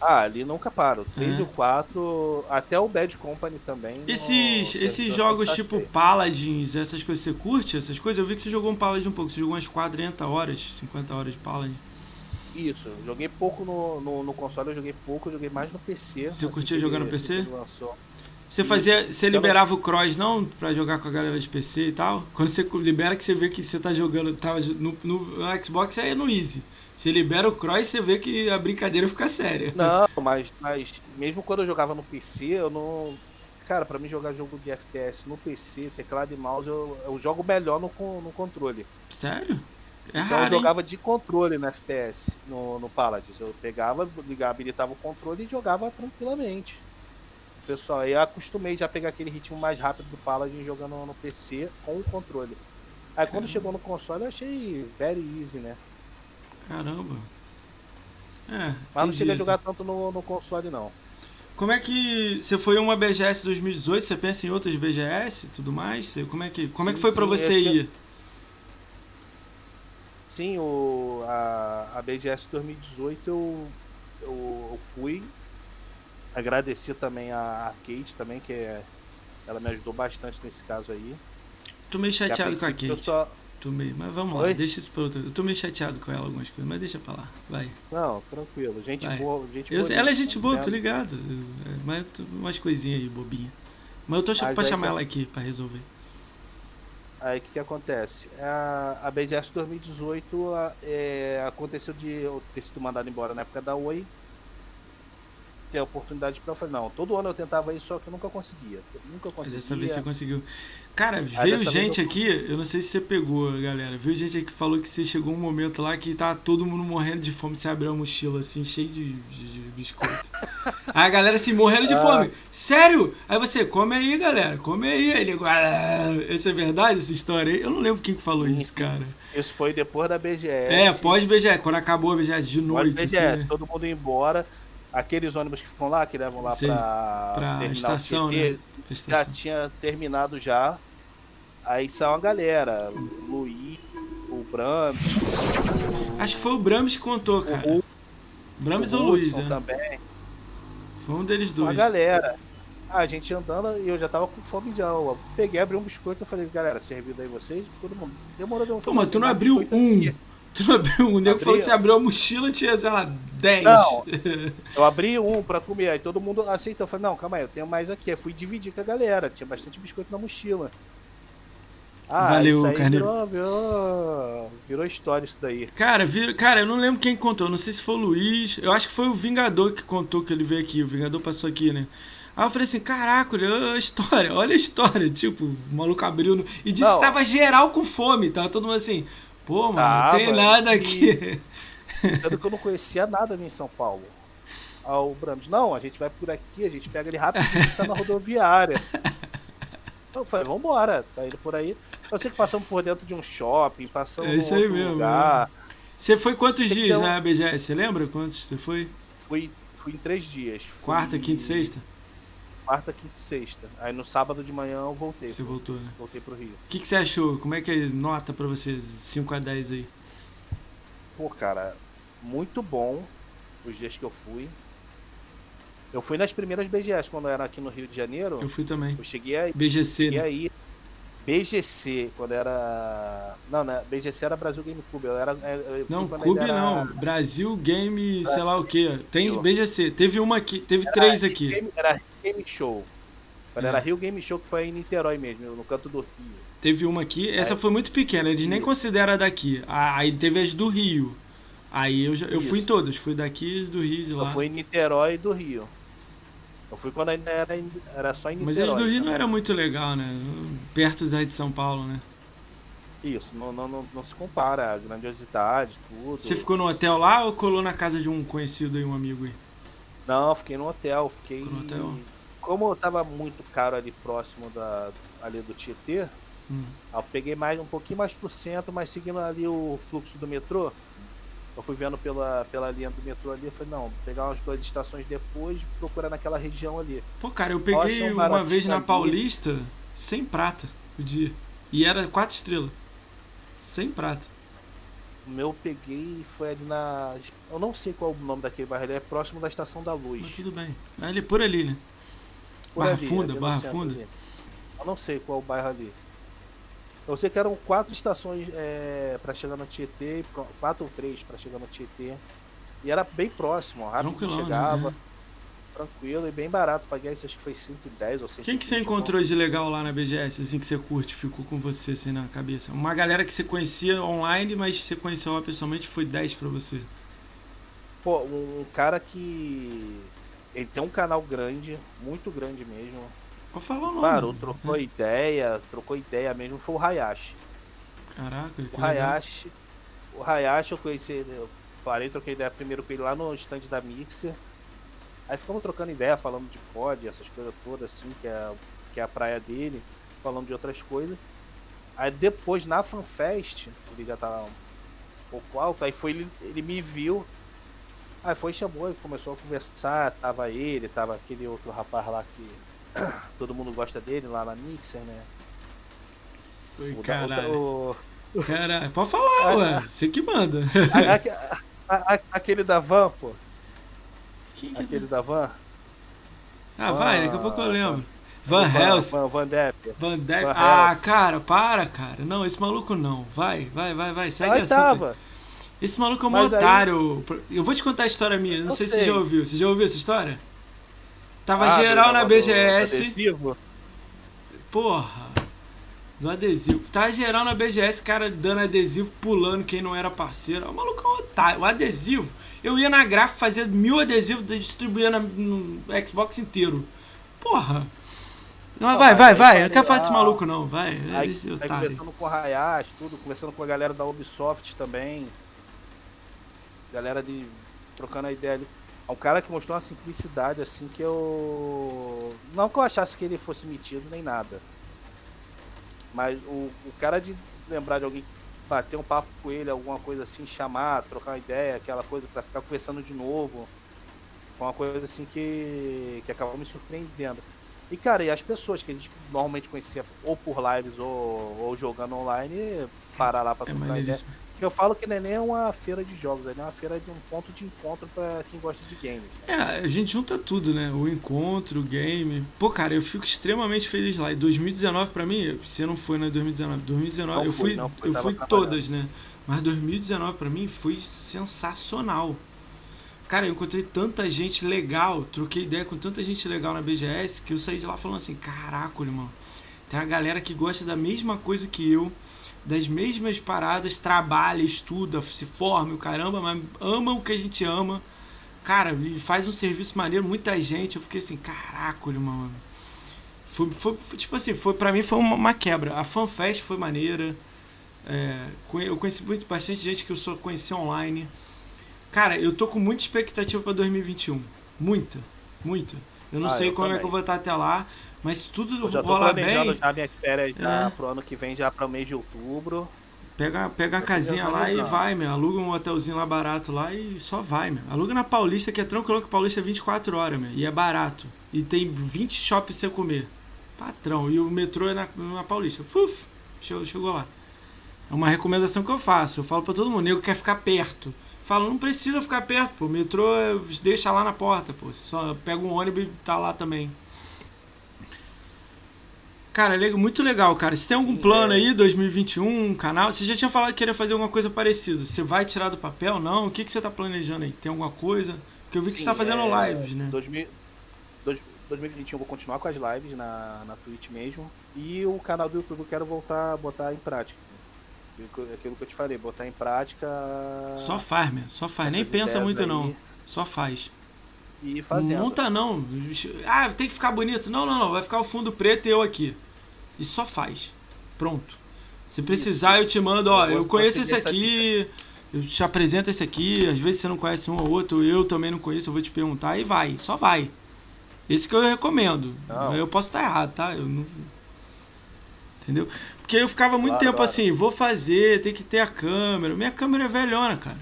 Ah, ali nunca paro. O 3 é. e o 4, até o Bad Company também. Esses, no... esses jogos tipo Paladins, essas coisas, você curte essas coisas? Eu vi que você jogou um Paladin um pouco, você jogou umas 40 horas, 50 horas de Paladin. Isso, joguei pouco no, no, no, console, eu joguei pouco, eu joguei mais no PC. Você curtia jogar no PC? Você fazia. Você liberava o cross não pra jogar com a galera de PC e tal? Quando você libera que você vê que você tá jogando. Tava no, no, no Xbox é no Easy. Você libera o cross você vê que a brincadeira fica séria. Não, mas, mas mesmo quando eu jogava no PC, eu não. Cara, pra mim jogar jogo de FPS no PC, teclado e mouse, eu, eu jogo melhor no, no controle. Sério? É então raro, eu jogava hein? de controle no FPS, no, no Paladins. Eu pegava, ligava, habilitava o controle e jogava tranquilamente. Pessoal, aí eu acostumei já a pegar aquele ritmo mais rápido do Paladin jogando no PC com o controle. Aí quando chegou no console eu achei very easy, né? Caramba. É, Mas não cheguei a jogar tanto no, no console, não. Como é que você foi uma BGS 2018? Você pensa em outras BGS e tudo mais? Você, como é que como sim, é que foi para você ir? Sim, o a, a BGS 2018 eu, eu, eu fui agradecer também a Kate também que é, ela me ajudou bastante nesse caso aí. Tô meio chateado com a Kate. Meio, mas vamos Oi? lá, deixa isso pra outro. Eu tô meio chateado com ela algumas coisas, mas deixa pra lá, vai. Não, tranquilo, gente vai. boa, gente eu, boa. Ela é gente boa, tô ligado. É, mas umas coisinhas aí, bobinha. Mas eu tô mas pra chamar que... ela aqui pra resolver. Aí o que, que acontece? A, a BGS 2018 é, aconteceu de eu ter sido mandado embora na época da Oi ter a oportunidade para eu falei, não, todo ano eu tentava isso, só que eu nunca conseguia. Eu nunca conseguia. Dessa vez você conseguiu. Cara, veio gente eu... aqui, eu não sei se você pegou, galera. Veio gente aqui que falou que você chegou um momento lá que tá todo mundo morrendo de fome. Você abriu a mochila assim, cheio de, de, de biscoito. aí a galera assim, morrendo de ah. fome. Sério? Aí você, come aí, galera, come aí. Ele, ah, essa é verdade, essa história aí? Eu não lembro quem que falou sim, isso, cara. Isso foi depois da BGS. É, pós-BGS, quando acabou a BGS de noite. Pós-BGS, assim, né? todo mundo embora aqueles ônibus que ficam lá, que levam lá pra, pra estação, né? já tinha terminado já. Aí saiu a galera, o Luiz, o Brahms. O... Acho que foi o Brahms que contou, cara. O, Brahms ou Luiz, né? também. Foi um deles dois. A galera. a gente andando e eu já tava com fome já. Eu peguei, abri um biscoito e falei, galera, servido aí vocês? Todo mundo. Demorou de um Pô, mas tu não abriu um. Aqui. Tu abriu um, o nego falou que você abriu a mochila tinha, sei lá, 10. Não, eu abri um pra comer, aí todo mundo aceitou. Eu falei, não, calma aí, eu tenho mais aqui. Eu fui dividir com a galera, tinha bastante biscoito na mochila. Ah, Valeu, isso aí Carneiro. Virou, virou, virou história isso daí. Cara, vir, cara, eu não lembro quem contou, não sei se foi o Luiz, eu acho que foi o Vingador que contou que ele veio aqui, o Vingador passou aqui, né? Aí eu falei assim, caraca, olha a história, olha a história. Tipo, o maluco abriu no... e disse não. que tava geral com fome, tava todo mundo assim, Pô, mano, Tava, não tem nada aqui. Sendo que eu não conhecia nada ali em São Paulo. Ao Brahms, não, a gente vai por aqui, a gente pega ele rapidinho, tá na rodoviária. Eu falei, vambora, tá indo por aí. Eu sei que passamos por dentro de um shopping, passamos é isso aí mesmo, lugar. Você foi quantos dias na BGS? Você lembra quantos você foi? Fui, fui em três dias. Fui... Quarta, quinta e sexta? quarta, quinta e sexta. Aí no sábado de manhã eu voltei. Você voltou, né? Voltei pro Rio. O que, que você achou? Como é que é nota pra vocês? 5 a 10 aí? Pô, cara, muito bom os dias que eu fui. Eu fui nas primeiras BGS quando eu era aqui no Rio de Janeiro. Eu fui também. Eu cheguei aí. BGC. Cheguei né? aí. BGC, quando era. Não, né? BGC era Brasil Game Club. Eu era, eu não, Clube era... não. Brasil Game, sei lá o que. Tem BGC. Teve uma aqui, teve era três aqui. Game, era Game Show. Quando é. era Rio Game Show, que foi em Niterói mesmo, no canto do Rio. Teve uma aqui, essa foi muito pequena, eles nem consideram daqui. Aí teve as do Rio. Aí eu, já, eu fui em todas, fui daqui do Rio de lá. Eu fui em Niterói e do Rio. Eu fui quando ainda era, era só em Niterói. Mas as do Rio não era muito legal, né? Perto da de São Paulo, né? Isso, não, não, não, não, se compara a grandiosidade, tudo. Você ficou no hotel lá ou colou na casa de um conhecido aí, um amigo aí? Não, fiquei no hotel, fiquei. no hotel? Como eu tava muito caro ali próximo da, ali do Tietê, hum. eu peguei mais um pouquinho mais pro centro, mas seguindo ali o fluxo do metrô, eu fui vendo pela, pela linha do metrô ali, eu falei, não, pegar umas duas estações depois, procurar naquela região ali. Pô, cara, eu peguei uma vez na Paulista, sem prata o dia. E era quatro estrelas. Sem prata. O meu peguei foi ali na. Eu não sei qual é o nome daquele bairro, ele é próximo da Estação da Luz. Mas tudo bem. Ali por ali, né? Por barra ali, Funda, Barra Funda. Ali. Eu não sei qual é o bairro ali. Eu sei que eram quatro estações é, para chegar no Tietê, quatro ou três para chegar no Tietê. E era bem próximo, rápido né? chegava. Né? Tranquilo e bem barato. Paguei acho que foi 110 ou 120. Quem que você encontrou de legal lá na BGS, assim, que você curte, ficou com você assim na cabeça? Uma galera que você conhecia online, mas você conheceu lá pessoalmente, foi 10 para você. Pô, um cara que. Ele tem um canal grande, muito grande mesmo. Vou falar o nome. Parou, trocou é. ideia, trocou ideia mesmo, foi o Hayashi. Caraca, o Hayashi. O Hayashi eu conheci, eu parei, troquei ideia primeiro com ele lá no stand da Mixer. Aí ficamos trocando ideia, falando de COD, essas coisas todas assim, que é, que é a praia dele, falando de outras coisas. Aí depois na FanFest, ele já tava um pouco alto, aí foi ele, ele me viu. Aí foi chamou e começou a conversar, tava ele, tava aquele outro rapaz lá que todo mundo gosta dele lá na Mixer, né? Oi, o caralho. O... Caralho, pode falar, ué. Você que manda. A, a, aquele da van, pô. Quem que aquele é? da van. Ah, vai, daqui a pouco eu lembro. Van Helsing. Van, Van Depp. Van Depp. Van ah, cara, para, cara. Não, esse maluco não. Vai, vai, vai, vai. Segue tava. Esse maluco é um otário. Aí... Eu vou te contar a história minha. Não sei, sei, se você já ouviu. Você já ouviu essa história? Tava ah, geral na BGS. Porra. Do adesivo. Tava geral na BGS, cara dando adesivo, pulando quem não era parceiro. O maluco é um otário. O adesivo. Eu ia na gráfica fazer mil adesivos distribuía no Xbox inteiro. Porra. Não, vai, vai, vai. Eu não quero fazer esse maluco, não. Vai. Aí, esse aí conversando com o Hayashi, tudo, conversando com a galera da Ubisoft também. Galera de. trocando a ideia ali. É um cara que mostrou uma simplicidade assim que eu. Não que eu achasse que ele fosse metido nem nada. Mas o, o cara de lembrar de alguém bater um papo com ele, alguma coisa assim, chamar, trocar uma ideia, aquela coisa para ficar conversando de novo. Foi uma coisa assim que, que acabou me surpreendendo. E cara, e as pessoas que a gente normalmente conhecia ou por lives ou, ou jogando online, parar lá pra é trocar ideia. Eu falo que não é nem uma feira de jogos, é uma feira de um ponto de encontro para quem gosta de games. É, a gente junta tudo, né? O encontro, o game. Pô, cara, eu fico extremamente feliz lá. E 2019 para mim, você não foi na 2019, 2019 não eu fui, não, eu fui todas, né? Mas 2019 para mim foi sensacional. Cara, eu encontrei tanta gente legal, troquei ideia com tanta gente legal na BGS que eu saí de lá falando assim: "Caraca, irmão. Tem uma galera que gosta da mesma coisa que eu." Das mesmas paradas, trabalha, estuda, se forma, o caramba, mas ama o que a gente ama. Cara, faz um serviço maneiro, muita gente. Eu fiquei assim, caraca, mano. Foi, foi, foi, tipo assim, foi, pra mim foi uma, uma quebra. A FanFest foi maneira. É, eu conheci muito, bastante gente que eu só conheci online. Cara, eu tô com muita expectativa para 2021. Muita, muita. Eu não ah, sei como também. é que eu vou estar até lá. Mas tudo eu já rolar bem. já minhas férias já é. pro ano que vem, já para o mês de outubro. Pega, pega a casinha lá e vai, meu. Aluga um hotelzinho lá barato lá e só vai, meu. Aluga na Paulista, que é tranquilo que Paulista é 24 horas, meu. E é barato. E tem 20 shoppings pra você comer. Patrão. E o metrô é na, na Paulista. Fuf, chegou, chegou lá. É uma recomendação que eu faço. Eu falo pra todo mundo, nego quer ficar perto. Fala, não precisa ficar perto, pô. O metrô deixa lá na porta, pô. Só pega um ônibus e tá lá também. Cara, muito legal, cara. Se tem algum plano é. aí, 2021, um canal, você já tinha falado que queria fazer alguma coisa parecida. Você vai tirar do papel? Não? O que, que você tá planejando aí? Tem alguma coisa? Porque eu vi que Sim, você tá fazendo é... lives, né? 2000, 2021 eu vou continuar com as lives na, na Twitch mesmo. E o canal do YouTube eu quero voltar a botar em prática. Aquilo que eu te falei, botar em prática. Só faz, meu. Só faz. Nem pensa muito, aí. não. Só faz. E fazendo. Monta não. Ah, tem que ficar bonito. Não, não, não. Vai ficar o fundo preto e eu aqui e só faz. Pronto. Se precisar, eu te mando, ó, eu conheço esse aqui, eu te apresento esse aqui, às vezes você não conhece um ou outro, eu também não conheço, eu vou te perguntar e vai, só vai. Esse que eu recomendo. Não. Eu posso estar errado, tá? Eu não... Entendeu? Porque eu ficava muito claro, tempo claro. assim, vou fazer, tem que ter a câmera. Minha câmera é velhona, cara.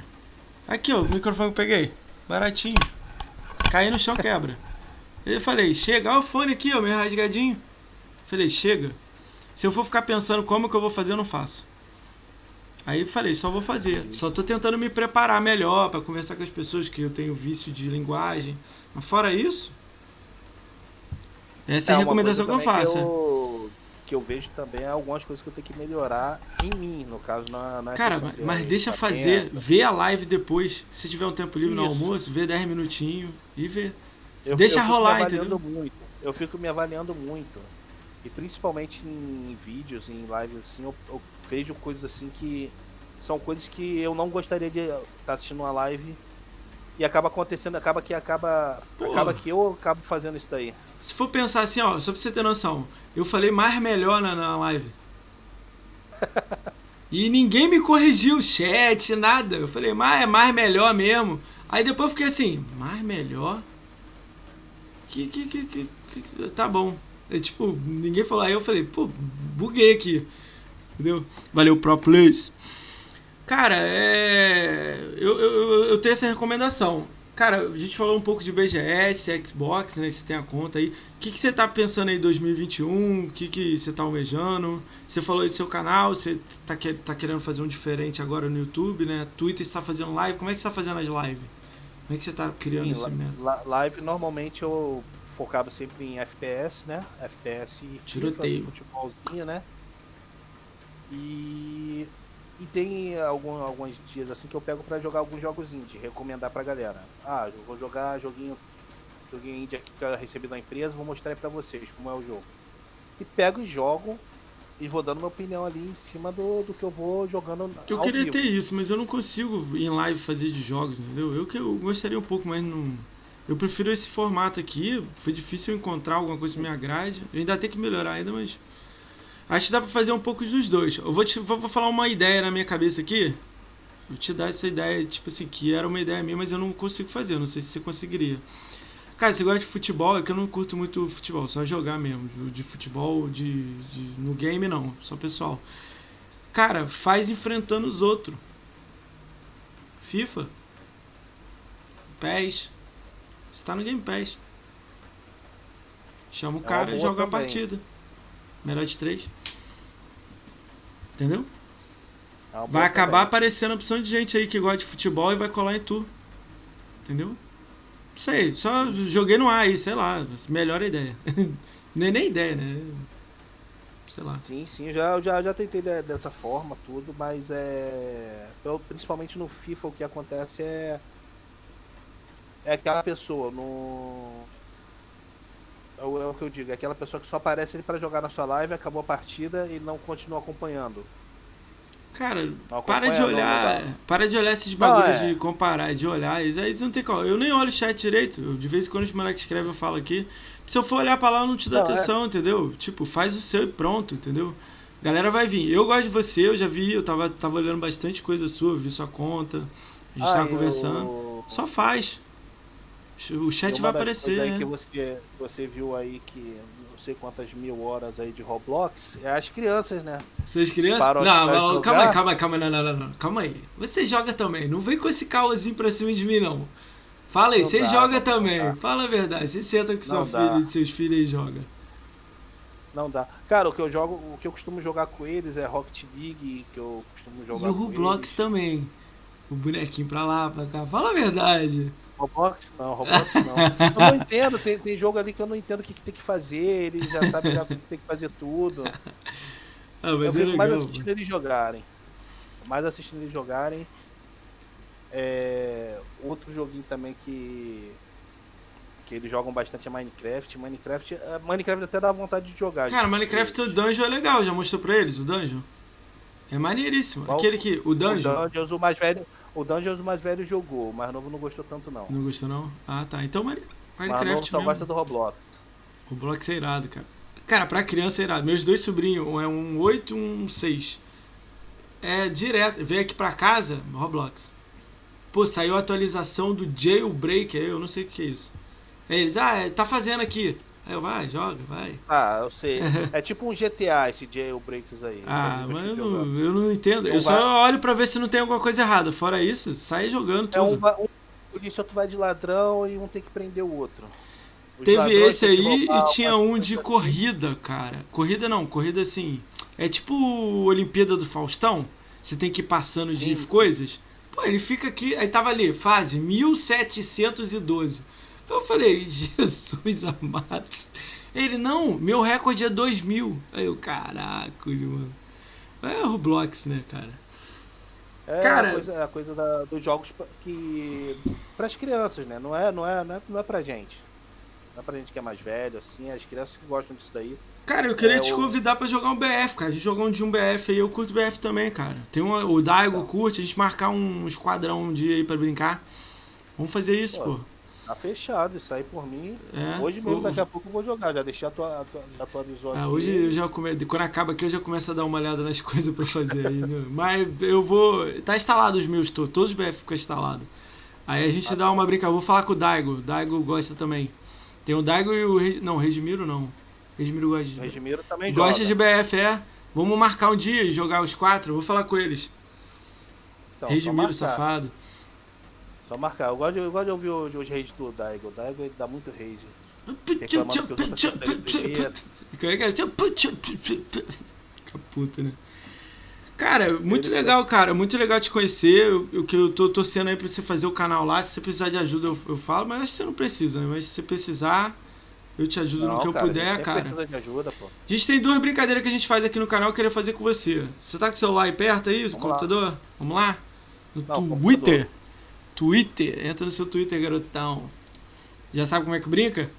Aqui, ó, o microfone que eu peguei. Baratinho. Cair no chão quebra. Eu falei, chega, olha o fone aqui, ó, meio rasgadinho. Falei, chega. Se eu for ficar pensando como que eu vou fazer, eu não faço. Aí falei, só vou fazer. Só tô tentando me preparar melhor para conversar com as pessoas que eu tenho vício de linguagem. Mas fora isso, essa é, é a recomendação que eu faço. Que eu, que eu, vejo também é algumas coisas que eu tenho que melhorar em mim, no caso na, na Cara, mas, mas deixa fazer, vê a live depois. Se tiver um tempo livre isso. no almoço, vê 10 minutinhos e vê. Eu, deixa eu rolar, entendeu? Muito. Eu fico me avaliando muito. E principalmente em vídeos, em lives assim, eu, eu, vejo coisas assim que são coisas que eu não gostaria de estar tá assistindo uma live e acaba acontecendo, acaba que acaba Pô. acaba que eu acabo fazendo isso daí. Se for pensar assim, ó, só pra você ter noção, eu falei mais melhor na, na live. e ninguém me corrigiu, chat, nada. Eu falei, mais é mais melhor mesmo. Aí depois eu fiquei assim, mais melhor? Que, que, que, que, que tá bom. É, tipo, ninguém falou. Aí eu falei, pô, buguei aqui. Entendeu? Valeu, Pro Plus. Cara, é. Eu, eu, eu tenho essa recomendação. Cara, a gente falou um pouco de BGS, Xbox, né? Você tem a conta aí. O que, que você tá pensando aí em 2021? O que, que você tá almejando? Você falou aí do seu canal, você tá, que, tá querendo fazer um diferente agora no YouTube, né? Twitter está fazendo live. Como é que você tá fazendo as lives? Como é que você tá criando Sim, esse método? Live, normalmente eu focado sempre em FPS, né? FPS e Tiroteio. futebolzinho, né? E, e tem algum, alguns dias assim que eu pego para jogar alguns jogos indie, recomendar pra galera. Ah, eu vou jogar joguinho, joguinho indie aqui que eu recebi da empresa, vou mostrar aí pra vocês como é o jogo. E pego e jogo e vou dando minha opinião ali em cima do, do que eu vou jogando. Eu queria vivo. ter isso, mas eu não consigo em live fazer de jogos, entendeu? Eu que eu gostaria um pouco, mas não eu prefiro esse formato aqui. Foi difícil encontrar alguma coisa que me agrade. Eu ainda tenho que melhorar ainda, mas. Acho que dá pra fazer um pouco dos dois. Eu vou te vou, vou falar uma ideia na minha cabeça aqui. Vou te dar essa ideia, tipo assim, que era uma ideia minha, mas eu não consigo fazer. Eu não sei se você conseguiria. Cara, você gosta de futebol? É que eu não curto muito futebol, só jogar mesmo. De futebol, de, de no game não, só pessoal. Cara, faz enfrentando os outros. FIFA. PES. Você tá no Game Pass. Chama o é cara e joga também. a partida. Melhor de três. Entendeu? É vai acabar também. aparecendo a opção de gente aí que gosta de futebol e vai colar em tu. Entendeu? Não sei, só joguei no ar aí, sei lá. Melhor ideia. nem, nem ideia, né? Sei lá. Sim, sim, já, já, já tentei dessa forma, tudo, mas é. Principalmente no FIFA o que acontece é é aquela pessoa no. É o, é o que eu digo, é aquela pessoa que só aparece para jogar na sua live, acabou a partida e não continua acompanhando. Cara, para de olhar. Para de olhar esses bagulhos é. de comparar, de olhar. Isso aí não tem como. Eu nem olho o chat direito. De vez em quando os moleques escrevem, eu falo aqui. Se eu for olhar pra lá, eu não te dou não, é. atenção, é. entendeu? Tipo, faz o seu e pronto, entendeu? Galera vai vir. Eu gosto de você, eu já vi, eu tava, tava olhando bastante coisa sua, vi sua conta. A gente ah, tava conversando. Eu... Só faz. O chat vai aparecer. Aí né? que você, você viu aí que não sei quantas mil horas aí de Roblox é as crianças, né? Vocês crianças? Não, não calma aí, calma aí, calma aí, não, não, não, calma aí. Você joga também, não vem com esse caosinho pra cima de mim, não. Fala aí, você joga também. Fala a verdade, você senta com seu filho seus filhos e joga. Não dá. Cara, o que eu jogo, o que eu costumo jogar com eles é Rocket League, que eu costumo jogar. E o Roblox também. o bonequinho pra lá, pra cá. Fala a verdade. Roblox não, Roblox não. eu não entendo, tem, tem jogo ali que eu não entendo o que, que tem que fazer, ele já sabe já que tem que fazer tudo. Ah, eu fico é legal, mais assistindo eles jogarem. Mais assistindo eles jogarem. É, outro joguinho também que que eles jogam bastante é Minecraft. Minecraft, é, Minecraft até dá vontade de jogar. Cara, Minecraft o Dungeon é legal, já mostrou pra eles o Dungeon? É maneiríssimo. Qual? Aquele que. O Dungeon. O Dungeon, o mais velho. O Dungeon, o mais velho jogou, o mais novo não gostou tanto, não. Não gostou, não? Ah, tá. Então Minecraft. novo só gosta do Roblox. Roblox é irado, cara. Cara, pra criança é irado. Meus dois sobrinhos, um é um 8 e um 6. É direto. Vem aqui pra casa, Roblox. Pô, saiu a atualização do Jailbreak, eu não sei o que é isso. Eles, ah, é, tá fazendo aqui. Aí eu, vai, joga, vai. Ah, eu sei. é tipo um GTA esse jailbreaks aí. Ah, mas eu não, eu não entendo. eu só olho pra ver se não tem alguma coisa errada. Fora isso, sai jogando tudo. É um, um polícia outro vai de ladrão e um tem que prender o outro. Os Teve esse aí e tinha um de corrida, cara. Corrida não, corrida assim. É tipo Olimpíada do Faustão. Você tem que ir passando de sim, coisas. Pô, ele fica aqui. Aí tava ali, fase 1712. Então eu falei, Jesus amado. Ele, não, meu recorde é 2 mil. Aí eu, caraca, mano. É Roblox, né, cara? É cara, a coisa, a coisa da, dos jogos que. para as crianças, né? Não é, não, é, não, é, não é pra gente. Não é pra gente que é mais velho, assim, as crianças que gostam disso daí. Cara, eu queria é te o... convidar para jogar um BF, cara. A gente jogar um de um BF aí, eu curto BF também, cara. Tem um, o Daigo então. curte, a gente marcar um esquadrão um dia aí pra brincar. Vamos fazer isso, pô. pô. Tá fechado, isso aí por mim. É, hoje mesmo, daqui a pouco eu vou jogar. Já deixei a tua, já atualizou ah, Hoje eu já come... Quando acaba aqui, eu já começo a dar uma olhada nas coisas pra fazer aí. Né? Mas eu vou. Tá instalado os meus, todos, os BF ficam instalados. Aí a gente ah, dá uma brincadeira. Vou falar com o Daigo. O Daigo gosta também. Tem o Daigo e o. Reg... Não, o Regimiro não. Regimiro gosta de. Regimiro também gosta joga. de BF, é. Vamos marcar um dia e jogar os quatro. vou falar com eles. Então, Regimiro, safado. Só marcar. Eu gosto de, eu gosto de ouvir os, os raids do Daigo. O Daigo dá muito rage. Fica puta, né? Cara, muito legal, cara. Muito legal te conhecer. O que eu tô torcendo aí pra você fazer o canal lá. Se você precisar de ajuda, eu, eu falo, mas acho que você não precisa, né? Mas se você precisar, eu te ajudo não, no que cara, eu puder, cara. Ajuda. A gente tem duas brincadeiras que a gente faz aqui no canal que eu queria fazer com você. Você tá com o celular aí perto aí, o computador? Lá. Vamos lá? No não, Twitter. Computador. Twitter. Entra no seu Twitter, garotão. Já sabe como é que brinca?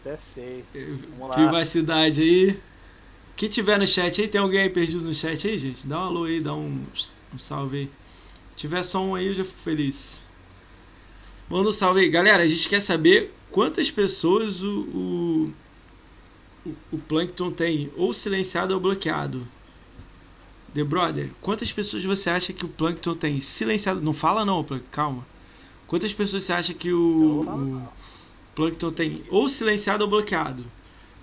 Até sei. Vamos lá. Privacidade aí. Que tiver no chat aí, tem alguém aí perdido no chat aí, gente? Dá um alô aí, dá um, um salve aí. Se tiver som aí, eu já fico feliz. Manda um salve aí. Galera, a gente quer saber quantas pessoas o, o, o Plankton tem ou silenciado ou bloqueado. The Brother, quantas pessoas você acha que o Plankton tem silenciado? Não fala não, Plankton, calma. Quantas pessoas você acha que o, o Plankton tem ou silenciado ou bloqueado?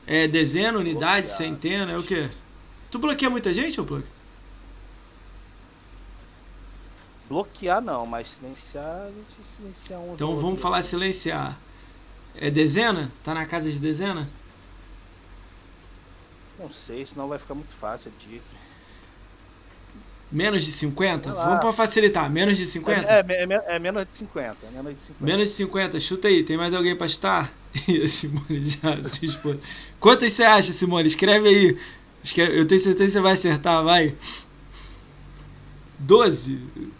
É dezena, unidade, bloqueado. centena, é o quê? Tu bloqueia muita gente, ou Plankton? Bloquear não, mas silenciar, a gente silencia um. Então vamos falar silenciar. É dezena? Tá na casa de dezena? Não sei, senão vai ficar muito fácil a dica. Menos de 50? Vamos para facilitar, menos de 50? É, é, é, é, menos de 50, menos de 50. Menos de 50, chuta aí, tem mais alguém para estar? E a Simone já se expôs. Quantas você acha, Simone? Escreve aí. Eu tenho certeza que você vai acertar, vai. 12.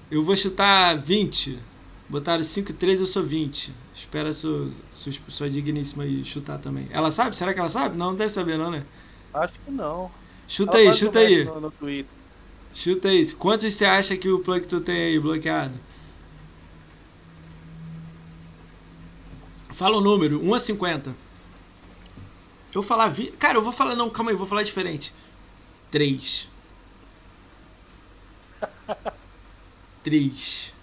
Eu vou chutar 20. Botaram 5 e 3, eu sou 20. Espera a sua, sua, sua digníssima aí chutar também. Ela sabe? Será que ela sabe? Não, não deve saber não, né? Acho que não. Chuta ela aí, chuta aí. No, no Twitter. Chuta aí. Quantos você acha que o Plankton tem aí bloqueado? Fala o número, 1 a 50. Eu vou falar 20. Cara, eu vou falar. Não, calma aí, eu vou falar diferente. 3. 3.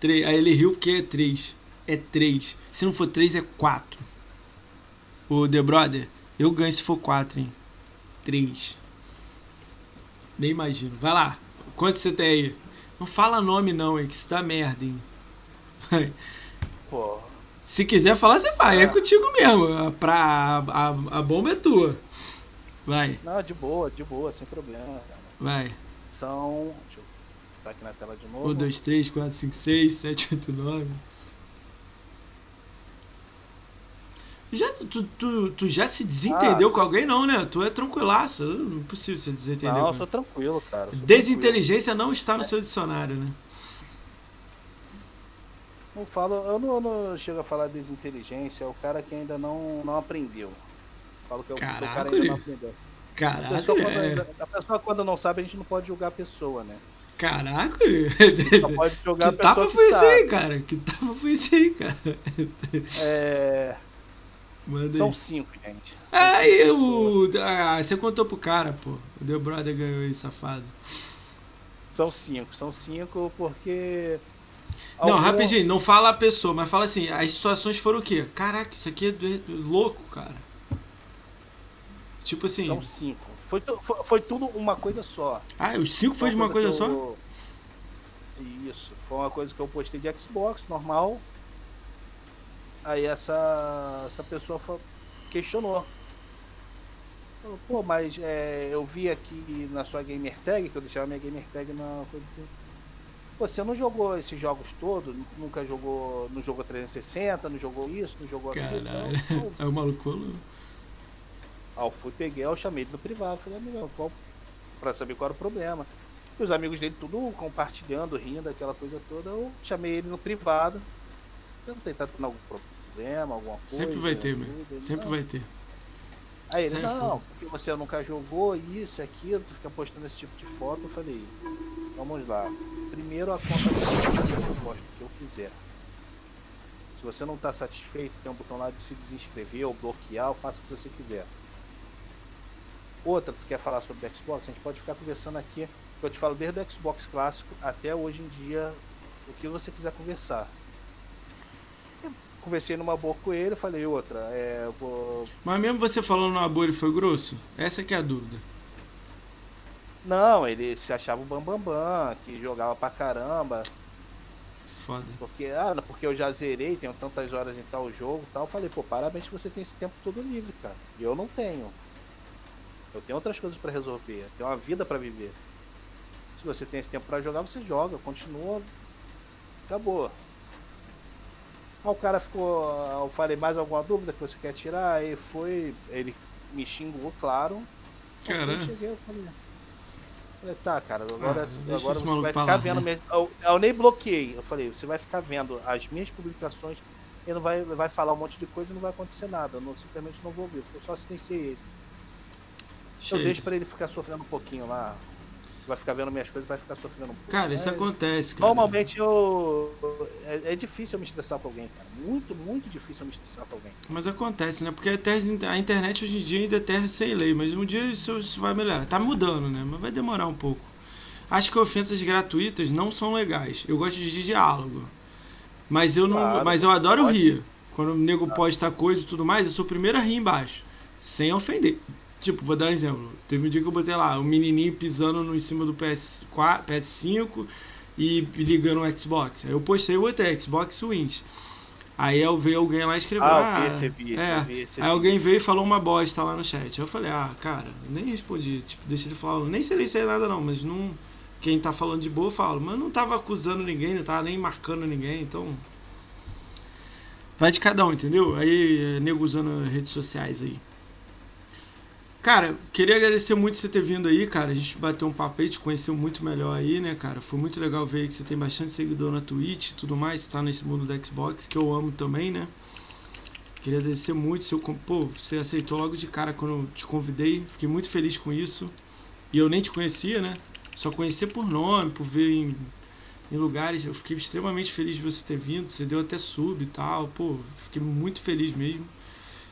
3. Aí ele riu porque é 3. É 3. Se não for 3, é 4. O The Brother, eu ganho se for 4, hein? 3. Nem imagino. Vai lá. Quanto você tem aí? Não fala nome não, hein? Que isso dá merda, hein? Vai. Pô. Se quiser falar, você vai. É, é contigo mesmo. Pra, a, a, a, bomba é tua. Vai. Não, de boa, de boa, sem problema. Vai. São. Deixa eu... Tá aqui na tela de novo. 1, 2, 3, 4, 5, 6, 7, 8, 9. Já, tu, tu, tu já se desentendeu ah, com alguém, não, né? Tu é tranquilaço. Não é possível você desentender. Não, eu sou tranquilo, cara. Sou Desinteligência tranquilo. não está no seu dicionário, né? Não falo, eu não, eu não, chego a falar desinteligência, é o cara que ainda não, não aprendeu. Falo que é o, Caraca, o cara ainda não aprendeu. Caraca, a pessoa, é. a pessoa, quando não sabe, a gente não pode julgar a pessoa, né? Caraca! Só pode jogar que a tapa foi isso aí, cara? Que tapa foi isso aí, cara? É. Manda São cinco, gente. São aí, cinco o. Ah, você contou pro cara, pô. O The Brother ganhou aí, safado. São cinco, são cinco porque. Não, algum... rapidinho, não fala a pessoa, mas fala assim, as situações foram o quê? Caraca, isso aqui é louco, cara. Tipo assim. São cinco. Foi, foi, foi tudo uma coisa só. Ah, os cinco foi, foi de uma coisa, coisa só? Eu... Isso, foi uma coisa que eu postei de Xbox, normal. Aí essa, essa pessoa questionou. Falou, Pô, mas é, eu vi aqui na sua gamer tag, que eu deixava minha gamer tag na você não jogou esses jogos todos? Nunca jogou. Não jogou 360, não jogou isso, não jogou aquilo. Então, é o maluco. Aí eu fui, peguei, eu chamei ele no privado, falei, amigo, qual. Pra saber qual era o problema. E os amigos dele tudo compartilhando, rindo, aquela coisa toda, eu chamei ele no privado. Perguntei, tá tendo algum problema, alguma coisa? Sempre vai ter, meu. Sempre não. vai ter. Aí ele, não, porque você nunca jogou isso, aquilo, tu fica postando esse tipo de foto. Eu falei, vamos lá. Primeiro a conta eu posto o que eu quiser. Se você não está satisfeito, tem um botão lá de se desinscrever ou bloquear, ou faça o que você quiser. Outra, tu quer falar sobre o Xbox? A gente pode ficar conversando aqui. Eu te falo desde o Xbox clássico até hoje em dia, o que você quiser conversar conversei numa boa com ele, falei outra, é, vou. Mas mesmo você falando numa boa, ele foi grosso? Essa que é a dúvida. Não, ele se achava o bambambam, bam, bam, que jogava pra caramba. Foda. Porque, ah, porque eu já zerei, tenho tantas horas em tal jogo e tal. Falei, pô, parabéns que você tem esse tempo todo livre, cara. E eu não tenho. Eu tenho outras coisas para resolver, eu tenho uma vida para viver. Se você tem esse tempo para jogar, você joga, continua. Acabou. Aí o cara ficou. Eu falei, mais alguma dúvida que você quer tirar? Aí foi. Ele me xingou, claro. Caramba. Eu cheguei, eu falei. Falei, tá, cara, agora, ah, agora você vai ficar vendo. Né? Eu, eu, nem bloqueei. Eu falei, você vai ficar vendo as minhas publicações e não vai, vai falar um monte de coisa e não vai acontecer nada. Eu não, simplesmente não vou ver. Eu só silenciei ele. Eu deixo pra ele ficar sofrendo um pouquinho lá vai ficar vendo minhas coisas vai ficar sofrendo um pouco. Cara, isso é, acontece, cara. Normalmente eu. É, é, difícil eu me estressar com alguém, cara. Muito, muito difícil eu me estressar com alguém. Mas acontece, né? Porque a internet hoje em dia ainda é terra sem lei, mas um dia isso, isso vai melhorar. Tá mudando, né? Mas vai demorar um pouco. Acho que ofensas gratuitas não são legais. Eu gosto de diálogo. Mas eu não. Claro, mas eu adoro pode. rir. Quando o nego claro. posta coisa e tudo mais, eu sou o primeiro a rir embaixo. Sem ofender. Tipo, vou dar um exemplo. Teve um dia que eu botei lá, o um menininho pisando no, em cima do PS4, PS5 e ligando o Xbox. Aí eu postei e botei Xbox Wins. Aí eu veio alguém lá e escreveu. Ah, ah recebi, é. Recebi. Aí alguém veio e falou uma bosta lá no chat. Aí eu falei, ah, cara, nem respondi. Tipo, deixa ele falar. Nem sei nem sei nada não, mas não. Quem tá falando de boa, fala. Mas não tava acusando ninguém, não tava nem marcando ninguém, então. Vai de cada um, entendeu? Aí, nego usando redes sociais aí. Cara, queria agradecer muito você ter vindo aí, cara. A gente bateu um papo aí, te conheceu muito melhor aí, né, cara? Foi muito legal ver que você tem bastante seguidor na Twitch e tudo mais, tá nesse mundo do Xbox, que eu amo também, né? Queria agradecer muito, seu, pô, você aceitou logo de cara quando eu te convidei, fiquei muito feliz com isso. E eu nem te conhecia, né? Só conhecia por nome, por ver em, em lugares. Eu fiquei extremamente feliz de você ter vindo, você deu até sub e tal, pô, fiquei muito feliz mesmo.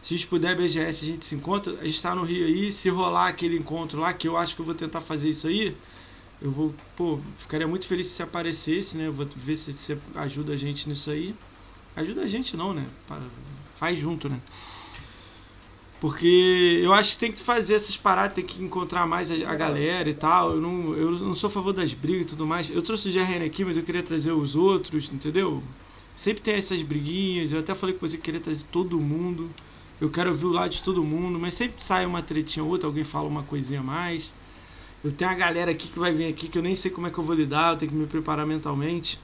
Se a gente puder, BGS, a gente se encontra. A gente está no Rio aí. Se rolar aquele encontro lá, que eu acho que eu vou tentar fazer isso aí, eu vou, pô, ficaria muito feliz se você aparecesse, né? Eu vou ver se você ajuda a gente nisso aí. Ajuda a gente não, né? Faz junto, né? Porque eu acho que tem que fazer essas paradas, tem que encontrar mais a, a galera e tal. Eu não, eu não sou a favor das brigas e tudo mais. Eu trouxe o GRN aqui, mas eu queria trazer os outros, entendeu? Sempre tem essas briguinhas. Eu até falei que você queria trazer todo mundo. Eu quero ouvir o lado de todo mundo, mas sempre sai uma tretinha ou outra, alguém fala uma coisinha a mais. Eu tenho a galera aqui que vai vir aqui que eu nem sei como é que eu vou lidar, eu tenho que me preparar mentalmente.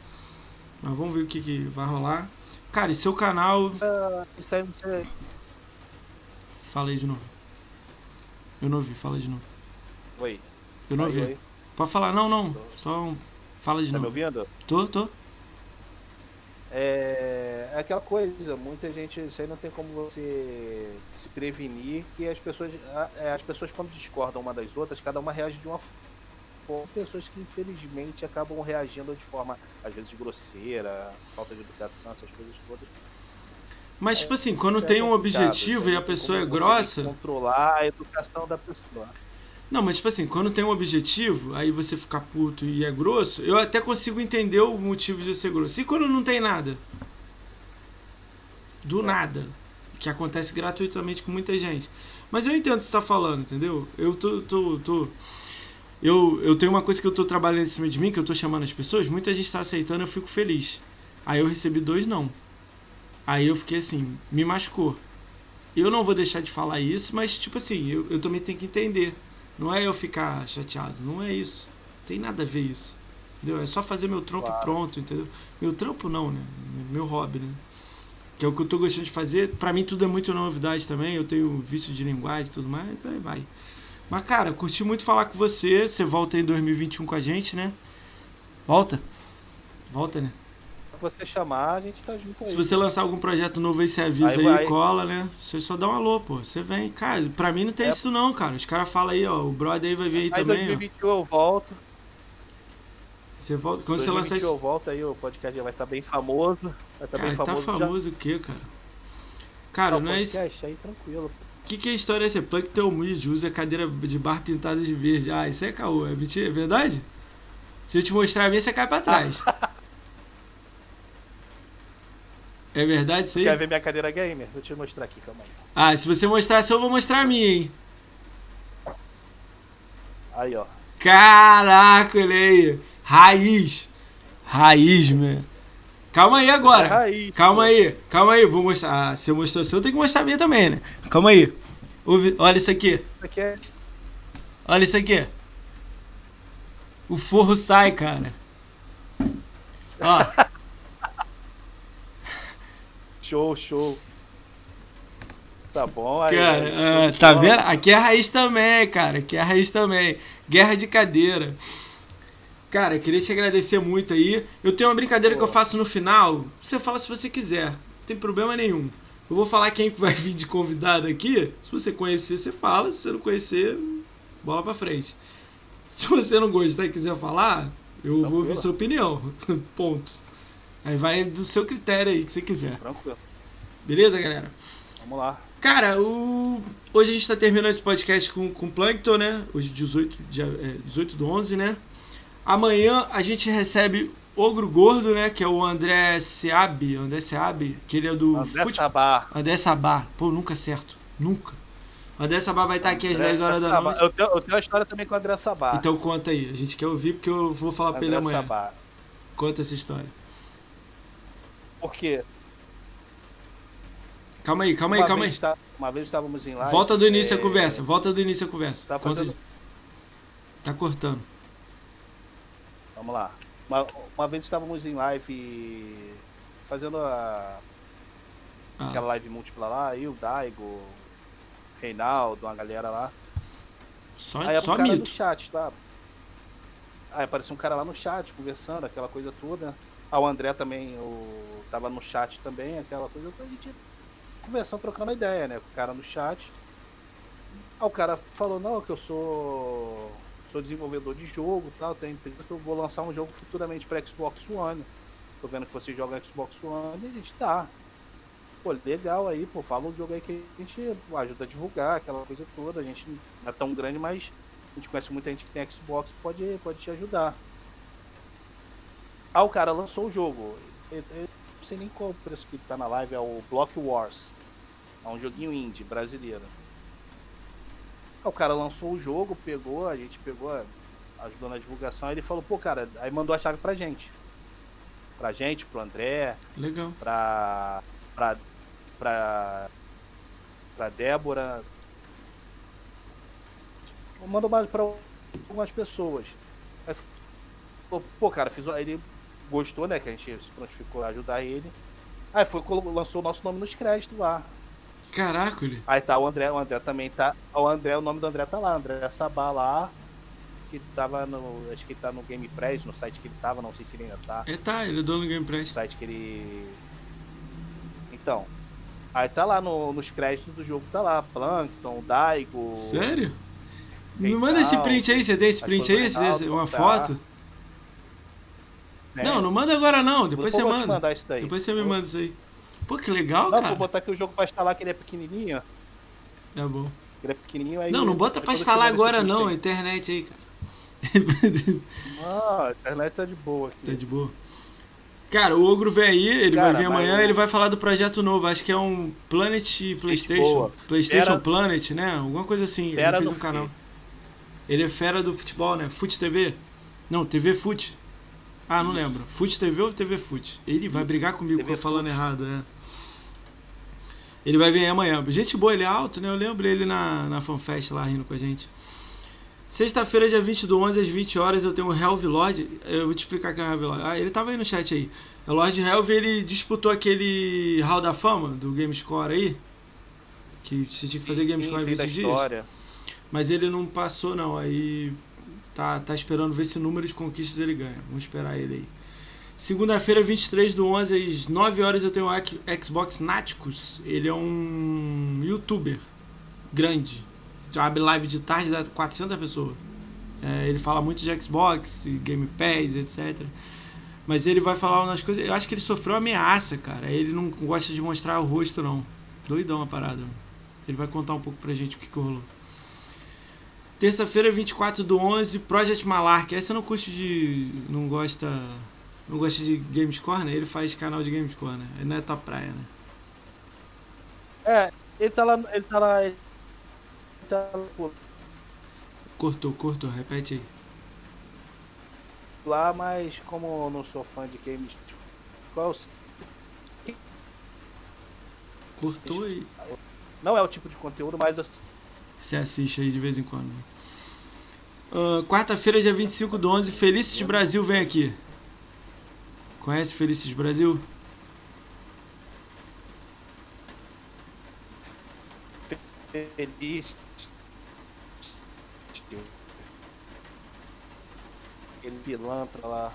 Mas vamos ver o que, que vai rolar. Cara, e seu canal. Isso, aí você. Fala aí de novo. Eu não ouvi, fala de novo. Oi. Eu não ouvi. Pode falar, não, não. Só um... fala de tá novo. Tá me ouvindo? Tô, tô. É, é aquela coisa, muita gente, isso aí não tem como você se prevenir que as pessoas, é, as pessoas quando discordam uma das outras, cada uma reage de uma forma. Pessoas que infelizmente acabam reagindo de forma, às vezes, grosseira, falta de educação, essas coisas todas. Mas, tipo assim, quando é tem um objetivo e a pessoa é grossa. Controlar a educação da pessoa. Não, mas tipo assim, quando tem um objetivo, aí você ficar puto e é grosso, eu até consigo entender o motivo de ser grosso. E quando não tem nada? Do nada. Que acontece gratuitamente com muita gente. Mas eu entendo o que você tá falando, entendeu? Eu tô. tô, tô eu, eu tenho uma coisa que eu tô trabalhando em cima de mim, que eu tô chamando as pessoas, muita gente tá aceitando, eu fico feliz. Aí eu recebi dois não. Aí eu fiquei assim, me machucou. Eu não vou deixar de falar isso, mas tipo assim, eu, eu também tenho que entender não é eu ficar chateado, não é isso. Não tem nada a ver isso. Entendeu? É só fazer meu trampo claro. pronto, entendeu? Meu trampo não, né? Meu hobby, né? Que é o que eu tô gostando de fazer. Pra mim tudo é muito novidade também. Eu tenho vício de linguagem e tudo mais, então aí vai. Mas, cara, curti muito falar com você. Você volta em 2021 com a gente, né? Volta. Volta, né? Você chamar, a gente tá junto aí. Se você lançar algum projeto novo aí, você avisa aí, aí cola, né? Você só dá um alô, pô. Você vem. Cara, pra mim não tem é. isso não, cara. Os caras falam aí, ó, o brother aí vai vir aí, aí também. Em 2021 ó. eu volto. Você volta, quando você lançar isso. eu volto aí, o podcast já vai estar tá bem famoso. Vai estar tá bem famoso. Tá famoso já. o quê, cara? Cara, não, não é isso. aí tranquilo. O que, que é a história essa? Plunk teu humilde, usa cadeira de bar pintada de verde. Ah, isso é caô, é mentira, é verdade? Se eu te mostrar a minha, você cai pra trás. É verdade isso aí? Quer ver minha cadeira gamer? Vou te mostrar aqui, calma aí. Ah, se você mostrar só eu vou mostrar a minha, hein? Aí, ó. Caraca, olha aí. Raiz. Raiz, mano. Calma aí agora. É raiz, calma pô. aí, calma aí. Vou mostrar. Ah, se eu mostrar o seu, eu tenho que mostrar a minha também, né? Calma aí. Olha isso aqui. Isso aqui é... Olha isso aqui. O forro sai, cara. Ó. Show, show. Tá bom, aí. Cara, é, tá vendo? Aqui é a raiz também, cara. Aqui é a raiz também. Guerra de cadeira. Cara, queria te agradecer muito aí. Eu tenho uma brincadeira Pô. que eu faço no final. Você fala se você quiser. Não tem problema nenhum. Eu vou falar quem vai vir de convidado aqui. Se você conhecer, você fala. Se você não conhecer, bola pra frente. Se você não gostar e quiser falar, eu vou ouvir sua opinião. Ponto. Aí vai do seu critério aí que você quiser. Tranquilo. Beleza, galera? Vamos lá. Cara, o... hoje a gente tá terminando esse podcast com, com Plankton, né? Hoje, 18, dia, é, 18 do 11, né? Amanhã a gente recebe Ogro Gordo, né? Que é o André Seab. André Seab, que ele é do. André Fute... Sabá. André Sabá. Pô, nunca certo. Nunca. O André Sabá vai estar aqui às 10 horas da noite. Eu tenho, eu tenho uma história também com o André Sabá. Então conta aí. A gente quer ouvir porque eu vou falar André pra ele amanhã. Sabá. Conta essa história. Por quê? Calma aí, calma aí, calma aí. Tá, uma vez estávamos em live. Volta do início é... a conversa, volta do início a conversa. Tá, fazendo... tá cortando. Vamos lá. Uma, uma vez estávamos em live fazendo a. Ah. Aquela live múltipla lá, eu, Daigo, Reinaldo, uma galera lá. Só, Aí só um chat, tá? Aí apareceu um cara lá no chat conversando, aquela coisa toda. Ah, o André também, o... tava no chat também, aquela coisa, a gente conversando, trocando ideia, né? O cara no chat. Aí o cara falou, não, que eu sou sou desenvolvedor de jogo tal, tenho empresa que eu vou lançar um jogo futuramente para Xbox One. Tô vendo que você joga Xbox One e a gente tá. Pô, legal aí, pô, fala um jogo aí que a gente ajuda a divulgar, aquela coisa toda. A gente não é tão grande, mas a gente conhece muita gente que tem Xbox pode, pode te ajudar. Ah, o cara lançou o jogo. Eu, eu não sei nem qual o preço que tá na live, é o Block Wars. É um joguinho indie brasileiro. Ah, o cara lançou o jogo, pegou, a gente pegou, ajudou na divulgação, ele falou, pô, cara, aí mandou a chave pra gente. Pra gente, pro André. Legal. Pra. pra. pra. pra Débora. Mandou mais pra algumas pessoas. Aí, pô, cara, fiz, ele gostou, né? Que a gente se prontificou a ajudar ele. Aí foi, lançou o nosso nome nos créditos lá. Caraca, ele. Aí tá o André, o André também tá. O André, o nome do André tá lá, André Sabá lá. Que tava no. Acho que ele tá no Game Press, no site que ele tava, não sei se ele ainda tá. É tá, ele é dono do Game Press. No site que ele. Então. Aí tá lá no, nos créditos do jogo, tá lá, Plankton, Daigo. Sério? Me manda esse print aí, você tem esse print aí? Você uma tá. foto? É. Não, não manda agora não, depois você manda. Depois você me manda isso aí. Pô, que legal, não, cara. Vou botar aqui o jogo pra instalar que ele é pequenininho. Tá bom. Ele é pequenininho aí. Não, não bota pra instalar agora não, a internet aí, cara. ah, a internet tá de boa aqui. Tá de boa. Cara, o Ogro vem aí, ele cara, vai vir amanhã, eu... ele vai falar do projeto novo. Acho que é um Planet PlayStation. PlayStation Planet, né? Alguma coisa assim. Fera ele fez um canal. Ele é fera do futebol, né? Fute TV? Não, TV Fute. Ah, não lembro. Fute TV ou TV Fute? Ele vai brigar comigo TV falando errado, é. Ele vai vir amanhã. Gente boa, ele é alto, né? Eu lembro ele na, na FanFest lá rindo com a gente. Sexta-feira, dia 20 do 11, às 20 horas, eu tenho o Helv Lord. Eu vou te explicar quem é o Helv Lord. Ah, ele tava aí no chat aí. O Lord Helv, ele disputou aquele Hall da Fama do GameScore aí. Que você tinha que fazer GameScore em 20 dias. Mas ele não passou, não. Aí tá, tá esperando ver se número de conquistas ele ganha. Vamos esperar ele aí. Segunda-feira, 23 do 11, às 9 horas, eu tenho o Xbox Naticus. Ele é um youtuber grande. Abre live de tarde, dá 400 pessoas. É, ele fala muito de Xbox, Game Pass, etc. Mas ele vai falar umas coisas. Eu acho que ele sofreu ameaça, cara. Ele não gosta de mostrar o rosto, não. Doidão a parada. Ele vai contar um pouco pra gente o que, que rolou. Terça-feira, 24 do 11, Project Malark. Essa não curte de. Não gosta. Não gosta de Gamescore, né? Ele faz canal de Gamescore, né? Ele não é tua praia, né? É, ele tá lá. Ele tá lá. Ele tá lá. Cortou, cortou, repete aí. Lá, mas como eu não sou fã de games. Qual Cortou aí. Não é o tipo de conteúdo, mas. Você assiste aí de vez em quando. Uh, Quarta-feira, dia 25 do 11, Felícitos Brasil vem aqui. Conhece Felícitos Brasil? Feliz. Aquele pilantra lá.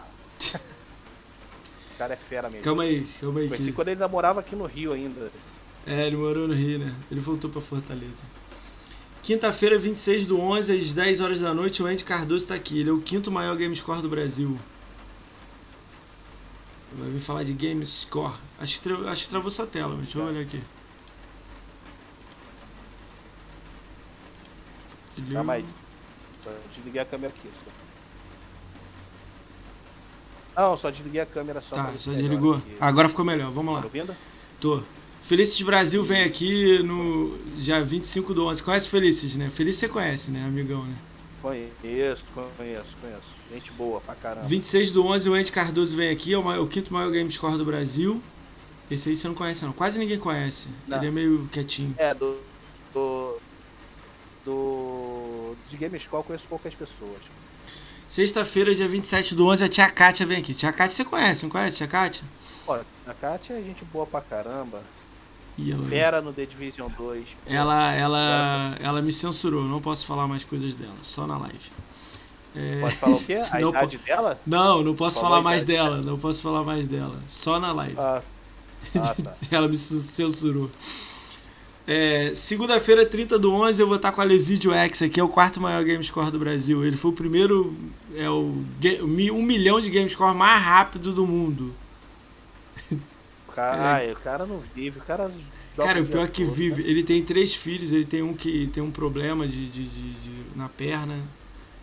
O cara é fera mesmo. Calma aí, calma aí. Conheci quando ele ainda morava aqui no Rio ainda. É, ele morou no Rio, né? Ele voltou pra Fortaleza. Quinta-feira, 26 do 11, às 10 horas da noite, o Andy Cardoso está aqui. Ele é o quinto maior game score do Brasil. Vai vir falar de game score. Acho que, acho que travou sua tela, mas deixa eu olhar aqui. Ele... Calma aí. Desliguei a câmera aqui. Não, só desliguei a câmera só. Tá, só desligou. Agora ficou melhor, vamos lá. Tá ouvindo? Tô. Felices Brasil vem aqui no dia 25 do 11. Conhece Felices, né? Felices você conhece, né, amigão, né? Conheço, conheço, conheço. Gente boa pra caramba. 26 do 11, o Andy Cardoso vem aqui, é o, maior, o quinto maior game score do Brasil. Esse aí você não conhece, não. Quase ninguém conhece. Não. Ele é meio quietinho. É, do. do. do de game score eu conheço poucas pessoas. Sexta-feira, dia 27 do 11, a Tia Kátia vem aqui. Tia Kátia você conhece, não conhece, Tia Kátia? Olha, a Kátia é gente boa pra caramba. Ela... Fera no The Division 2. Ela, ela, ela me censurou, não posso falar mais coisas dela, só na live. É... Pode falar o quê? A não idade po... dela? Não, não posso Falou falar mais dela, dela, não posso falar mais dela, só na live. Ah. Ah, tá. ela me censurou. É, Segunda-feira, 30 do 11, eu vou estar com a Lesidio X aqui, é o quarto maior game score do Brasil. Ele foi o primeiro, é o um milhão de game score mais rápido do mundo cara, é. o cara não vive, o cara. Cara, o pior é que todo, vive. Né? Ele tem três filhos, ele tem um que tem um problema de, de, de, de na perna.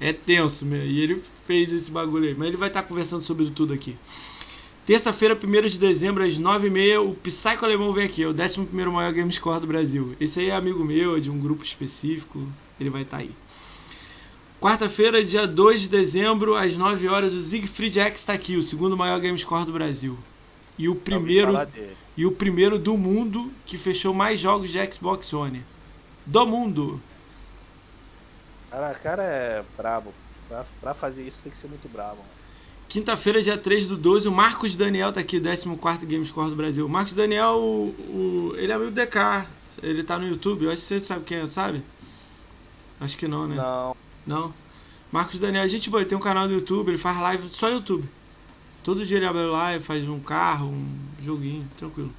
É tenso, meu. E ele fez esse bagulho aí. Mas ele vai estar conversando sobre tudo aqui. Terça-feira, 1 de dezembro, às 9h30, o Psycho Alemão vem aqui. É o 11 maior game score do Brasil. Esse aí é amigo meu, é de um grupo específico. Ele vai estar aí. Quarta-feira, dia 2 de dezembro, às 9 horas, o Siegfried X está aqui, o segundo maior game score do Brasil. E o primeiro e o primeiro do mundo que fechou mais jogos de Xbox One. Do mundo. Cara, cara é brabo. Pra, pra fazer isso tem que ser muito bravo. Quinta-feira, dia 3 do 12, o Marcos Daniel tá aqui, 14 Gamescore do Brasil. O Marcos Daniel, o, o, ele é amigo do DK, ele tá no YouTube, eu acho que você sabe quem é, sabe? Acho que não, né? Não. Não? Marcos Daniel, a gente boa, tem um canal no YouTube, ele faz live só YouTube. Todo dia ele abre live, faz um carro, um joguinho, tranquilo.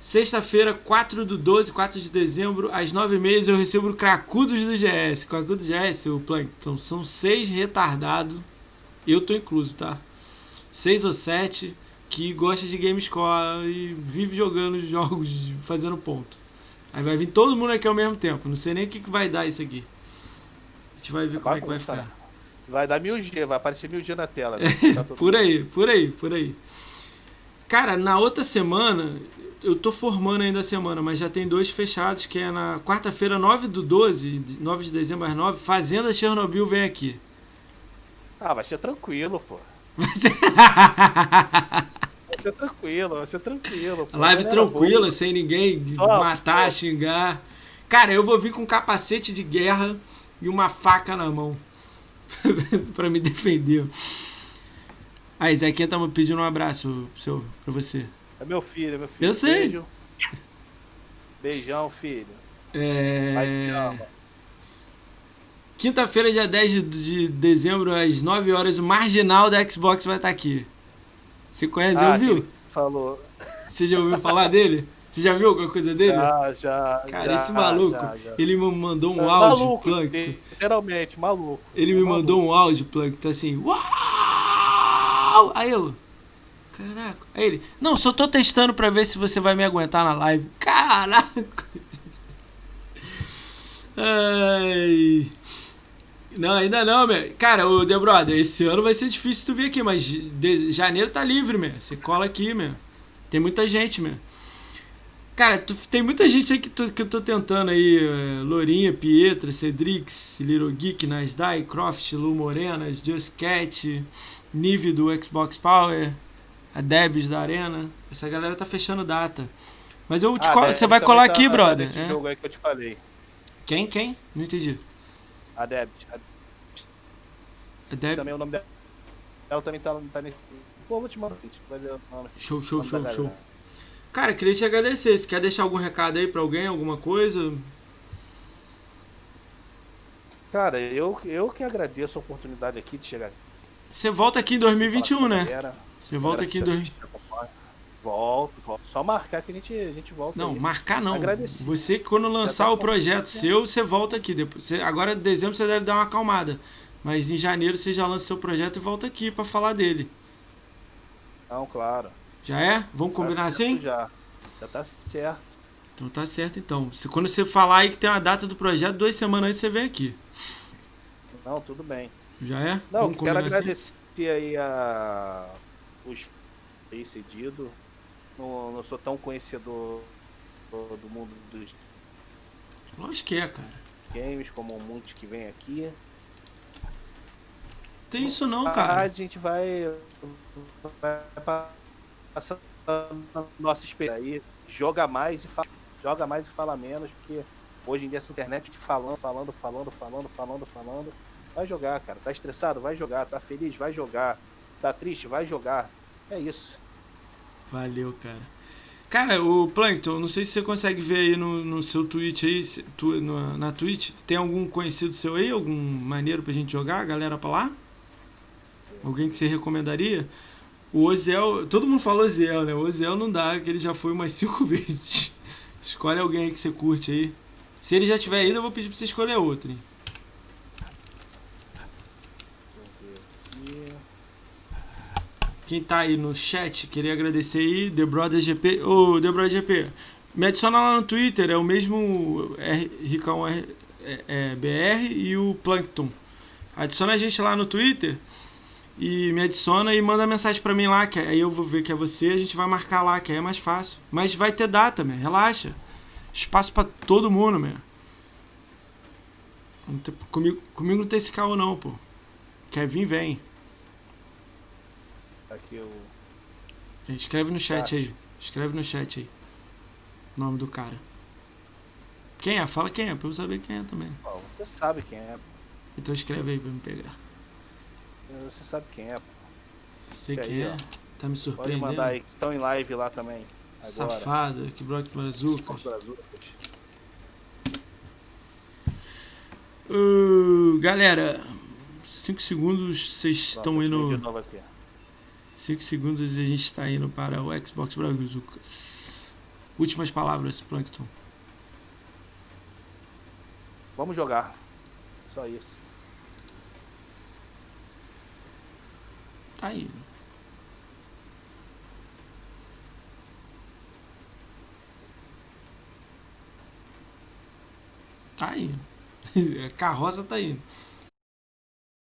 Sexta-feira, 4 do 12, 4 de dezembro, às 9h30 eu recebo o Cracudos do GS. Cracudos do GS, o Plankton, são seis retardados eu tô incluso, tá? Seis ou sete que gosta de game score e vive jogando jogos, fazendo ponto. Aí vai vir todo mundo aqui ao mesmo tempo. Não sei nem o que, que vai dar isso aqui. A gente vai ver como é que vai ficar. Vai dar mil G, vai aparecer mil G na tela. Né? por aí, por aí, por aí. Cara, na outra semana, eu tô formando ainda a semana, mas já tem dois fechados, que é na quarta-feira, 9 do 12, 9 de dezembro às 9, Fazenda Chernobyl vem aqui. Ah, vai ser tranquilo, pô. Vai ser, vai ser tranquilo, vai ser tranquilo. Pô. Live tranquila, sem ninguém Só, matar, pô. xingar. Cara, eu vou vir com um capacete de guerra e uma faca na mão. pra me defender. Aí, Zequinha tá me pedindo um abraço seu, pra você. É meu filho, é meu filho. Eu sei. Beijo. Beijão, filho. É... Quinta-feira, dia 10 de, de, dezembro, às 9 horas, o marginal da Xbox vai estar aqui. Você conhece? Já ah, ouviu? Falou. Você já ouviu falar dele? Você já viu alguma coisa dele? Já, já. Cara, já, esse maluco, já, já. ele me mandou um é, áudio, maluco, Plankton. Literalmente, maluco. Ele é me maluco. mandou um áudio, Plankton, assim, uau! Aí eu, caraca. Aí ele, não, só tô testando pra ver se você vai me aguentar na live. Caraca! Ai... Não, ainda não, meu. Cara, o The Brother, esse ano vai ser difícil tu vir aqui, mas de, janeiro tá livre, meu. Você cola aqui, meu. Tem muita gente, meu. Cara, tu, tem muita gente aí que, tu, que eu tô tentando aí. É, Lourinha, Pietra, Cedrix, Little Geek, Nasdai, Croft, Lu Morenas, Just Cat, Nive do Xbox Power, a Debs da Arena. Essa galera tá fechando data. Mas eu te ah, você vai colar tá, aqui, brother. Esse é. jogo aí que eu te falei. Quem? Quem? Não entendi. A Deb. A Deb. Também o nome dela. Ela também tá, tá nesse. Pô, vou te mandar. Show, show, show, show. Cara, queria te agradecer. Você quer deixar algum recado aí pra alguém, alguma coisa? Cara, eu, eu que agradeço a oportunidade aqui de chegar. Você volta aqui em 2021, né? Você volta aqui em 2021. Volto, volto. Só marcar que a gente, a gente volta. Não, aí. marcar não. Agradecer. Você, quando lançar tá o projeto seu, você volta aqui. Depois, você, agora, em dezembro, você deve dar uma acalmada. Mas em janeiro, você já lança seu projeto e volta aqui para falar dele. Não, claro. Já é? Vamos combinar assim? Já. Já tá certo. Então tá certo, então. Se, quando você falar aí que tem uma data do projeto, duas semanas antes você vem aqui. Não, tudo bem. Já é? Não, Vamos quero agradecer assim? aí a os aí cedido não, não sou tão conhecedor do mundo dos Lógico que é, cara. Games, como muitos que vêm aqui. Tem isso não, cara. A gente vai, vai passando nossa experiência aí, joga mais e fala, joga mais e fala menos, porque hoje em dia essa internet falando, falando, falando, falando, falando, falando. Vai jogar, cara. Tá estressado? Vai jogar. Tá feliz? Vai jogar. Tá triste? Vai jogar. É isso. Valeu, cara. Cara, o Plankton, não sei se você consegue ver aí no, no seu Twitch aí, tu, no, na Twitch, tem algum conhecido seu aí, algum maneiro pra gente jogar, galera pra lá? Alguém que você recomendaria? O Oziel, todo mundo fala Oziel, né? O Oziel não dá, que ele já foi umas cinco vezes. Escolhe alguém aí que você curte aí. Se ele já tiver ido, eu vou pedir pra você escolher outro, hein? Quem tá aí no chat, queria agradecer aí, The Brother GP. Ô, oh, The Brother GP, me adiciona lá no Twitter, é o mesmo R, Ricão R, é, é, BR e o Plankton. Adiciona a gente lá no Twitter e me adiciona e manda mensagem para mim lá, que aí eu vou ver que é você, a gente vai marcar lá, que aí é mais fácil. Mas vai ter data, meu, relaxa. Espaço para todo mundo, meu. Comigo, comigo não tem esse carro não, pô. Quer vir, vem. Aqui o. Gente, escreve no chat, aí. Escreve no chat aí. O nome do cara. Quem é? Fala quem é, pra eu saber quem é também. você sabe quem é. Então escreve aí pra me pegar. Você sabe quem é, pô. Sei quem é. Ó. Tá me surpreendendo. Pode mandar aí, estão em live lá também. Agora. Safado, que bloco brazuca. Uh, galera, 5 segundos vocês estão indo. 5 segundos a gente está indo para o Xbox Brazucas. Últimas palavras, Plankton. Vamos jogar. Só isso. Tá aí. Tá aí. A carroça tá aí.